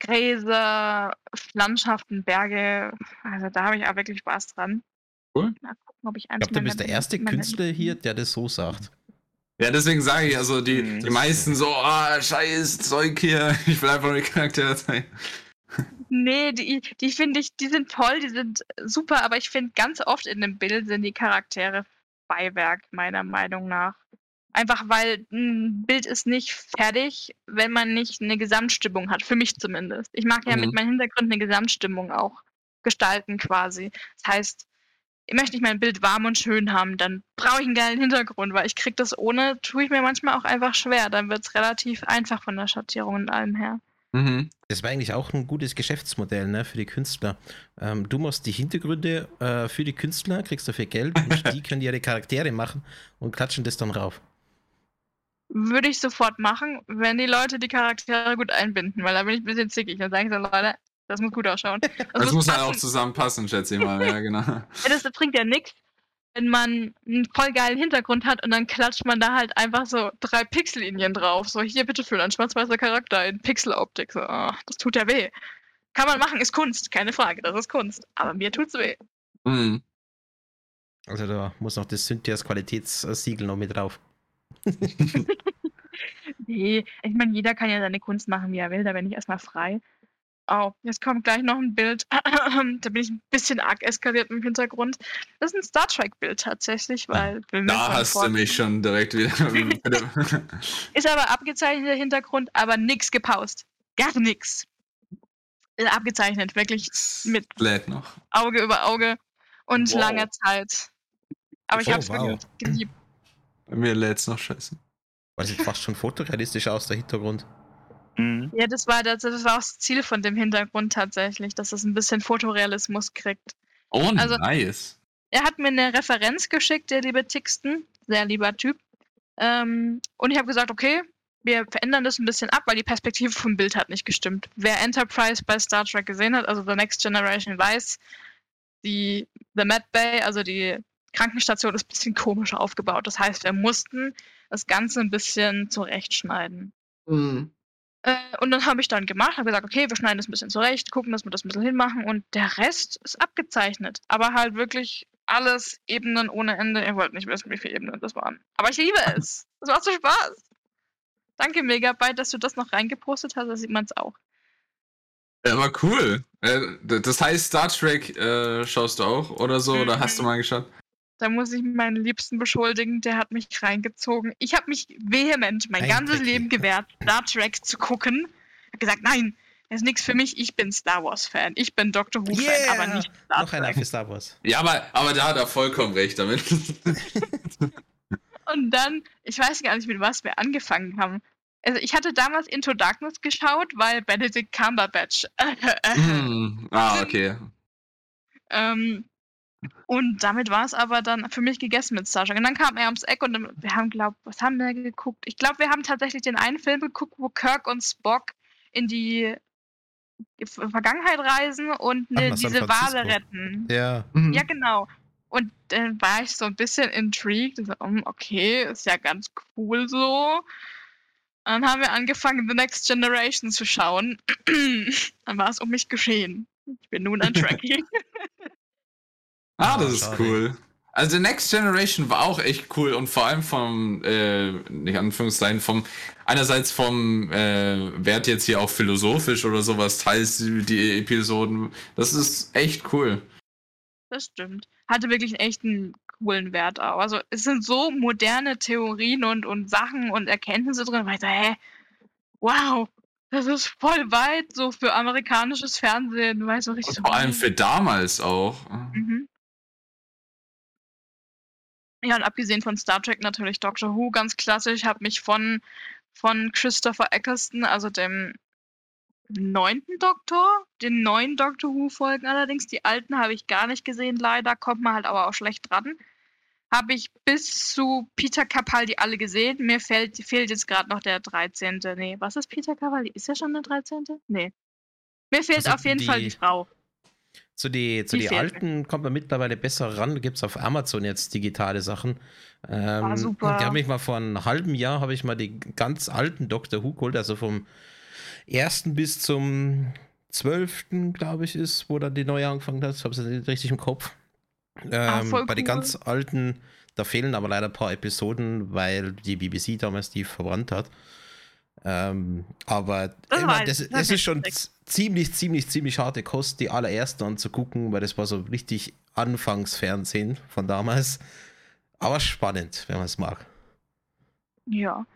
Gräser, Landschaften, Berge. Also da habe ich auch wirklich Spaß dran. Cool. Mal gucken, ob ich Ich glaube, du bist der erste Künstler hier, der das so sagt. Ja, deswegen sage ich, also die, Mhm. die meisten so, ah, scheiß Zeug hier, ich will einfach nur die Charaktere zeigen. Nee, die, die finde ich, die sind toll, die sind super, aber ich finde ganz oft in dem Bild sind die Charaktere Beiwerk, meiner Meinung nach. Einfach weil ein Bild ist nicht fertig, wenn man nicht eine Gesamtstimmung hat, für mich zumindest. Ich mag ja Mhm. mit meinem Hintergrund eine Gesamtstimmung auch gestalten quasi. Das heißt, ich möchte nicht mein Bild warm und schön haben, dann brauche ich einen geilen Hintergrund, weil ich krieg das ohne, tue ich mir manchmal auch einfach schwer. Dann wird es relativ einfach von der Schattierung und allem her. Mhm. Das wäre eigentlich auch ein gutes Geschäftsmodell ne, für die Künstler. Ähm, du machst die Hintergründe äh, für die Künstler, kriegst dafür Geld und die können ihre Charaktere machen und klatschen das dann rauf. Würde ich sofort machen, wenn die Leute die Charaktere gut einbinden, weil da bin ich ein bisschen zickig. Dann sage ich so, Leute, das muss gut ausschauen. Das muss halt auch passen. zusammenpassen, schätze ich mal. Ja, genau. Ja, das bringt ja nichts, wenn man einen voll geilen Hintergrund hat und dann klatscht man da halt einfach so drei Pixellinien drauf. So, hier bitte für ein schwarz-weißer Charakter in Pixeloptik. So, ah, das tut ja weh. Kann man machen, ist Kunst, keine Frage, das ist Kunst. Aber mir tut's weh. Mhm. Also da muss noch das Cynthias Qualitätssiegel noch mit drauf. Nee, ich meine, jeder kann ja seine Kunst machen, wie er will, da bin ich erstmal frei. Oh, jetzt kommt gleich noch ein Bild. da bin ich ein bisschen arg eskaliert im Hintergrund. Das ist ein Star Trek-Bild tatsächlich, weil. Da hast du mich schon direkt wieder. ist aber abgezeichnet der Hintergrund, aber nix gepaust. Gar nix. Ist abgezeichnet, wirklich mit Lädt noch. Auge über Auge und Wow. langer Zeit. Aber ich Oh, hab's wow. geliebt. Bei mir lädt's noch scheiße. Weil sieht fast schon fotorealistisch aus, der Hintergrund. Mhm. Ja, das war, das, das war auch das Ziel von dem Hintergrund tatsächlich, dass es ein bisschen Fotorealismus kriegt. Oh, Also- nice. Er hat mir eine Referenz geschickt, der liebe Tixton, sehr lieber Typ. Ähm, und ich habe gesagt, okay, wir verändern das ein bisschen ab, weil die Perspektive vom Bild hat nicht gestimmt. Wer Enterprise bei Star Trek gesehen hat, also The Next Generation, weiß, die The Med Bay, also die Krankenstation, ist ein bisschen komisch aufgebaut. Das heißt, wir mussten das Ganze ein bisschen zurechtschneiden. Äh, und dann habe ich dann gemacht, habe gesagt, okay, wir schneiden das ein bisschen zurecht, gucken, dass wir das ein bisschen hinmachen und der Rest ist abgezeichnet. Aber halt wirklich alles Ebenen ohne Ende. Ihr wollt nicht wissen, wie viele Ebenen das waren. Aber ich liebe es. Das macht so Spaß. Danke, Megabyte, dass du das noch reingepostet hast, da sieht man es auch. Ja, aber cool. Äh, Das heißt, Star Trek äh, schaust du auch oder so? Oder hast du Mhm. mal geschaut? Da muss ich meinen Liebsten beschuldigen, der hat mich reingezogen. Ich habe mich vehement mein Ein ganzes. Leben gewehrt, Star Trek zu gucken. Hab gesagt, nein, das ist nichts für mich. Ich bin Star Wars-Fan. Ich bin Doctor Who-Fan, Yeah! aber nicht Star Noch einer für Star Wars. Ja, aber, aber da hat er vollkommen recht damit. Und dann, ich weiß gar nicht, mit was wir angefangen haben. Also ich hatte damals Into Darkness geschaut, weil Benedict Cumberbatch. Hm, Ah, okay. ähm, und damit war es aber dann für mich gegessen mit Star Trek. Und dann kam er ums Eck und dann- wir haben, glaub, was haben wir geguckt? Ich glaube, wir haben tatsächlich den einen Film geguckt, wo Kirk und Spock in die Ver- Vergangenheit reisen und Ach, ne, San diese. Wale retten. Ja. Mhm. Ja, genau. Und dann war ich so ein bisschen intrigued. und So, hm, okay, ist ja ganz cool so. Dann haben wir angefangen, The Next Generation zu schauen. dann war es um mich geschehen. Ich bin nun ein Trekkie. Ah, das ist schade. cool. Also The Next Generation war auch echt cool und vor allem vom, äh, nicht Anführungszeichen, vom, einerseits vom äh, Wert jetzt hier auch philosophisch oder sowas, teils die- die Episoden. Das ist echt cool. das stimmt. Hatte wirklich echt einen coolen Wert auch. Also es sind so moderne Theorien und, und Sachen und Erkenntnisse drin, weil ich so, hä, wow, das ist voll weit so für amerikanisches Fernsehen, weil so richtig Und vor allem für damals auch. Mhm. Ja, und abgesehen von Star Trek natürlich Doctor Who, ganz klassisch. Habe mich von, von Christopher Eccleston, also dem neunten Doktor, den neuen Doctor Who-Folgen allerdings, die alten habe ich gar nicht gesehen, leider, kommt man halt aber auch schlecht dran. Habe ich bis zu Peter Capaldi alle gesehen. Mir fällt, fehlt jetzt gerade noch der 13. Nee, was ist Peter Capaldi? Ist er schon der 13.? Nee. Mir fehlt Also auf jeden Fall die- die Frau. Zu die, zu Die alten kommt man mittlerweile besser ran. Gibt es auf Amazon jetzt digitale Sachen. Ähm, Ah, super. Die habe ich mal vor einem halben Jahr habe ich mal die ganz alten Doctor Who geholt, also vom ersten bis zum zwölften, glaube ich, ist, wo dann die neue angefangen hat. Ich habe es nicht richtig im Kopf. Ähm, Ah, bei den ganz alten, da fehlen aber leider ein paar Episoden, weil die BBC damals die verbrannt hat. Ähm, aber Das ich mein, weiß das, ich, das das ist schon ich. z- ziemlich, ziemlich, ziemlich harte Kost, die allerersten anzugucken, weil das war so richtig Anfangsfernsehen von damals. Aber spannend, wenn man es mag. Ja.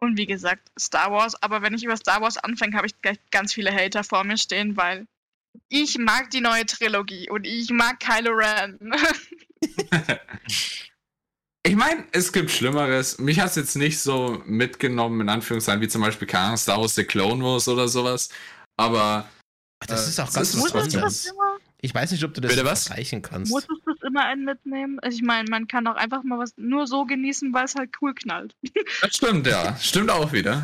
Und wie gesagt, Star Wars, aber wenn ich über Star Wars anfange, habe ich gleich ganz viele Hater vor mir stehen, weil ich mag die neue Trilogie und ich mag Kylo Ren. Ich meine, es gibt Schlimmeres. Mich hat es jetzt nicht so mitgenommen, in Anführungszeichen, wie zum Beispiel Ahnung, Star Wars The Clone Wars oder sowas. Aber Das Äh, ist auch das ganz was anderes. Ich weiß nicht, ob du das Bitte was? vergleichen kannst. Muss es das immer einen mitnehmen? Also ich meine, man kann auch einfach mal was nur so genießen, weil es halt cool knallt. das stimmt, ja. Stimmt auch wieder.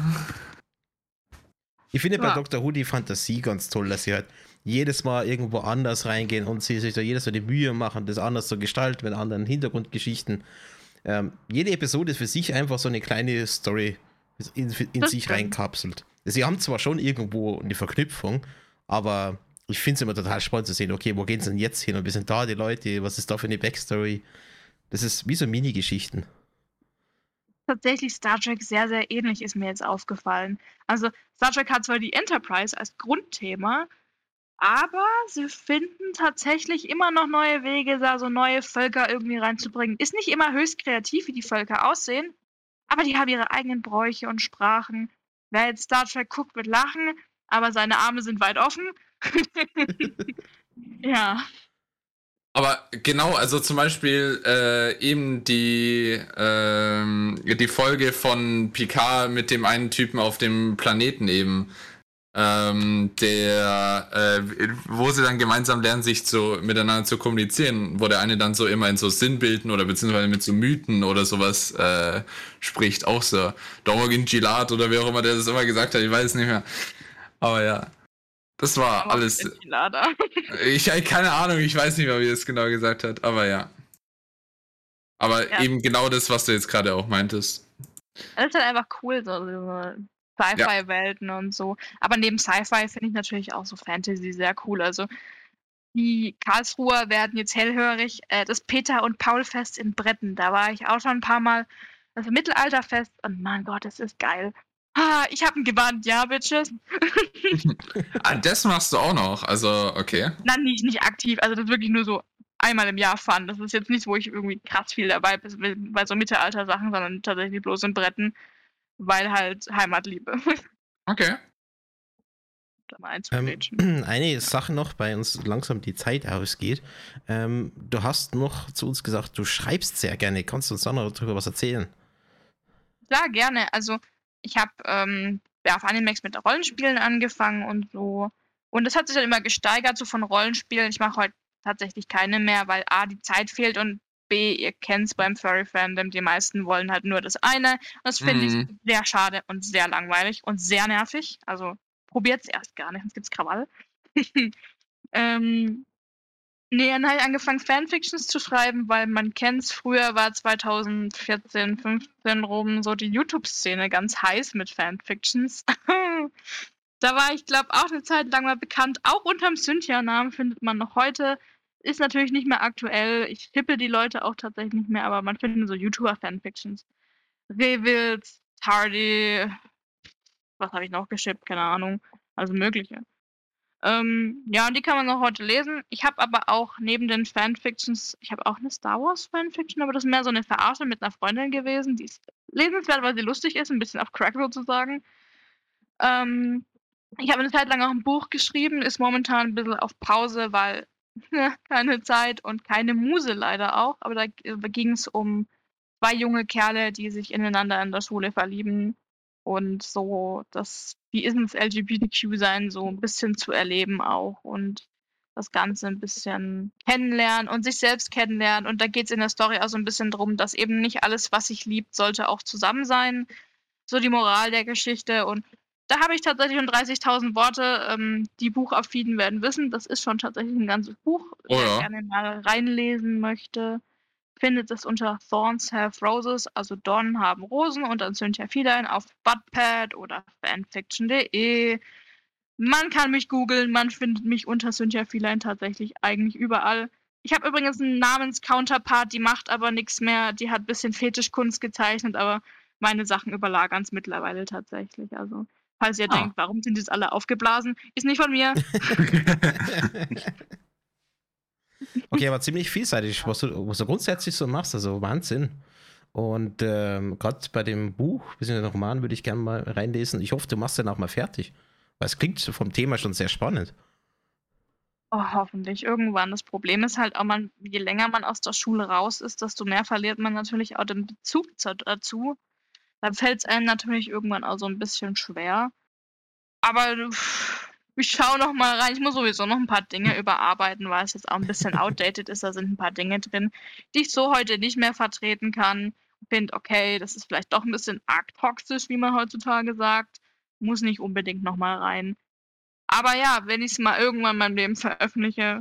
Ich finde bei Ja. Dr. Who die Fantasie ganz toll, dass sie halt jedes Mal irgendwo anders reingehen und sie sich da jedes Mal die Mühe machen, das anders zu gestalten mit anderen Hintergrundgeschichten. Ähm, jede Episode ist für sich einfach so eine kleine Story in, in sich reinkapselt. Sie haben zwar schon irgendwo eine Verknüpfung, aber ich finde es immer total spannend zu sehen, okay, wo gehen sie denn jetzt hin und wir sind da, die Leute, was ist da für eine Backstory? Das ist wie so Mini-Geschichten. tatsächlich Star Trek sehr, sehr ähnlich, ist mir jetzt aufgefallen. Also Star Trek hat zwar die Enterprise als Grundthema, Aber sie finden tatsächlich immer noch neue Wege, da so neue Völker irgendwie reinzubringen. Ist nicht immer höchst kreativ, wie die Völker aussehen, aber die haben ihre eigenen Bräuche und Sprachen. Wer jetzt Star Trek guckt, wird lachen, aber seine Arme sind weit offen. ja. Aber genau, also zum Beispiel äh, eben die, ähm, die Folge von Picard mit dem einen Typen auf dem Planeten eben ähm, der, äh, wo sie dann gemeinsam lernen, sich zu, miteinander zu kommunizieren, wo der eine dann so immer in so Sinnbilden oder beziehungsweise mit so Mythen oder sowas äh, spricht, auch so. Domogin Gilat oder wie auch immer der das immer gesagt hat, ich weiß es nicht mehr. Aber ja. Das war alles. Ich habe keine Ahnung, ich weiß nicht mehr, wie er es genau gesagt hat, aber ja. Aber ja. eben genau das, was du jetzt gerade auch meintest. Das ist halt einfach cool, so, so Sci-Fi-Welten ja. und so. Aber neben Sci-Fi finde ich natürlich auch so Fantasy sehr cool. Also die Karlsruher werden jetzt hellhörig. Äh, das Peter- und Paul-Fest in Bretten, da war ich auch schon ein paar Mal. Das Mittelalterfest und mein Gott, das ist geil. Ah, ich habe ihn gewarnt, ja, Bitches. ah, das machst du auch noch, also okay. Nein, nicht, nicht aktiv, also das ist wirklich nur so einmal im Jahr fahren. Das ist jetzt nichts, wo ich irgendwie krass viel dabei bin bei so Mittelalter-Sachen, sondern tatsächlich bloß in Bretten weil halt Heimatliebe. Okay. Da mal ähm, eine Sache noch, bei uns langsam die Zeit ausgeht. Ähm, du hast noch zu uns gesagt, du schreibst sehr gerne. Kannst du uns da noch darüber was erzählen? Klar, gerne. Also ich habe ähm, ja, auf Animex mit Rollenspielen angefangen und so. Und das hat sich dann immer gesteigert, so von Rollenspielen. Ich mache heute tatsächlich keine mehr, weil A, die Zeit fehlt und B, ihr kennt es beim Furry-Fandom, die meisten wollen halt nur das eine. Und das finde mhm. ich sehr schade und sehr langweilig und sehr nervig. Also probiert es erst gar nicht, sonst gibt es Krawall. ähm, nee, dann habe ich angefangen, Fanfictions zu schreiben, weil man kennt es, früher war 2014, 15 rum so die YouTube-Szene ganz heiß mit Fanfictions. da war ich, glaube auch eine Zeit lang mal bekannt. Auch unterm Cynthia-Namen findet man noch heute ist natürlich nicht mehr aktuell. Ich tippe die Leute auch tatsächlich nicht mehr, aber man findet so YouTuber-Fanfictions. Revils, Tardy, was habe ich noch geschippt? Keine Ahnung. Also mögliche. Ähm, ja, und die kann man auch heute lesen. Ich habe aber auch neben den Fanfictions, ich habe auch eine Star Wars Fanfiction, aber das ist mehr so eine Verarsche mit einer Freundin gewesen. Die ist lesenswert, weil sie lustig ist, ein bisschen auf Crack sozusagen. Ähm, ich habe eine Zeit lang auch ein Buch geschrieben, ist momentan ein bisschen auf Pause, weil keine Zeit und keine Muse leider auch. Aber da ging es um zwei junge Kerle, die sich ineinander in der Schule verlieben und so das, wie ist es LGBTQ-Sein, so ein bisschen zu erleben auch und das Ganze ein bisschen kennenlernen und sich selbst kennenlernen. Und da geht es in der Story auch so ein bisschen drum, dass eben nicht alles, was sich liebt, sollte auch zusammen sein. So die Moral der Geschichte. Und da habe ich tatsächlich schon 30.000 Worte. Ähm, die Buchaffinen werden wissen, das ist schon tatsächlich ein ganzes Buch. Oh, Wer ja. gerne mal reinlesen möchte, findet es unter Thorns Have Roses, also Dornen haben Rosen und dann Cynthia Fiedlein auf Budpad oder fanfiction.de. Man kann mich googeln, man findet mich unter Cynthia Fiedlein tatsächlich eigentlich überall. Ich habe übrigens einen Namens-Counterpart, die macht aber nichts mehr. Die hat ein bisschen Fetischkunst gezeichnet, aber meine Sachen überlagern es mittlerweile tatsächlich. Also Falls ihr ah. denkt, warum sind jetzt alle aufgeblasen, ist nicht von mir. okay, aber ziemlich vielseitig, was du, was du grundsätzlich so machst, also Wahnsinn. Und ähm, gerade bei dem Buch, bzw. Roman, würde ich gerne mal reinlesen. Ich hoffe, du machst den auch mal fertig. Weil es klingt vom Thema schon sehr spannend. Oh, hoffentlich irgendwann. Das Problem ist halt auch, man, je länger man aus der Schule raus ist, desto mehr verliert man natürlich auch den Bezug dazu dann fällt es einem natürlich irgendwann auch so ein bisschen schwer. Aber ich schaue noch mal rein. Ich muss sowieso noch ein paar Dinge überarbeiten, weil es jetzt auch ein bisschen outdated ist. Da sind ein paar Dinge drin, die ich so heute nicht mehr vertreten kann. Finde, okay, das ist vielleicht doch ein bisschen arg toxisch, wie man heutzutage sagt. Muss nicht unbedingt noch mal rein. Aber ja, wenn ich es mal irgendwann in meinem Leben veröffentliche,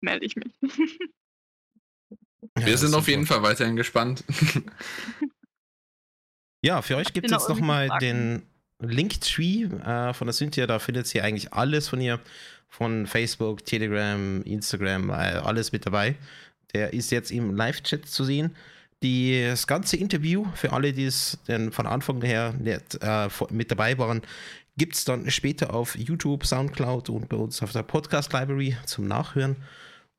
melde ich mich. Wir sind auf jeden Fall weiterhin gespannt. Ja, für euch gibt es jetzt nochmal den Linktree äh, von der Cynthia. Da findet ihr eigentlich alles von ihr. Von Facebook, Telegram, Instagram, äh, alles mit dabei. Der ist jetzt im Live-Chat zu sehen. die, das ganze Interview, für alle, die es denn von Anfang her nicht, äh, mit dabei waren, gibt es dann später auf YouTube, Soundcloud und bei uns auf der Podcast Library zum Nachhören.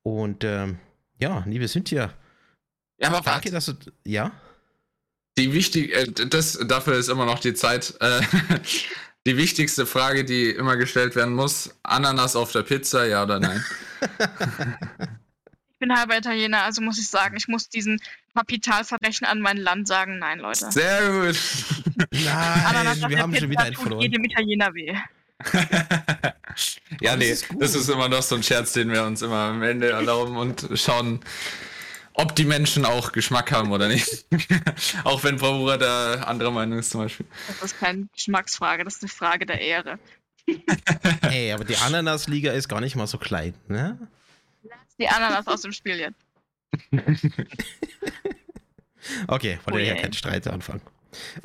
Und ähm, ja, liebe Cynthia. Ja, aber danke, dass du. Ja? Die wichtig, äh, das, dafür ist immer noch die Zeit. Äh, die wichtigste Frage, die immer gestellt werden muss: Ananas auf der Pizza, ja oder nein? ich bin halber Italiener, also muss ich sagen, ich muss diesen Kapitalverbrechen an mein Land sagen, nein, Leute. Sehr gut. Nein, wir haben Pizza schon wieder einen verloren. jedem Italiener weh. ja, nee, das ist, das ist immer noch so ein Scherz, den wir uns immer am Ende erlauben und schauen, ob die Menschen auch Geschmack haben oder nicht. auch wenn Bravura da anderer Meinung ist zum Beispiel. Das ist keine Geschmacksfrage, das ist eine Frage der Ehre. hey, aber die Ananasliga ist gar nicht mal so klein, ne? Lass die Ananas aus dem Spiel jetzt. okay, wollte oh, ja keinen Streit anfangen.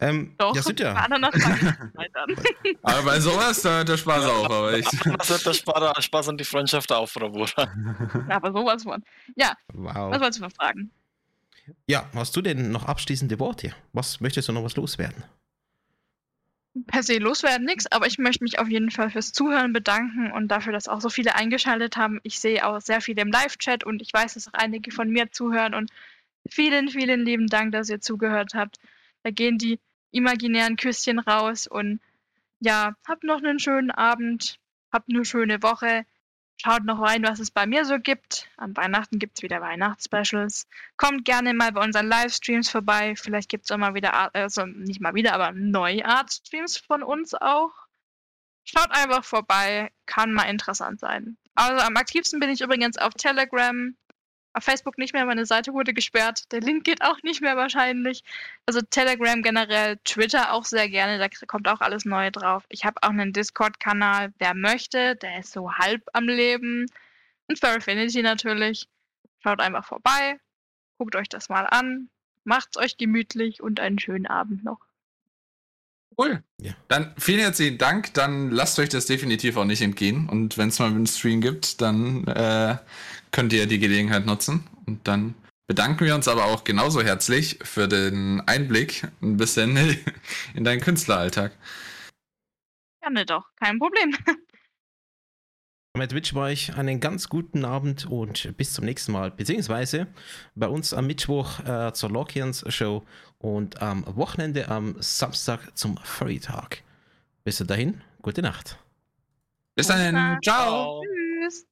Ähm, Doch, ja, sind ja. Ananas aber bei sowas, da hört der Spaß ja, auf. Aber ich. Ananas hört der Spaß, Spaß und die Freundschaft auf, Bravura. aber sowas von. Ja, wow. was wolltest du noch fragen? Ja, hast du denn noch abschließende Worte? Was möchtest du noch was loswerden? Per se loswerden nichts, aber ich möchte mich auf jeden Fall fürs Zuhören bedanken und dafür, dass auch so viele eingeschaltet haben. Ich sehe auch sehr viele im Live-Chat und ich weiß, dass auch einige von mir zuhören und vielen, vielen lieben Dank, dass ihr zugehört habt. Da gehen die imaginären Küsschen raus und ja, habt noch einen schönen Abend, habt eine schöne Woche. Schaut noch rein, was es bei mir so gibt. An Weihnachten gibt es wieder Weihnachtsspecials. Kommt gerne mal bei unseren Livestreams vorbei. Vielleicht gibt es auch mal wieder, also nicht mal wieder, aber neue Art-Streams von uns auch. Schaut einfach vorbei, kann mal interessant sein. Also am aktivsten bin ich übrigens auf Telegram. Auf Facebook nicht mehr, meine Seite wurde gesperrt. Der Link geht auch nicht mehr wahrscheinlich. Also Telegram generell, Twitter auch sehr gerne, da kommt auch alles Neue drauf. Ich habe auch einen Discord-Kanal, wer möchte, der ist so halb am Leben. Und Furfinity natürlich. Schaut einfach vorbei, guckt euch das mal an, macht's euch gemütlich und einen schönen Abend noch. Cool. Ja. Dann vielen herzlichen Dank. Dann lasst euch das definitiv auch nicht entgehen. Und wenn es mal einen Stream gibt, dann äh, könnt ihr die Gelegenheit nutzen. Und dann bedanken wir uns aber auch genauso herzlich für den Einblick ein bisschen in deinen Künstleralltag. Gerne doch, kein Problem. Damit wünschen wir euch einen ganz guten Abend und bis zum nächsten Mal. Beziehungsweise bei uns am Mittwoch äh, zur Lockians Show und am Wochenende am Samstag zum Furry Talk. Bis dahin, gute Nacht. Bis dahin, ciao. Tschüss.